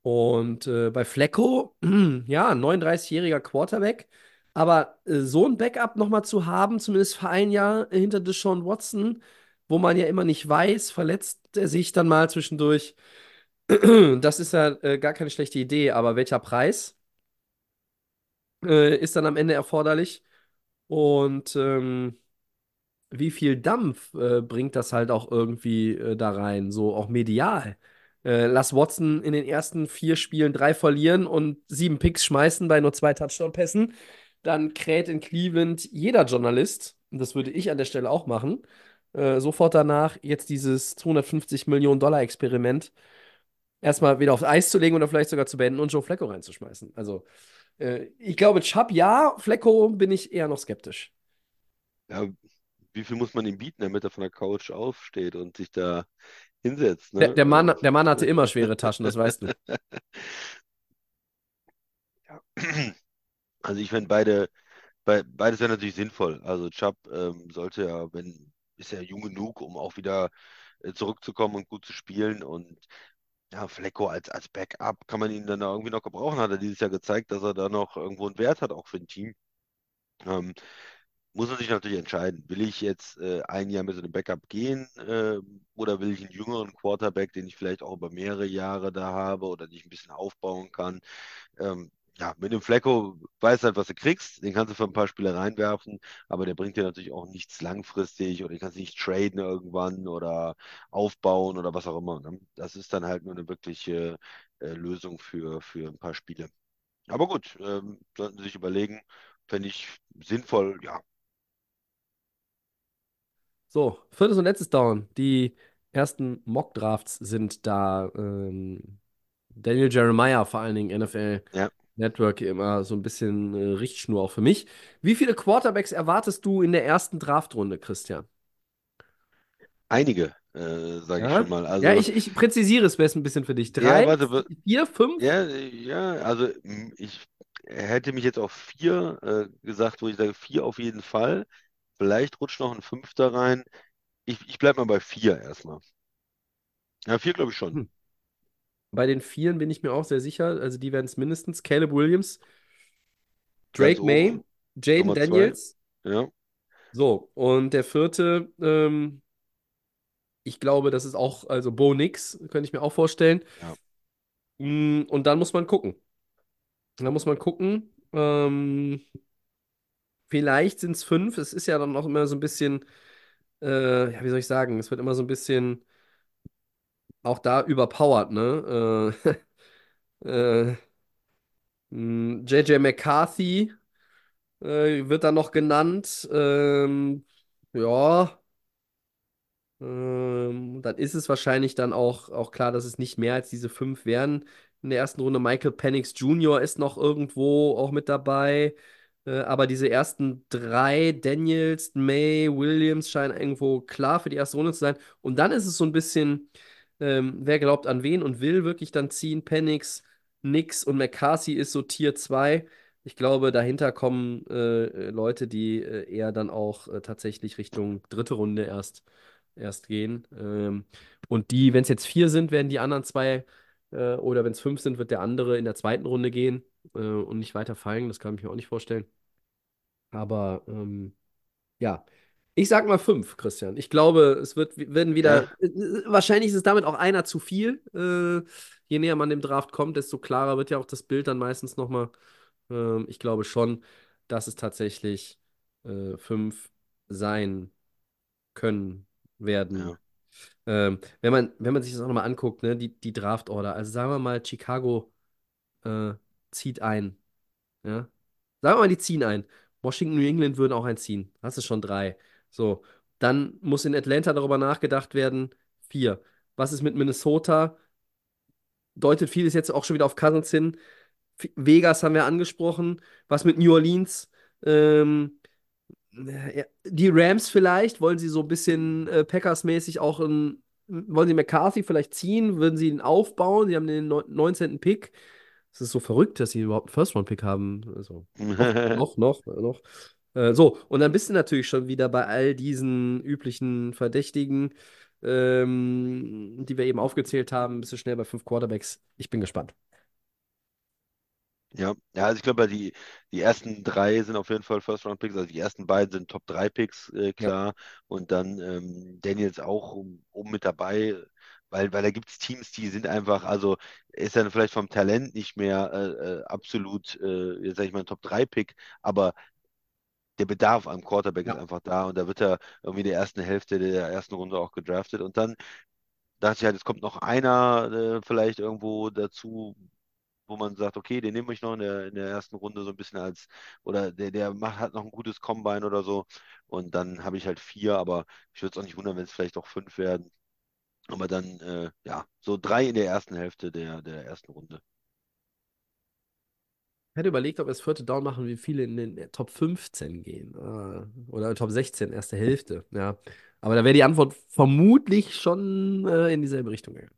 Und äh, bei Flecko, ja, 39-jähriger Quarterback. Aber äh, so ein Backup nochmal zu haben, zumindest für ein Jahr hinter Deshaun Watson, wo man ja immer nicht weiß, verletzt er sich dann mal zwischendurch. Das ist ja äh, gar keine schlechte Idee, aber welcher Preis äh, ist dann am Ende erforderlich? Und ähm, wie viel Dampf äh, bringt das halt auch irgendwie äh, da rein, so auch medial? Äh, lass Watson in den ersten vier Spielen drei verlieren und sieben Picks schmeißen bei nur zwei Touchdown-Pässen, dann kräht in Cleveland jeder Journalist, und das würde ich an der Stelle auch machen, äh, sofort danach jetzt dieses 250 Millionen Dollar Experiment erstmal wieder aufs Eis zu legen oder vielleicht sogar zu beenden und Joe Flacco reinzuschmeißen. Also ich glaube, Chubb ja, Flacco bin ich eher noch skeptisch. Ja, wie viel muss man ihm bieten, damit er von der Couch aufsteht und sich da hinsetzt? Ne? Der, der, Mann, Also, der Mann hatte immer schwere Taschen, das weißt du. ja. Also ich finde beide, be beides wäre natürlich sinnvoll. Also Chubb ähm, sollte ja, wenn, ist ja jung genug, um auch wieder äh, zurückzukommen und gut zu spielen. Und ja, Flecko als, als Backup kann man ihn dann irgendwie noch gebrauchen. Hat er dieses Jahr gezeigt, dass er da noch irgendwo einen Wert hat, auch für ein Team. Ähm, muss man sich natürlich entscheiden. Will ich jetzt äh, ein Jahr mit so einem Backup gehen äh, oder will ich einen jüngeren Quarterback, den ich vielleicht auch über mehrere Jahre da habe oder den ich ein bisschen aufbauen kann? Ähm, ja, mit dem Flecko weißt halt, was du kriegst. Den kannst du für ein paar Spiele reinwerfen, aber der bringt dir natürlich auch nichts langfristig oder den kannst du nicht traden irgendwann oder aufbauen oder was auch immer. Ne? Das ist dann halt nur eine wirkliche äh, Lösung für, für ein paar Spiele. Aber gut, ähm, sollten Sie sich überlegen, fände ich sinnvoll, ja, So, viertes und letztes Down. Die ersten Mock-Drafts sind da. Ähm, Daniel Jeremiah, vor allen Dingen NFL ja. Network, immer so ein bisschen äh, Richtschnur auch für mich. Wie viele Quarterbacks erwartest du in der ersten Draftrunde, Christian? Einige, äh, sage ich Ja, schon mal. Also, ja ich, ich präzisiere es besser ein bisschen für dich. Drei, ja, warte, wa- vier, fünf? ja, ja, also m, ich hätte mich jetzt auf vier äh, gesagt, wo ich sage, vier auf jeden Fall. Vielleicht rutscht noch ein fünfter rein. Ich, ich bleibe mal bei vier erstmal. Ja, vier glaube ich schon. Hm. Bei den Vieren bin ich mir auch sehr sicher. Also die werden es mindestens. Caleb Williams, Drake May, Jaden zwei. Daniels. Ja, So, und der vierte, ähm, ich glaube, das ist auch, also Bo Nix, könnte ich mir auch vorstellen. Ja. Mm, Und dann muss man gucken. Da muss man gucken. Ähm, vielleicht sind es fünf. Es ist ja dann auch immer so ein bisschen, äh, ja, wie soll ich sagen, es wird immer so ein bisschen auch da überpowered, ne? Äh, äh, JJ McCarthy äh, wird dann noch genannt. Ähm, ja. Ähm, dann ist es wahrscheinlich dann auch, auch klar, dass es nicht mehr als diese fünf wären. In der ersten Runde Michael Penix Jr. ist noch irgendwo auch mit dabei. Äh, aber diese ersten drei, Daniels, May, Williams, scheinen irgendwo klar für die erste Runde zu sein. Und dann ist es so ein bisschen Ähm, wer glaubt an wen und will wirklich dann ziehen? Penix, Nix und McCarthy ist so Tier 2. Ich glaube, dahinter kommen äh, Leute, die äh, eher dann auch äh, tatsächlich Richtung dritte Runde erst, erst gehen. Ähm, und die, wenn es jetzt vier sind, werden die anderen zwei, äh, oder wenn es fünf sind, wird der andere in der zweiten Runde gehen äh, und nicht weiter fallen. Das kann ich mir auch nicht vorstellen. Aber ähm, ja, ich sag mal fünf, Christian. Ich glaube, es wird, werden wieder. Ja. äh, Wahrscheinlich ist es damit auch einer zu viel. Äh, je näher man dem Draft kommt, desto klarer wird ja auch das Bild dann meistens nochmal. Ähm, ich glaube schon, dass es tatsächlich äh, fünf sein können werden. Ja. Ähm, wenn man, wenn man sich das auch nochmal anguckt, ne, die, die Draft-Order. Also sagen wir mal, Chicago äh, zieht ein. Ja? Sagen wir mal, die ziehen ein. Washington, New England würden auch einziehen. Hast du schon drei. So. Dann muss in Atlanta darüber nachgedacht werden. Vier. Was ist mit Minnesota? Deutet vieles jetzt auch schon wieder auf Cousins hin. Vegas haben wir angesprochen. Was mit New Orleans? Ähm, die Rams vielleicht, wollen sie so ein bisschen äh, Packers-mäßig auch ein, wollen sie McCarthy vielleicht ziehen? Würden sie ihn aufbauen? Sie haben den neun- 19. Pick. Es ist so verrückt, dass sie überhaupt einen First-Round-Pick haben. Also, noch, noch, noch. Äh, so, und dann bist du natürlich schon wieder bei all diesen üblichen Verdächtigen, ähm, die wir eben aufgezählt haben. Bist du schnell bei fünf Quarterbacks. Ich bin gespannt. Ja, ja, also ich glaube, die, die ersten drei sind auf jeden Fall First-Round-Picks, also die ersten beiden sind Top-3-Picks, äh, klar. Und dann ähm, Daniels auch oben mit dabei, weil, weil da gibt es Teams, die sind einfach, also ist dann vielleicht vom Talent nicht mehr äh, äh, absolut, äh, jetzt sag ich mal, ein Top-3-Pick, aber der Bedarf am Quarterback Ja. ist einfach da und da wird er irgendwie in der ersten Hälfte der ersten Runde auch gedraftet. Und dann dachte ich halt, es kommt noch einer äh, vielleicht irgendwo dazu, wo man sagt, okay, den nehme ich noch in der, in der ersten Runde so ein bisschen als, oder der, der macht hat noch ein gutes Combine oder so. Und dann habe ich halt vier, aber ich würde es auch nicht wundern, wenn es vielleicht auch fünf werden. Aber dann, äh, ja, so drei in der ersten Hälfte der, der ersten Runde. Ich hätte überlegt, ob wir das vierte Down machen, wie viele in den Top 15 gehen. Ah, Oder Top 16, erste Hälfte. Ja. Aber da wäre die Antwort vermutlich schon äh, in dieselbe Richtung gegangen.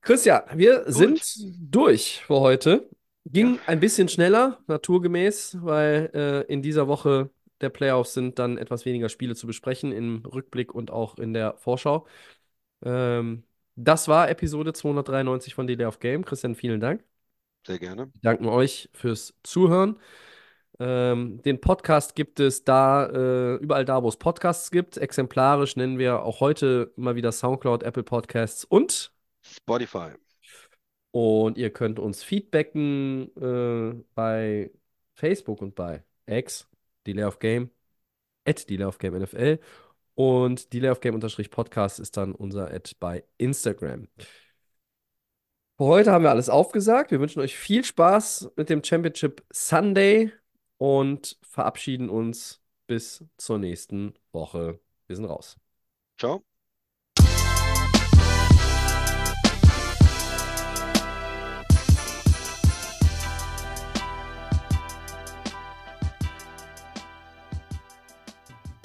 Christian, wir sind durch für heute. Ging ein bisschen schneller, naturgemäß, weil äh, in dieser Woche der Playoffs sind dann etwas weniger Spiele zu besprechen im Rückblick und auch in der Vorschau. Ähm, das war Episode 293 von Delay of Game. Christian, vielen Dank. Sehr gerne. Wir danken euch fürs Zuhören. Ähm, den Podcast gibt es da, äh, überall da, wo es Podcasts gibt. Exemplarisch nennen wir auch heute immer wieder Soundcloud, Apple Podcasts und. Spotify. Und ihr könnt uns feedbacken äh, bei Facebook und bei X, Delay of Game, at Delay of Game NFL. Und Delay of Game unterstrich Podcast ist dann unser Ad bei Instagram. Für heute haben wir alles aufgesagt. Wir wünschen euch viel Spaß mit dem Championship Sunday und verabschieden uns bis zur nächsten Woche. Wir sind raus. Ciao.